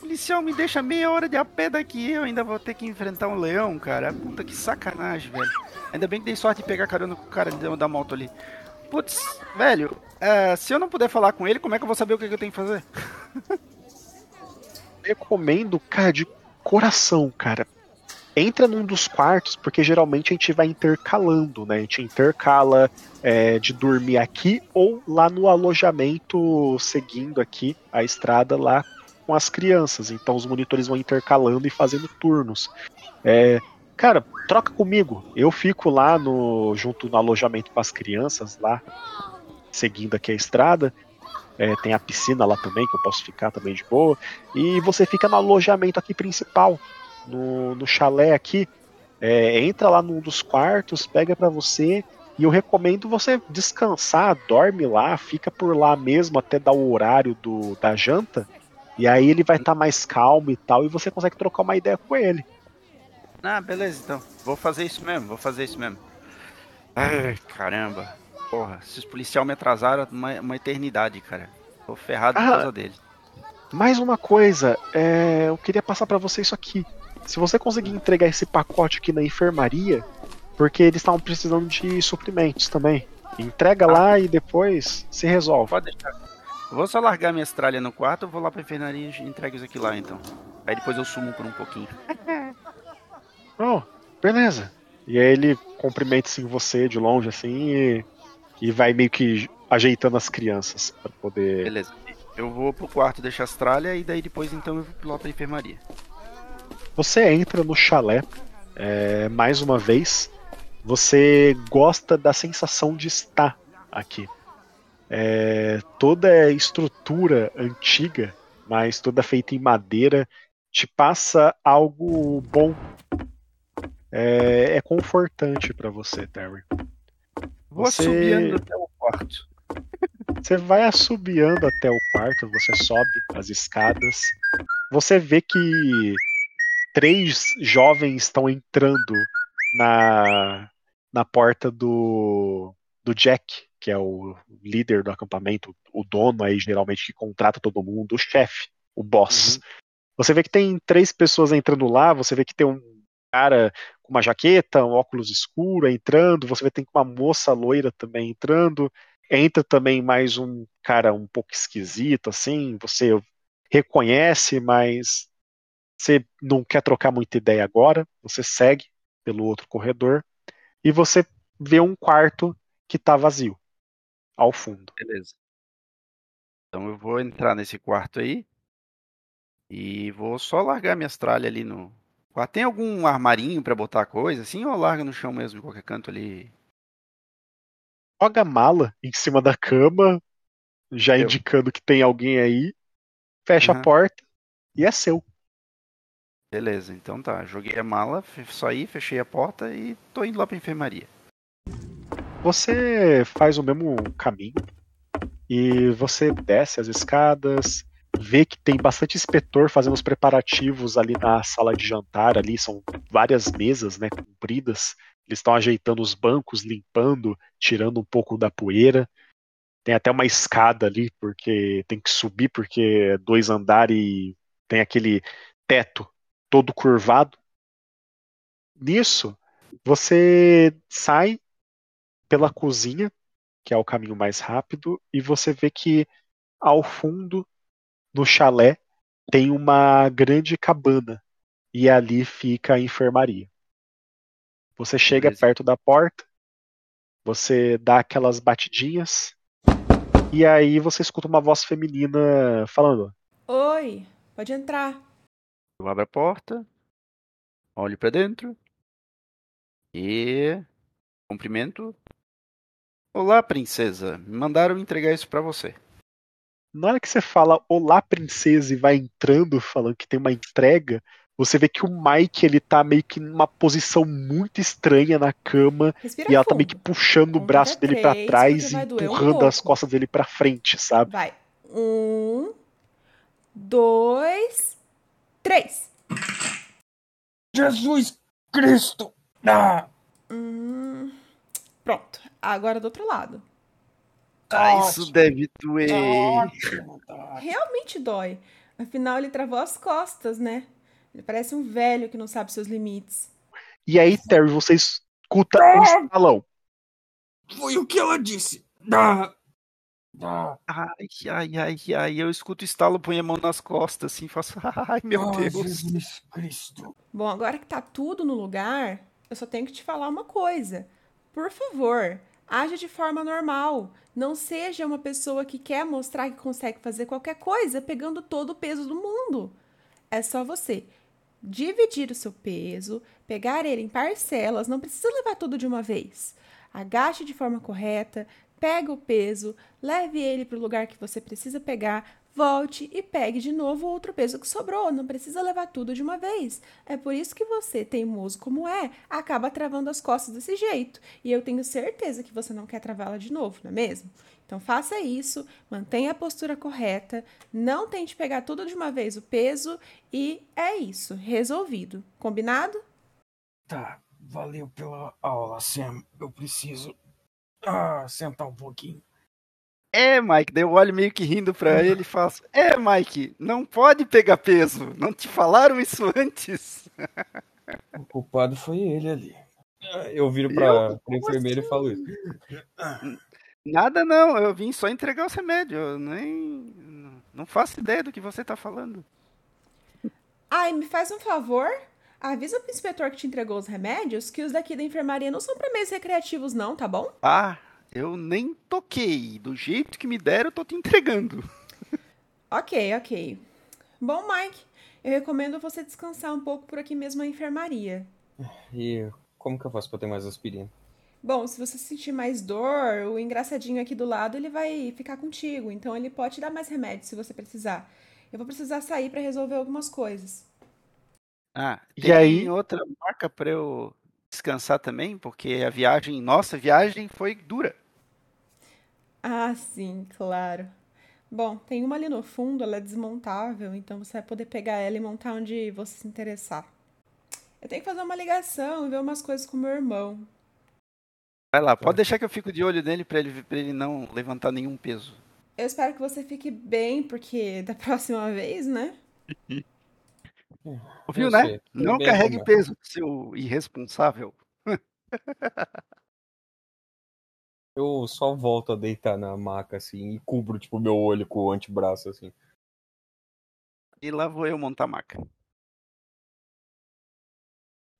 policial me deixa meia hora de a pé daqui eu ainda vou ter que enfrentar um leão, cara. Puta que sacanagem, velho. Ainda bem que dei sorte de pegar carona com o cara da- da moto ali. Putz, velho, é, se eu não puder falar com ele, como é que eu vou saber o que, que eu tenho que fazer? *laughs* recomendo, cara, de coração, cara. Entra num dos quartos, porque geralmente a gente vai intercalando, né? A gente intercala é, de dormir aqui ou lá no alojamento, seguindo aqui a estrada lá com as crianças. Então os monitores vão intercalando e fazendo turnos. É, cara, troca comigo. Eu fico lá no junto no alojamento com as crianças lá, seguindo aqui a estrada. É, tem a piscina lá também, que eu posso ficar também de boa. E você fica no alojamento aqui principal, no, no chalé aqui. É, entra lá num dos quartos, pega pra você. E eu recomendo você descansar, dorme lá, fica por lá mesmo até dar o horário do, da janta. E aí ele vai estar mais calmo e tal, e você consegue trocar uma ideia com ele. Ah, beleza, então. Vou fazer isso mesmo, vou fazer isso mesmo. Ai, caramba. Porra, esses policiais me atrasaram uma, uma eternidade, cara. Tô ferrado por Ah. causa deles. Mais uma coisa, é, eu queria passar pra você isso aqui. Se você conseguir entregar esse pacote aqui na enfermaria, porque eles estavam precisando de suprimentos também. Entrega lá e depois se resolve. Pode deixar. Vou só largar minha tralha no quarto, vou lá pra enfermaria e entrego isso aqui lá, então. Aí depois eu sumo por um pouquinho. *laughs* Oh, beleza. E aí ele cumprimenta assim você de longe assim e, e vai meio que ajeitando as crianças pra poder. Beleza. Eu vou pro quarto deixar as tralhas e daí depois então eu vou lá pra enfermaria. Você entra no chalé, é, mais uma vez. Você gosta da sensação de estar aqui. É, toda a estrutura antiga, mas toda feita em madeira, te passa algo bom. É, é confortante pra você, Terry. Vou Você- assobiando até o quarto. *laughs* Você vai assobiando até o quarto, você sobe as escadas. Você vê que três jovens estão entrando na, na porta do, do Jack, que é o líder do acampamento, o dono aí, geralmente, que contrata todo mundo, o chefe, o boss. Você vê que tem três pessoas entrando lá, você vê que tem um cara com uma jaqueta, um óculos escuro entrando, você vê que tem uma moça loira também entrando entra também mais um cara um pouco esquisito, assim, você reconhece, mas você não quer trocar muita ideia agora, você segue pelo outro corredor e você vê um quarto que tá vazio ao fundo. Beleza. Então eu vou entrar nesse quarto aí. E vou só largar minhas tralhas ali no. Tem algum armarinho pra botar coisa assim ou larga no chão mesmo, em qualquer canto ali? Joga a mala em cima da cama, já Eu. indicando que tem alguém aí, fecha Aham. a porta e é seu. Beleza, então tá. Joguei a mala, saí, fechei a porta e tô indo lá pra enfermaria. Você faz o mesmo caminho e você desce as escadas, vê que tem bastante inspetor fazendo os preparativos ali na sala de jantar, ali são várias mesas, né, compridas. Eles estão ajeitando os bancos, limpando, tirando um pouco da poeira. Tem até uma escada ali, porque tem que subir, porque é dois andares e tem aquele teto todo curvado. Nisso, você sai pela cozinha, que é o caminho mais rápido, e você vê que ao fundo, no chalé, tem uma grande cabana, e ali fica a enfermaria. Você chega Beleza. perto da porta, você dá aquelas batidinhas, e aí você escuta uma voz feminina falando: Oi, pode entrar. Eu abro a porta, olho pra dentro e cumprimento. Olá, princesa. Me mandaram entregar isso pra você. Na hora que você fala Olá, princesa, e vai entrando falando que tem uma entrega, você vê que o Mike ele tá meio que numa posição muito estranha na cama Respira e ela tá fundo. meio que puxando o Conta braço dele pra três, trás e doer um empurrando as costas dele pra frente, sabe? Vai. Um, dois, três. Jesus Cristo! Ah, Hum, pronto. Agora do outro lado. Ah, isso deve doer. Realmente dói. Afinal, ele travou as costas, né? Ele parece um velho que não sabe seus limites. E aí, Terry, você escuta um estalão. Foi o que ela disse. Ah, ah, Ai, ai, ai, ai. Eu escuto o estalo, ponho a mão nas costas, assim, faço. *laughs* Ai, meu ah, Deus. Jesus Cristo. Bom, agora que tá tudo no lugar, eu só tenho que te falar uma coisa. Por favor, haja de forma normal. Não seja uma pessoa que quer mostrar que consegue fazer qualquer coisa pegando todo o peso do mundo. É só você dividir o seu peso, pegar ele em parcelas, não precisa levar tudo de uma vez. Agache de forma correta, pega o peso, leve ele para o lugar que você precisa pegar, volte e pegue de novo outro peso que sobrou. Não precisa levar tudo de uma vez. É por isso que você, teimoso como é, acaba travando as costas desse jeito. E eu tenho certeza que você não quer travá-la de novo, não é mesmo? Então faça isso, mantenha a postura correta, não tente pegar tudo de uma vez o peso e é isso, resolvido. Combinado? Tá, valeu pela aula, Sam. Eu preciso ah, sentar um pouquinho. É, Mike, daí eu olho meio que rindo pra *laughs* ele e faço: É, Mike, não pode pegar peso. Não te falaram isso *laughs* antes. O culpado foi ele ali. Eu viro pra, pra enfermeira e falo isso. Nada não, eu vim só entregar os remédios. Eu nem. Não faço ideia do que você tá falando. Ai, me faz um favor? Avisa pro inspetor que te entregou os remédios que os daqui da enfermaria não são pra meios recreativos, não, tá bom? Ah, eu nem toquei. Do jeito que me deram, eu tô te entregando. *laughs* Ok, ok. Bom, Mike, eu recomendo você descansar um pouco por aqui mesmo na enfermaria. E como que eu faço pra ter mais aspirina? Bom, se você sentir mais dor, o engraçadinho aqui do lado ele vai ficar contigo, então ele pode te dar mais remédio se você precisar. Eu vou precisar sair pra resolver algumas coisas. Ah, E tem aí? outra marca pra eu descansar também, porque a viagem, nossa viagem foi dura. Ah, sim, claro. Bom, tem uma ali no fundo, ela é desmontável, então você vai poder pegar ela e montar onde você se interessar. Eu tenho que fazer uma ligação e ver umas coisas com meu irmão. Vai lá, pode deixar que eu fico de olho nele pra ele, pra ele não levantar nenhum peso. Eu espero que você fique bem, porque da próxima vez, né? *laughs* Ouviu, Eu né? sei, Não bem, carregue Romero. peso, seu irresponsável. *laughs* Eu só volto a deitar na maca assim e cubro tipo meu olho com o antebraço assim. E lá vou eu montar a maca.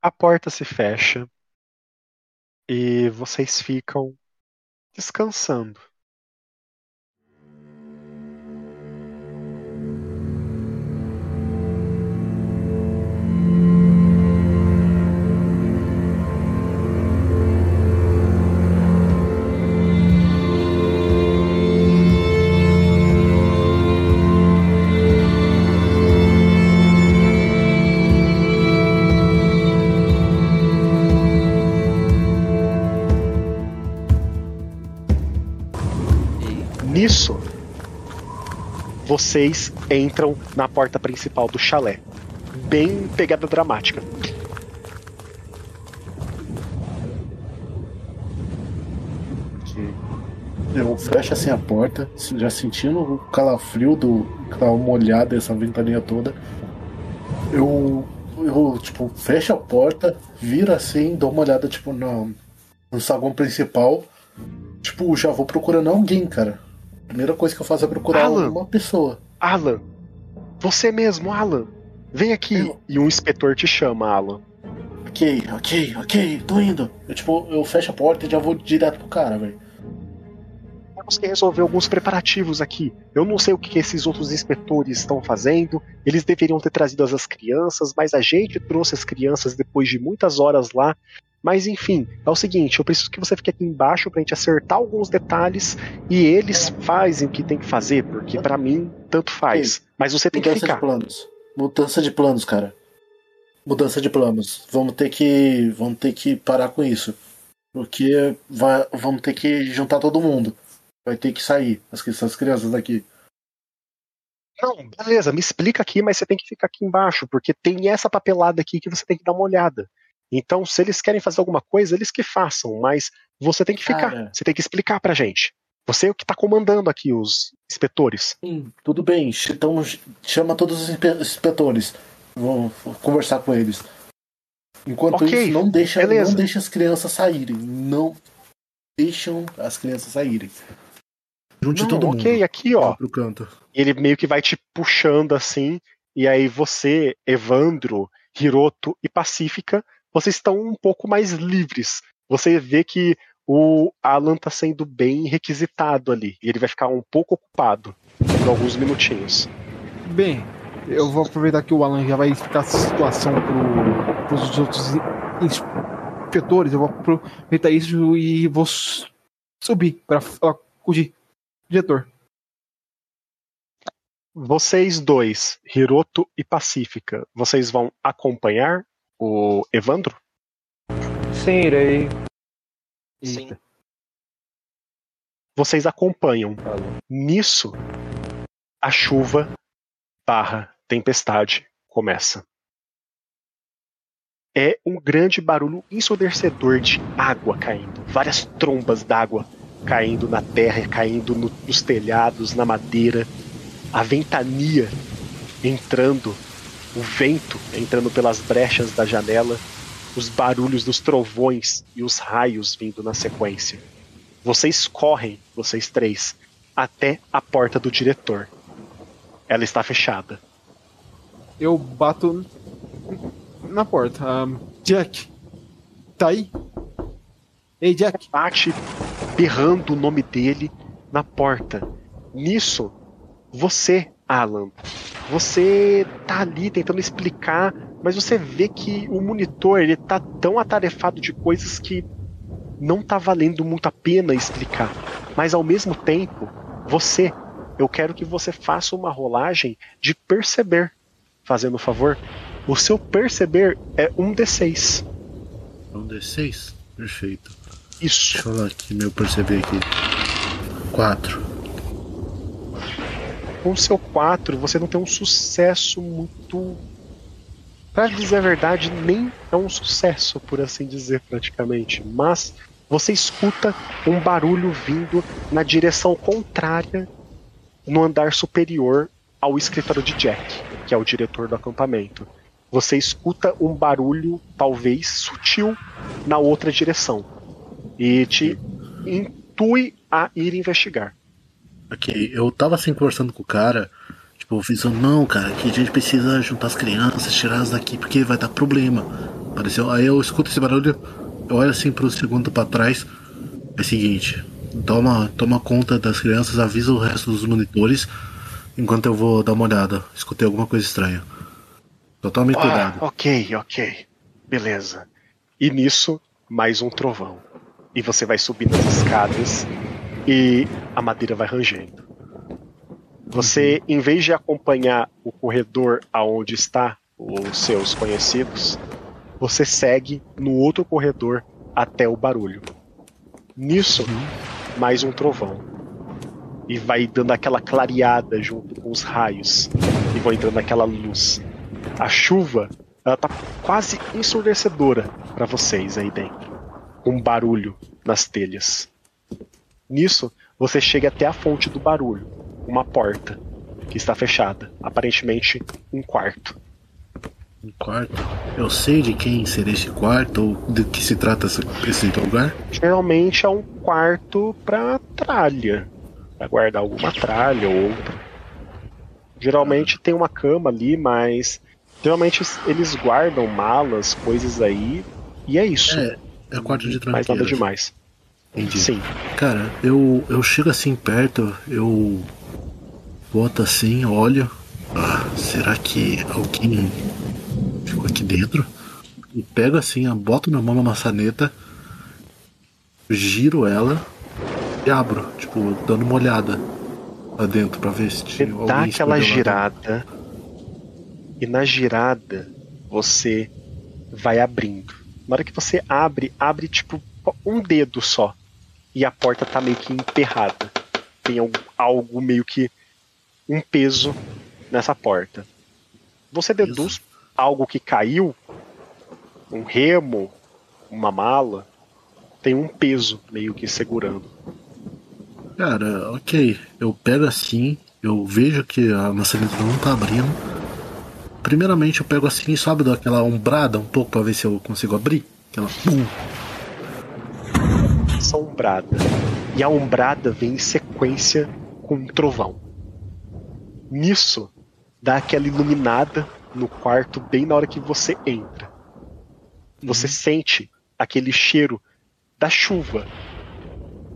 A porta se fecha e vocês ficam descansando. Vocês entram na porta principal do chalé. Bem pegada dramática. Eu fecho assim a porta, já sentindo o calafrio do. que tava molhado essa ventania toda. Eu. Eu, tipo, fecho a porta, viro assim, dou uma olhada, tipo, no, no saguão principal. Tipo, já vou procurando alguém, cara. Primeira coisa que eu faço é procurar Alan. uma pessoa. Alan, você mesmo, Alan. Vem aqui. Eu- E um inspetor te chama, Alan. Ok, ok, ok, tô indo. Eu, tipo, eu fecho a porta e já vou direto pro cara, velho. Temos que resolver alguns preparativos aqui. Eu não sei o que esses outros inspetores estão fazendo. Eles deveriam ter trazido as crianças, mas a gente trouxe as crianças depois de muitas horas lá. Mas enfim, é o seguinte, eu preciso que você fique aqui embaixo pra gente acertar alguns detalhes e eles fazem o que tem que fazer, porque pra mim tanto faz. Mas você tem que Mudança de ficar. planos. Mudança de planos, cara. Mudança de planos. Vamos ter que. Vamos ter que parar com isso. Porque vai, vamos ter que juntar todo mundo. Vai ter que sair. As, essas crianças daqui. Não, beleza, me explica aqui, mas você tem que ficar aqui embaixo, porque tem essa papelada aqui que você tem que dar uma olhada. Então, se eles querem fazer alguma coisa, eles que façam, mas você tem que ficar. Cara. Você tem que explicar pra gente. Você é o que tá comandando aqui os inspetores. Sim, tudo bem. Então chama todos os inspe- inspetores. Vamos conversar com eles. Enquanto Ok, isso, não deixa, beleza. não deixa as crianças saírem. Não deixam as crianças saírem. Junte Não, todo mundo. ok, aqui ó. Pro canto. ele meio que vai te puxando assim, e aí você, Evandro, Hiroto e Pacífica, vocês estão um pouco mais livres. Você vê que o Alan tá sendo bem requisitado ali, e ele vai ficar um pouco ocupado por alguns minutinhos. Bem, eu vou aproveitar que o Alan já vai explicar a situação pro, pros outros in- inspetores. Eu vou aproveitar isso e vou subir pra falar com o di- diretor. Vocês dois, Hiroto e Pacífica, vocês vão acompanhar o Evandro? Sim, irei. Sim. Vocês acompanham. Falou. Nisso, a chuva barra tempestade começa. É um grande barulho ensurdecedor de água caindo, várias trombas d'água caindo na terra, caindo no- nos telhados, na madeira, a ventania entrando, o vento entrando pelas brechas da janela, os barulhos dos trovões e os raios vindo na sequência. Vocês correm, vocês três, até a porta do diretor. Ela está fechada. Eu bato na porta. Ah, Jack, tá aí? Ei, Jack. Bate berrando o nome dele na porta. Nisso, você, Alan, você tá ali tentando explicar, mas você vê que o monitor ele tá tão atarefado de coisas que não tá valendo muito a pena explicar. Mas ao mesmo tempo, você, eu quero que você faça uma rolagem de perceber. Fazendo um favor, o seu perceber é um D6. Um D6? Perfeito. Isso. Deixa eu falar aqui, meu perceber aqui. Quatro. com o seu 4, você não tem um sucesso muito. Pra dizer a verdade, nem é um sucesso, por assim dizer, praticamente. Mas você escuta um barulho vindo na direção contrária, no andar superior ao escritório de Jack, que é o diretor do acampamento. Você escuta um barulho, talvez sutil, na outra direção. E te intui a ir investigar. Ok, eu tava assim conversando com o cara, tipo, eu fiz, não, cara, que a gente precisa juntar as crianças, tirar elas daqui, porque vai dar problema. Pareceu, aí eu escuto esse barulho, eu olho assim pro segundo pra trás, é o seguinte, toma, toma conta das crianças, avisa o resto dos monitores, enquanto eu vou dar uma olhada. Escutei alguma coisa estranha. Só tome cuidado. Ah, ok, ok. Beleza. E nisso, mais um trovão. E você vai subindo as escadas e a madeira vai rangendo. Você, em vez de acompanhar o corredor aonde está os seus conhecidos, você segue no outro corredor até o barulho. Nisso, mais um trovão. E vai dando aquela clareada junto com os raios. E vai entrando aquela luz. A chuva, ela tá quase ensurdecedora para vocês aí dentro. Um barulho nas telhas. Nisso, você chega até a fonte do barulho, uma porta que está fechada, aparentemente um quarto. Um quarto? Eu sei de quem seria esse quarto ou de que se trata esse, esse lugar? Geralmente é um quarto para tralha, para guardar alguma tralha ou outra. Geralmente tem uma cama ali, mas geralmente eles guardam malas, coisas aí, e é isso. É, é quarto de Mais nada tranqueira. demais. Entendi. Sim. Cara, eu, eu chego assim perto, eu boto assim, olho. Ah, será que alguém ficou aqui dentro? E pego assim, a boto na mão uma maçaneta, giro ela e abro, tipo, dando uma olhada lá dentro pra ver se tinha dá alguém aquela escondeu lá girada e na girada você vai abrindo. Na hora que você abre, abre tipo um dedo só e a porta tá meio que emperrada. Tem algo, algo meio que um peso nessa porta. Você deduz algo que caiu, um remo, uma mala, tem um peso meio que segurando. Cara, ok. Eu pego assim, eu vejo que a maçaneta não tá abrindo. Primeiramente eu pego assim, sabe, daquela ombrada um pouco pra ver se eu consigo abrir. Aquela. Pum. Essa ombrada. E a ombrada vem em sequência com um trovão. Nisso, dá aquela iluminada no quarto bem na hora que você entra. Você sente aquele cheiro da chuva.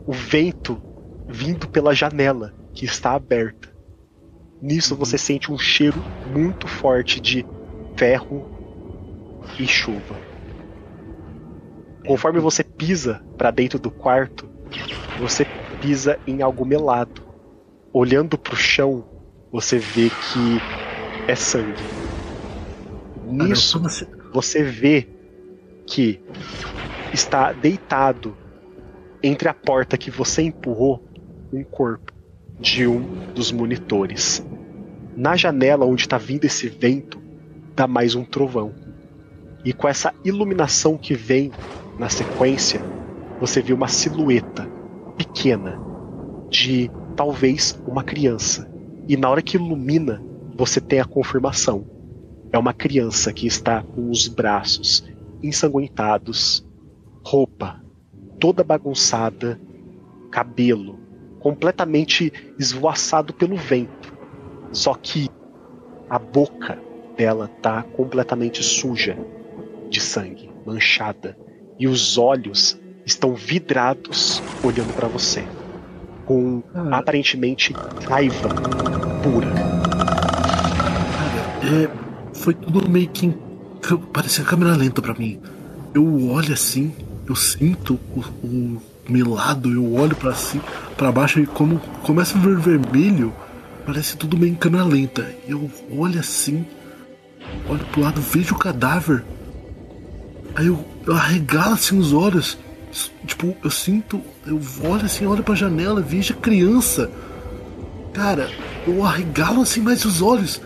O vento vindo pela janela que está aberta. Nisso você sente um cheiro muito forte de ferro e chuva. Conforme você pisa para dentro do quarto, você pisa em algo melado. Olhando para o chão, você vê que é sangue. Nisso, você vê que está deitado entre a porta que você empurrou um corpo de um dos monitores. Na janela onde está vindo esse vento, dá mais um trovão. E com essa iluminação que vem na sequência, você vê uma silhueta pequena de talvez uma criança. E na hora que ilumina, você tem a confirmação. É uma criança que está com os braços ensanguentados, roupa toda bagunçada, cabelo completamente esvoaçado pelo vento. Só que a boca dela tá completamente suja de sangue, manchada, e os olhos estão vidrados olhando para você, com aparentemente raiva pura. É, foi tudo meio que. Parecia câmera lenta pra mim. Eu olho assim, eu sinto o, o melado, eu olho para cima, para baixo e como começa a ver vermelho, parece tudo meio em câmera lenta. Eu olho assim, olho pro lado, vejo o cadáver. Aí eu, eu arregalo assim os olhos. Tipo, eu sinto, eu olho assim, olho pra janela, vejo a criança. Cara, eu arregalo assim mais os olhos.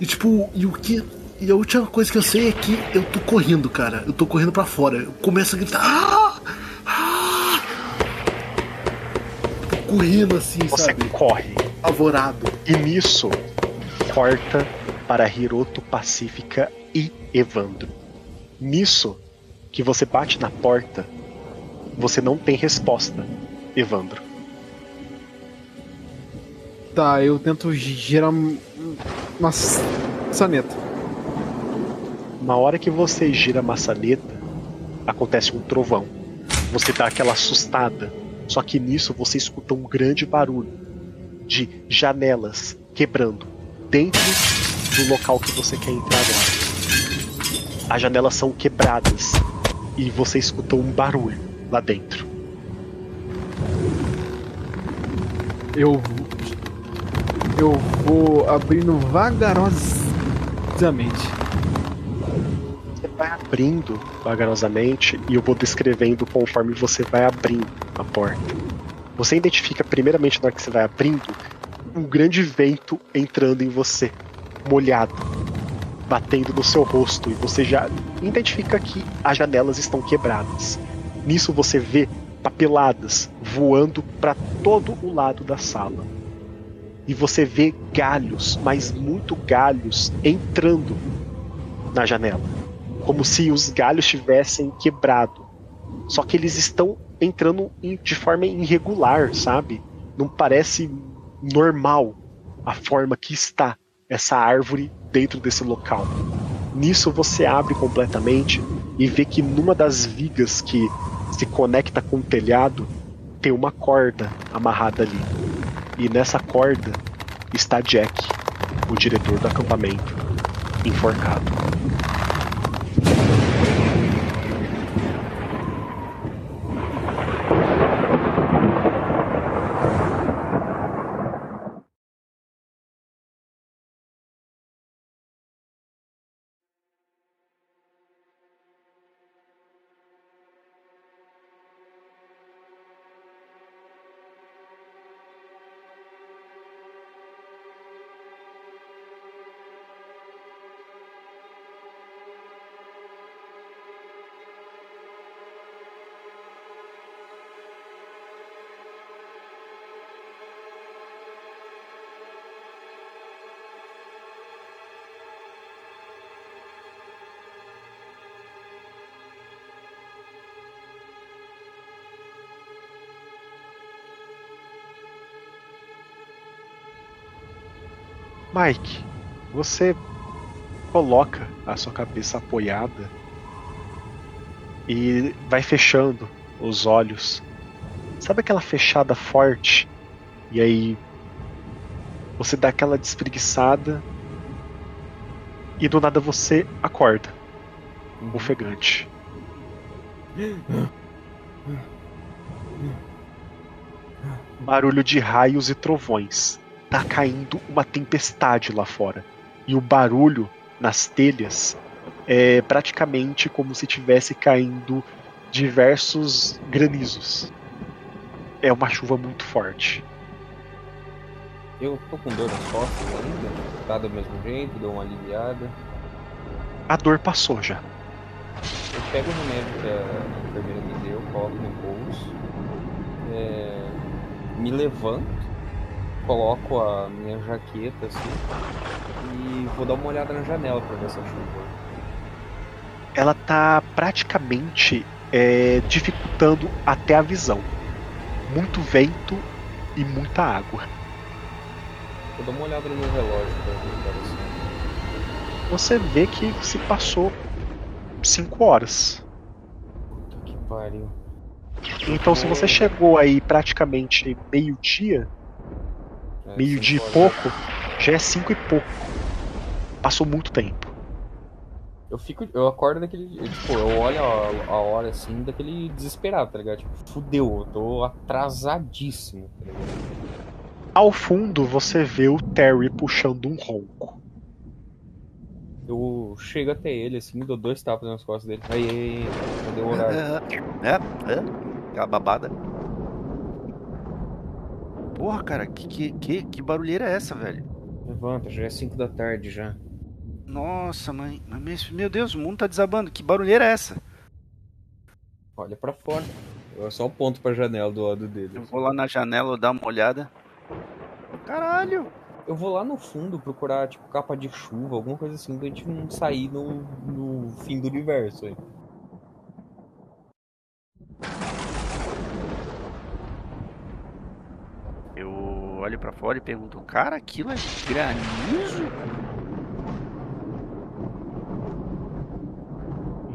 E tipo, e o que. E a última coisa que eu sei é que eu tô correndo, cara. Eu tô correndo para fora. Eu começo a gritar. Ah! Ah! Tô correndo assim, Você sabe? corre. Avorado. E nisso, corta para Hiroto Pacífica e Evandro. Nisso, que você bate na porta, você não tem resposta, Evandro. Tá, eu tento girar um- uma saneta. Na hora que você gira a maçaneta, acontece um trovão. Você dá aquela assustada. Só que nisso você escuta um grande barulho de janelas quebrando dentro do local que você quer entrar agora. As janelas são quebradas e você escuta um barulho lá dentro. Eu. Eu vou abrindo vagarosamente. Vai abrindo vagarosamente e eu vou descrevendo conforme você vai abrindo a porta. Você identifica primeiramente na hora que você vai abrindo um grande vento entrando em você, molhado, batendo no seu rosto e você já identifica que as janelas estão quebradas. Nisso você vê papeladas voando para todo o lado da sala. E você vê galhos, mas muito galhos entrando na janela, como se os galhos tivessem quebrado. Só que eles estão entrando em- de forma irregular, sabe? Não parece normal a forma que está essa árvore dentro desse local. Nisso você abre completamente e vê que numa das vigas que se conecta com o telhado tem uma corda amarrada ali. E nessa corda está Jack, o diretor do acampamento, enforcado. Mike, você coloca a sua cabeça apoiada e vai fechando os olhos. Sabe aquela fechada forte? E aí você dá aquela despreguiçada e do nada você acorda, ofegante. *gasps* Barulho de raios e trovões. Tá caindo uma tempestade lá fora. E o barulho nas telhas é praticamente como se tivesse caindo diversos granizos. É uma chuva muito forte. Eu tô com dor nas costas ainda? Tá do mesmo jeito, dou uma aliviada. A dor passou já. Eu pego o remédio que a enfermeira me deu, coloco no bolso, é, me levanto, coloco a minha jaqueta assim e vou dar uma olhada na janela pra ver essa chuva. Ela tá praticamente é, dificultando até a visão. Muito vento e muita água. Vou dar uma olhada no meu relógio pra ver são. Você vê que se passou 5 horas. Que pariu. Então, se você chegou aí praticamente meio-dia, É, meio-dia e cinco pouco, já é 5 e pouco. Passou muito tempo. Eu fico, eu acordo daquele, eu, tipo, eu olho a, a hora assim, daquele desesperado, tá ligado? Tipo, fudeu, eu tô atrasadíssimo, tá ligado? Ao fundo, você vê o Terry puxando um ronco. Eu chego até ele assim, dou dois tapas nas costas dele. Aí, aí, aí, cadê o horário? *laughs* É, é, aquela babada. Porra, cara, que, que, que, que barulheira é essa, velho? Levanta, já é 5 da tarde já. Nossa, mãe. Meu Deus, o mundo tá desabando. Que barulheira é essa? Olha pra fora. Eu só aponto pra janela do lado dele. Eu vou lá na janela dar uma olhada. Caralho! Eu vou lá no fundo procurar, tipo, capa de chuva, alguma coisa assim, pra gente não sair no, no fim do universo aí. Eu olho pra fora e pergunto, cara, aquilo é granizo?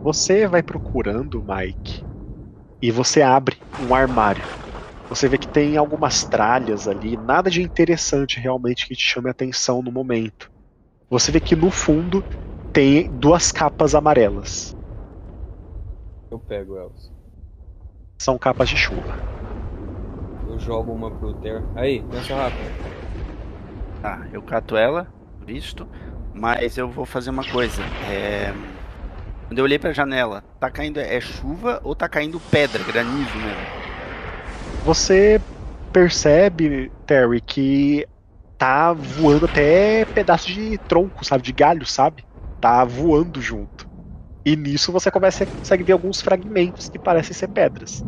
Você vai procurando, Mike, e você abre um armário. Você vê que tem algumas tralhas ali, nada de interessante realmente que te chame a atenção no momento. Você vê que no fundo tem duas capas amarelas. Eu pego elas. São capas de chuva. Eu jogo uma pro Ter. Aí, pensa rápido. Tá, eu cato ela, visto, mas eu vou fazer uma coisa. É... Quando eu olhei pra janela, tá caindo é chuva ou tá caindo pedra, granizo mesmo? Você percebe, Terry, que tá voando até pedaço de tronco, sabe? De galho, sabe? Tá voando junto. E nisso você começa, consegue ver alguns fragmentos que parecem ser pedras.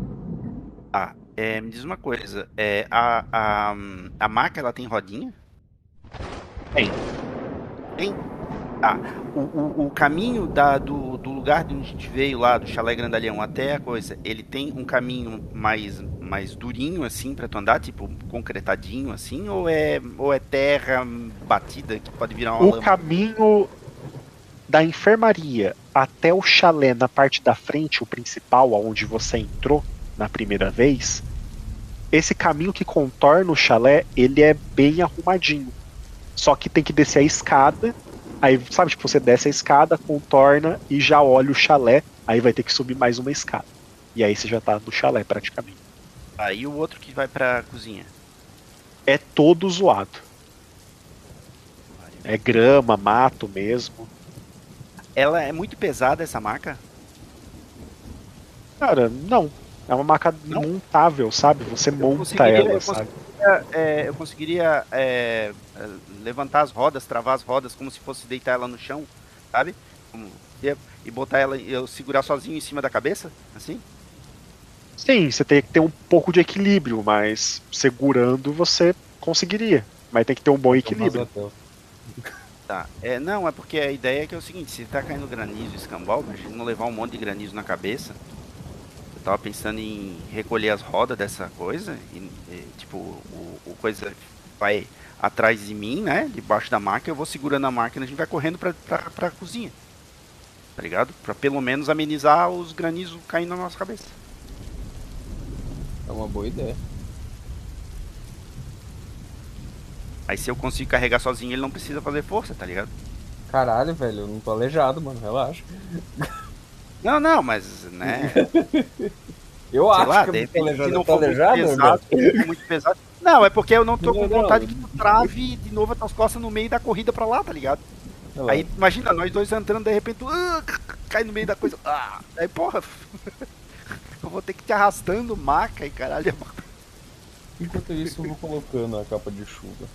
Ah, é, me diz uma coisa. É, a, a, a maca, ela tem rodinha? Tem. Tem? Ah, o, o, o caminho da, do, do lugar de onde a gente veio lá, do chalé grandalhão até a coisa, ele tem um caminho mais, mais durinho assim pra tu andar, tipo concretadinho assim, ou é, ou é terra batida que pode virar uma O lama? caminho da enfermaria até o chalé na parte da frente, o principal, aonde você entrou na primeira vez, esse caminho que contorna o chalé, ele é bem arrumadinho. Só que tem que descer a escada. Aí, sabe, tipo, você desce a escada, contorna e já olha o chalé. Aí vai ter que subir mais uma escada. E aí você já tá no chalé praticamente. Aí o outro que vai pra cozinha. É todo zoado. É grama, mato mesmo. Ela é muito pesada essa maca? Cara, não. É uma maca montável, sabe? Você monta ela, eu sabe? É, eu conseguiria é, levantar as rodas, travar as rodas como se fosse deitar ela no chão, sabe? Como- e, e botar ela, e eu segurar sozinho em cima da cabeça, assim? Sim, você tem que ter um pouco de equilíbrio, mas segurando você conseguiria. Mas tem que ter um bom equilíbrio. Tá. É, não, é porque a ideia é que é o seguinte, se tá caindo granizo escambau, a gente não levar um monte de granizo na cabeça. Tava pensando em recolher as rodas dessa coisa e, e, tipo, o, o coisa vai atrás de mim, né? Debaixo da máquina, eu vou segurando a máquina, a gente vai correndo pra, pra, pra cozinha. Tá ligado? Pra pelo menos amenizar os granizos caindo na nossa cabeça. É uma boa ideia. Aí se eu consigo carregar sozinho, ele não precisa fazer força, tá ligado? Caralho, velho, eu não tô aleijado, mano, relaxa. Não, não, mas, né? *laughs* Eu sei acho lá, que de tô repente, se não for muito pesado, muito pesado. Não, é porque eu não tô Não, com não. vontade que tu trave de novo as tuas costas no meio da corrida pra lá, tá ligado? Aí imagina, nós dois entrando, de repente, tu, ah, cai no meio da coisa. Ah, aí, porra, *laughs* eu vou ter que te arrastando maca e caralho. Enquanto isso, eu vou colocando a capa de chuva.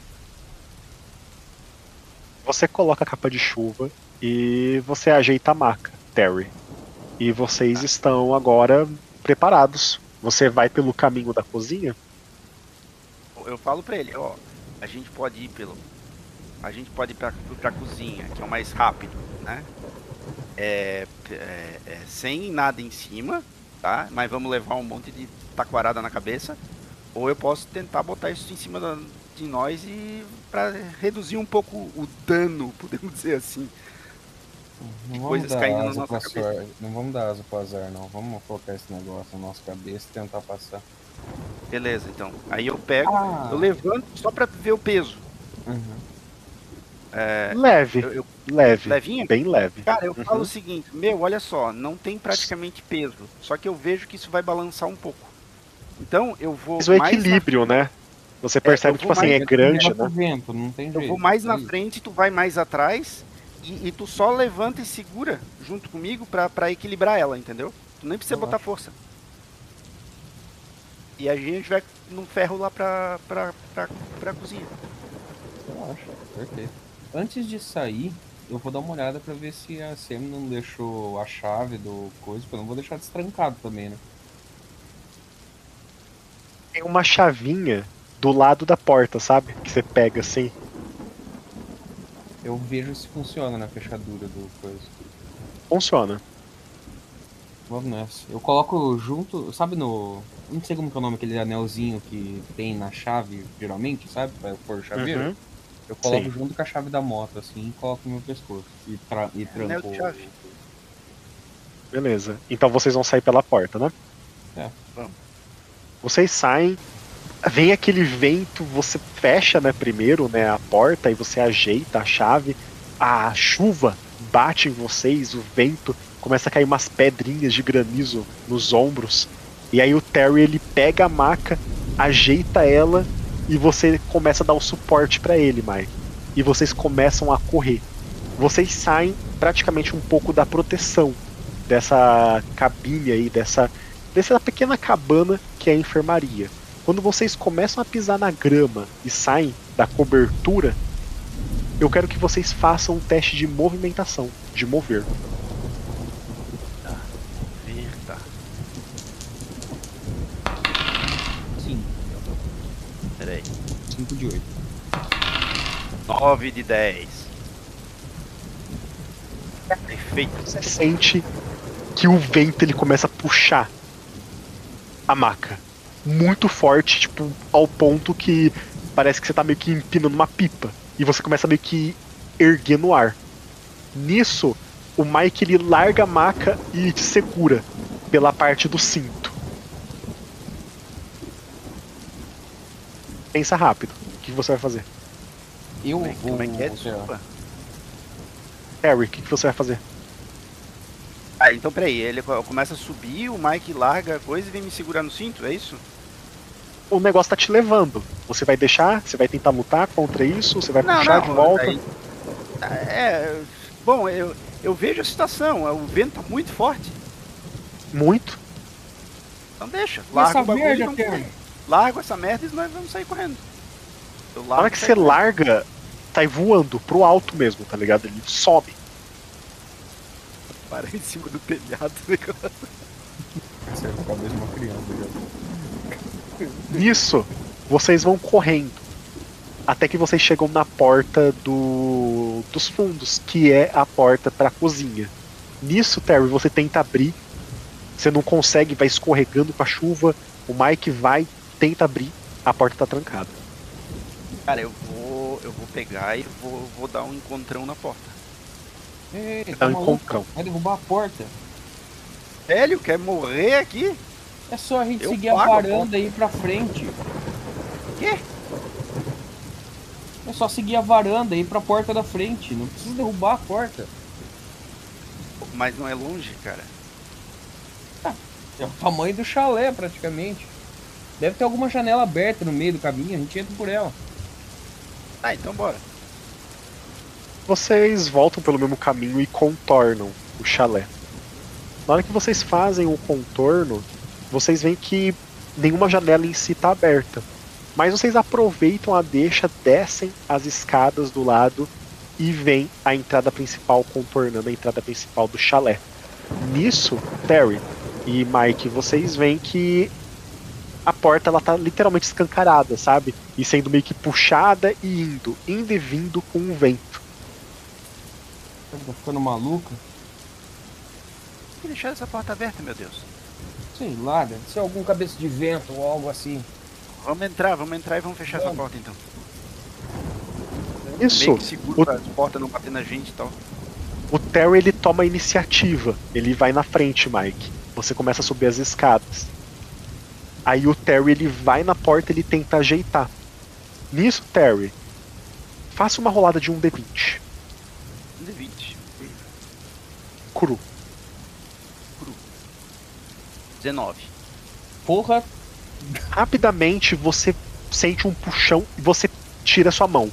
Você coloca a capa de chuva e você ajeita a maca, Terry. E vocês estão agora preparados. Você vai pelo caminho da cozinha? Eu falo pra ele, ó, a gente pode ir pelo. A gente pode ir pra, pra cozinha, que é o mais rápido, né? É, é- é sem nada em cima, tá? Mas vamos levar um monte de taquarada na cabeça. Ou eu posso tentar botar isso em cima da- de nós e pra reduzir um pouco o dano, *laughs* podemos dizer assim. Não vamos, coisas dar caindo na asa nossa cabeça. sorte. não vamos dar asa pro azar, não. Vamos colocar esse negócio na nossa cabeça e tentar passar. Beleza, então. Aí eu pego, Ah. eu levanto só pra ver o peso. Uhum. É, Leve, eu- eu- leve. levinha? Bem leve. Cara, eu Uhum. falo o seguinte, meu, olha só, não tem praticamente peso. Só que eu vejo que isso vai balançar um pouco. Então eu vou Mas o mais equilíbrio, né? Você percebe eu que, vou tipo assim, mais- é grande, né? vento, não tem na, jeito. eu vou mais na é isso. frente, tu vai mais atrás e, e tu só levanta e segura junto comigo pra, pra equilibrar ela, entendeu? Tu nem precisa botar força. E a gente vai num ferro lá pra, pra, pra, pra cozinha. Relaxa, perfeito. Antes de sair, eu vou dar uma olhada pra ver se a Sam não deixou a chave do coisa, porque eu não vou deixar destrancado também, né? Tem uma chavinha do lado da porta, sabe? Que você pega assim. Eu vejo se funciona na fechadura do coisa. Funciona. Vamos nessa. Eu coloco junto, sabe no. Não sei como que é o nome, aquele anelzinho que tem na chave, geralmente, sabe? Pra pôr o chaveiro. Uhum. Eu coloco Sim. junto com a chave da moto, assim, e coloco no meu pescoço. E, tra e Anel tranco. de chave. Beleza. Então vocês vão sair pela porta, né? É. Vamos. Vocês saem, vem aquele vento, você fecha, né, primeiro, né, a porta e você ajeita a chave. A chuva bate em vocês, o vento começa a cair umas pedrinhas de granizo nos ombros. E aí o Terry ele pega a maca, ajeita ela e você começa a dar o suporte pra ele, Mike. E vocês começam a correr. Vocês saem praticamente um pouco da proteção dessa cabine aí, dessa dessa pequena cabana que é a enfermaria. Quando vocês começam a pisar na grama e saem da cobertura, eu quero que vocês façam um teste de movimentação, de mover. Verta. Sim, Peraí. 5 de 8. 9 de 10. Perfeito. Você sente que o vento ele começa a puxar a maca muito forte, tipo, ao ponto que parece que você tá meio que empinando uma pipa e você começa meio que erguer no ar. Nisso, o Mike ele larga a maca e te segura pela parte do cinto. Pensa rápido. O que você vai fazer? Eu Como é, vou. como é que é? Desculpa. Harry, o que você vai fazer? Ah, então peraí, ele co- começa a subir, o Mike larga a coisa e vem me segurar no cinto, é isso? O negócio tá te levando. Você vai deixar? Você vai tentar lutar contra isso? Você vai puxar de volta? aí- É, bom, eu, eu vejo a situação, o vento tá muito forte, Muito. então deixa. Larga essa o bagulho merda, e correr. Larga essa merda e nós vamos sair correndo. Eu Na largo hora que você correndo. larga, sai voando pro alto mesmo, tá ligado? Ele sobe. Para em cima do telhado. *laughs* né, Acerta a cabeça de uma criança já. Nisso, vocês vão correndo. Até que vocês chegam na porta do dos fundos, que é a porta pra cozinha. Nisso, Terry, você tenta abrir. Você não consegue, vai escorregando com a chuva. O Mike vai, tenta abrir. A porta tá trancada. Cara, eu vou. Eu vou pegar e vou, vou dar um encontrão na porta. Ei, Dá tá um maluco? encontrão. Vai derrubar a porta. Velho, quer morrer aqui? É só a gente Eu seguir a pago a varanda e ir pra frente. Quê? É só seguir a varanda e ir pra porta da frente. Não precisa derrubar a porta. Mas não é longe, cara. É o tamanho do chalé, praticamente. Deve ter alguma janela aberta no meio do caminho, a gente entra por ela. Ah, então bora. Vocês voltam pelo mesmo caminho e contornam o chalé. Na hora que vocês fazem o contorno, vocês veem que nenhuma janela em si está aberta. Mas vocês aproveitam a deixa, descem as escadas do lado e vem a entrada principal contornando a entrada principal do chalé. Nisso, Terry e Mike, vocês veem que a porta ela tá literalmente escancarada, sabe? E sendo meio que puxada e indo, indo e vindo com o vento. Tá ficando maluca? Por que deixar essa porta aberta, meu Deus? Sei lá, deve ser algum cabeça de vento ou algo assim. Vamos entrar, vamos entrar e vamos fechar essa porta então. Isso. Meio que seguro pra porta não bater na gente e tal. O Terry ele toma a iniciativa. Ele vai na frente, Mike. Você começa a subir as escadas. Aí o Terry ele vai na porta, ele tenta ajeitar. Nisso, Terry, faça uma rolada de um D20. Um D20. Cru. 19. Porra, Rapidamente você sente um puxão e você tira sua mão.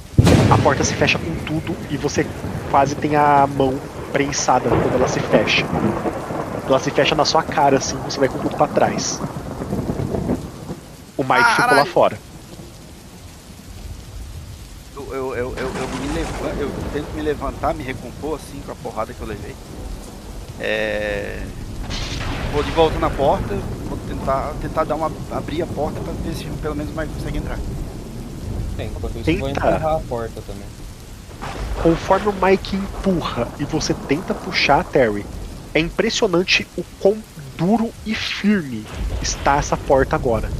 A porta se fecha com tudo e você quase tem a mão prensada quando ela se fecha. Ela se fecha na sua cara assim, você vai com tudo pra trás. O Mike ficou lá Caralho. fora. Eu, eu, eu, eu, eu me levanto, eu tento me levantar, me recompor assim com a porrada que eu levei. É. Vou de volta na porta, vou tentar, tentar dar uma. abrir a porta pra ver se pelo menos mais consegue entrar. tem, enquanto isso eu vou empurrar a porta também. Conforme o Mike empurra e você tenta puxar a Terry, é impressionante o quão duro e firme está essa porta agora.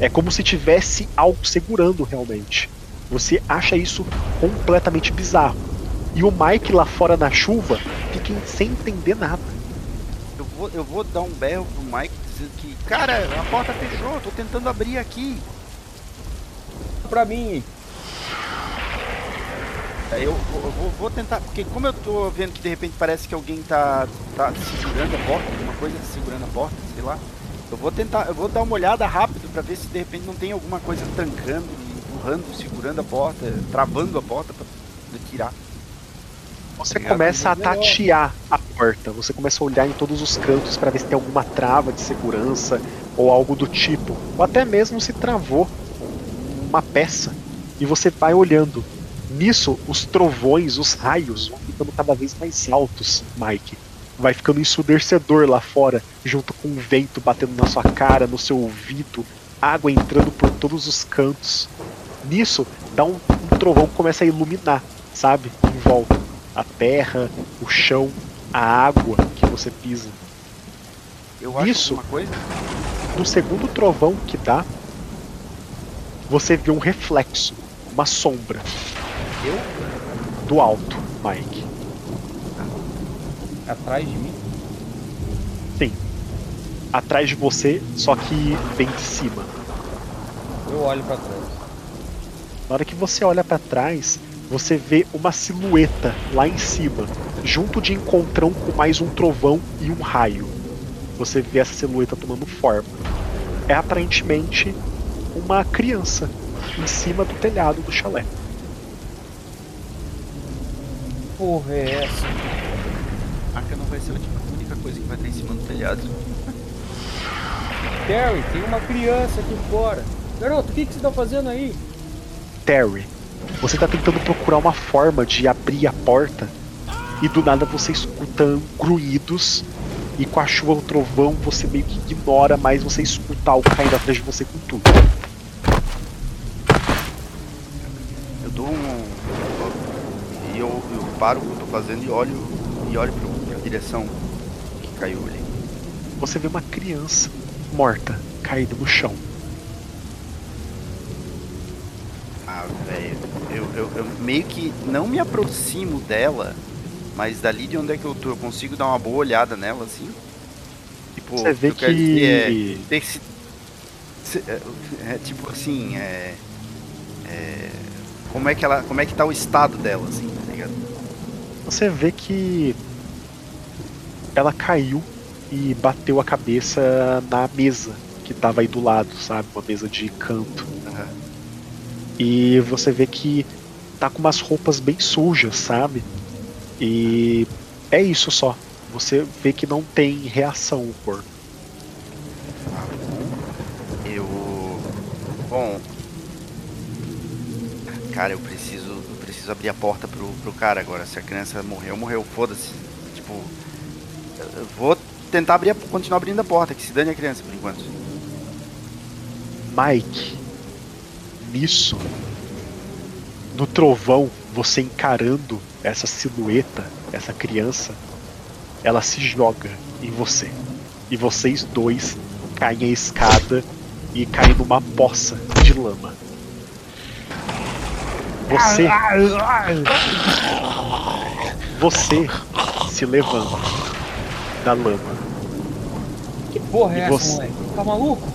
É como se tivesse algo segurando realmente. Você acha isso completamente bizarro. E o Mike lá fora na chuva fica sem entender nada. Eu vou, eu vou dar um berro pro Mike dizendo que, cara, a porta fechou, tô tentando abrir aqui. Pra mim, Aí Eu, vou- eu vou, vou tentar, porque como eu tô vendo que de repente parece que alguém tá, tá segurando a porta, alguma coisa segurando a porta, sei lá. Eu vou tentar, eu vou dar uma olhada rápido pra ver se de repente não tem alguma coisa trancando, empurrando, segurando a porta, travando a porta pra poder tirar. Você Obrigado, começa a melhor. tatear a porta, você começa a olhar em todos os cantos para ver se tem alguma trava de segurança ou algo do tipo, ou até mesmo se travou uma peça e você vai olhando. Nisso, os trovões, os raios vão ficando cada vez mais altos, Mike. Vai ficando ensurdecedor lá fora, junto com o vento batendo na sua cara, no seu ouvido, água entrando por todos os cantos. Nisso, dá um, um trovão que começa a iluminar, sabe? Em volta. A terra, o chão, a água que você pisa. Eu acho Isso. alguma coisa. No segundo trovão que dá, você vê um reflexo, uma sombra. Eu? Do alto, Mike. atrás de mim. Sim. Atrás de você, só que vem de cima. Eu olho pra trás. Na hora que você olha pra trás, você vê uma silhueta lá em cima, junto de encontrão com mais um trovão e um raio. Você vê essa silhueta tomando forma. É aparentemente uma criança em cima do telhado do chalé. Porra, é essa? Arca não vai ser a única coisa que vai estar em cima do telhado. Terry, tem uma criança aqui fora. Garoto, o que, que você tá fazendo aí? Terry, você tá tentando procurar uma forma de abrir a porta e do nada você escuta grunhidos e com a chuva o trovão você meio que ignora, mas você escuta algo caindo atrás de você com tudo. Eu dou um. E eu, eu paro o que eu tô fazendo e olho e olho pra direção que caiu ali. Você vê uma criança morta caída no chão. Eu, eu meio que não me aproximo dela, mas dali de onde é que eu tô, eu consigo dar uma boa olhada nela, assim. Tipo, Você vê eu que- é, ter se- se- é, é, tipo assim, é, é, como é que ela, como é que tá o estado dela, assim, tá ligado? Você vê que ela caiu e bateu a cabeça na mesa que tava aí do lado, sabe? Uma mesa de canto. E você vê que tá com umas roupas bem sujas, sabe? E é isso só. Você vê que não tem reação o corpo. Eu. Bom. Cara, eu preciso. Eu preciso abrir a porta pro, pro cara agora. Se a criança morreu, morreu. Foda-se. Tipo. Eu vou tentar abrir a, continuar abrindo a porta, que se dane a criança por enquanto. Mike, nisso, no trovão, você encarando essa silhueta, essa criança, ela se joga em você. E vocês dois caem a escada e caem numa poça de lama. Você. Você se levanta da lama. Que porra é E essa, você? moleque? Tá maluco?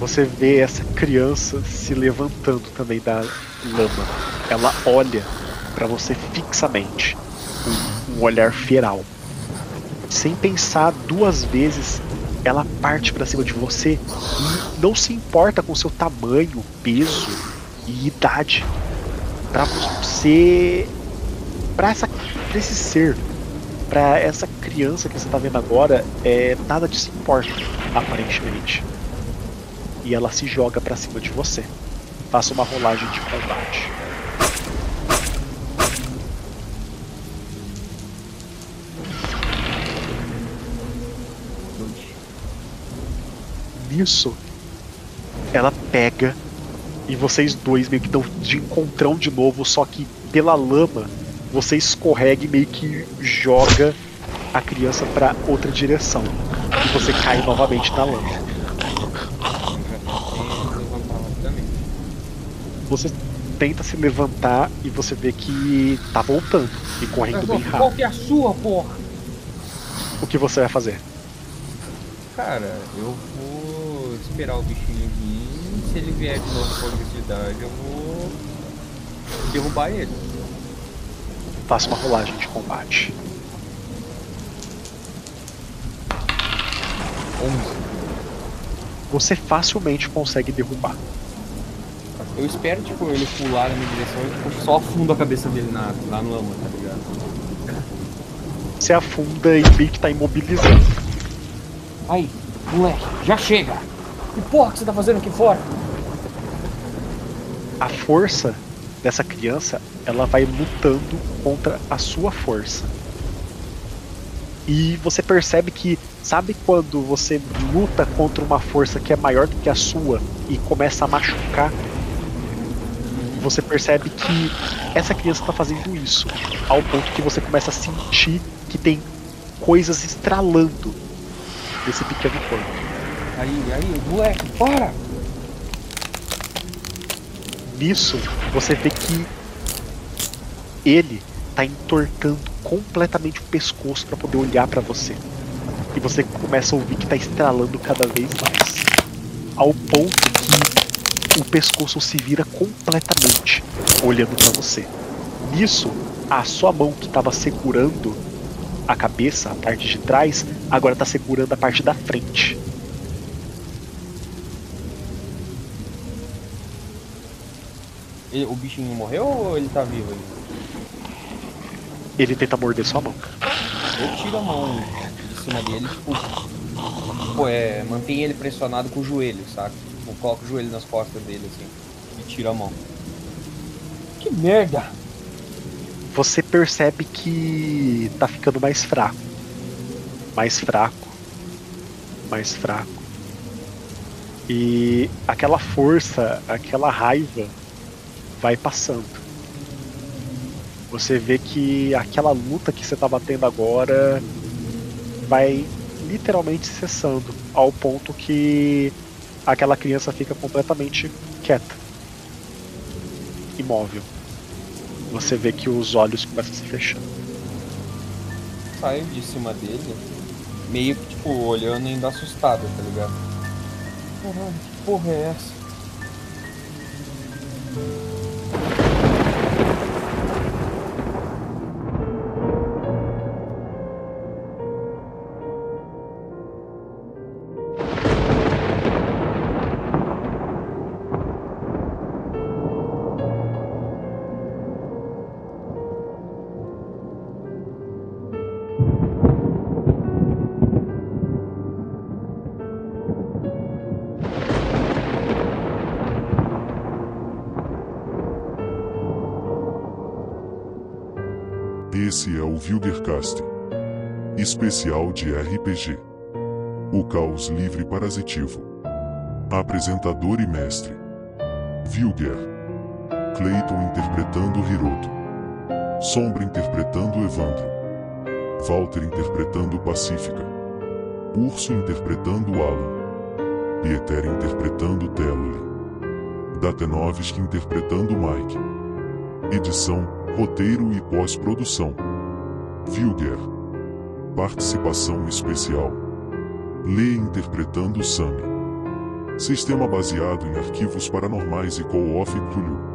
Você vê essa criança se levantando também da lama. Ela olha pra você fixamente, com um olhar feral. Sem pensar duas vezes, ela parte pra cima de você e não se importa com seu tamanho, peso e idade. Pra você, Pra essa, pra esse ser, pra essa criança que você tá vendo agora, é nada disso importa, aparentemente e ela se joga pra cima de você. Faça uma rolagem de combate. Nisso, ela pega e vocês dois meio que dão de encontrão de novo, só que pela lama você escorrega e meio que joga a criança pra outra direção. E você cai novamente na lama. Você tenta se levantar e você vê que tá voltando e correndo bem Qual rápido. que é a sua, porra? O que você vai fazer? Cara, eu vou esperar o bichinho vir. Se ele vier de novo com agressividade, eu vou derrubar ele. Faça uma rolagem de combate. 11. Você facilmente consegue derrubar. Eu espero, tipo, ele pular na minha direção e tipo, só afundo a cabeça dele na, no lama, tá ligado? Você afunda e meio que tá imobilizando. Aí, moleque, já chega! Que porra que você tá fazendo aqui fora? A força dessa criança, ela vai lutando contra a sua força. E você percebe que, sabe quando você luta contra uma força que é maior do que a sua e começa a machucar? Você percebe que essa criança está fazendo isso, ao ponto que você começa a sentir que tem coisas estralando desse pequeno corpo. Aí, aí, moleque, para! Nisso, você vê que ele tá entortando completamente o pescoço para poder olhar para você. E você começa a ouvir que tá estralando cada vez mais. Ao ponto que o pescoço se vira completamente olhando para você. Nisso, a sua mão que estava segurando a cabeça, a parte de trás, agora tá segurando a parte da frente. Ele- o bichinho morreu ou ele tá vivo ainda? Ele tenta morder sua mão. Eu tiro a mão de cima dele, tipo. Pô, é. Mantém ele pressionado com o joelho, saca? Tipo, coloco o joelho nas costas dele assim. E tiro a mão. Que merda! você percebe que tá ficando mais fraco. Mais fraco. Mais fraco. E aquela força, aquela raiva vai passando. Você vê que aquela luta que você tá batendo agora vai literalmente cessando, ao ponto que aquela criança fica completamente quieta, imóvel. você vê que os olhos começam a se fechando. Saio de cima dele, meio que tipo, olhando ainda assustado, tá ligado? Caralho, que porra é essa? Vilgercast. Especial de RPG. O caos livre parasitivo. Apresentador e mestre. Vilger. Clayton interpretando Hiroto. Sombra interpretando Evandro. Walter interpretando Pacífica. Urso interpretando Alan. Pieter interpretando Telly. Datenovski interpretando Mike. Edição, roteiro e pós-produção. Vilger. Participação especial. Lê interpretando Sammy. Sistema baseado em arquivos paranormais e co-off Cthulhu.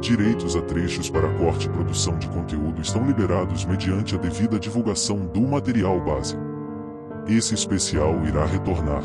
Direitos a trechos para corte e produção de conteúdo estão liberados mediante a devida divulgação do material base. Esse especial irá retornar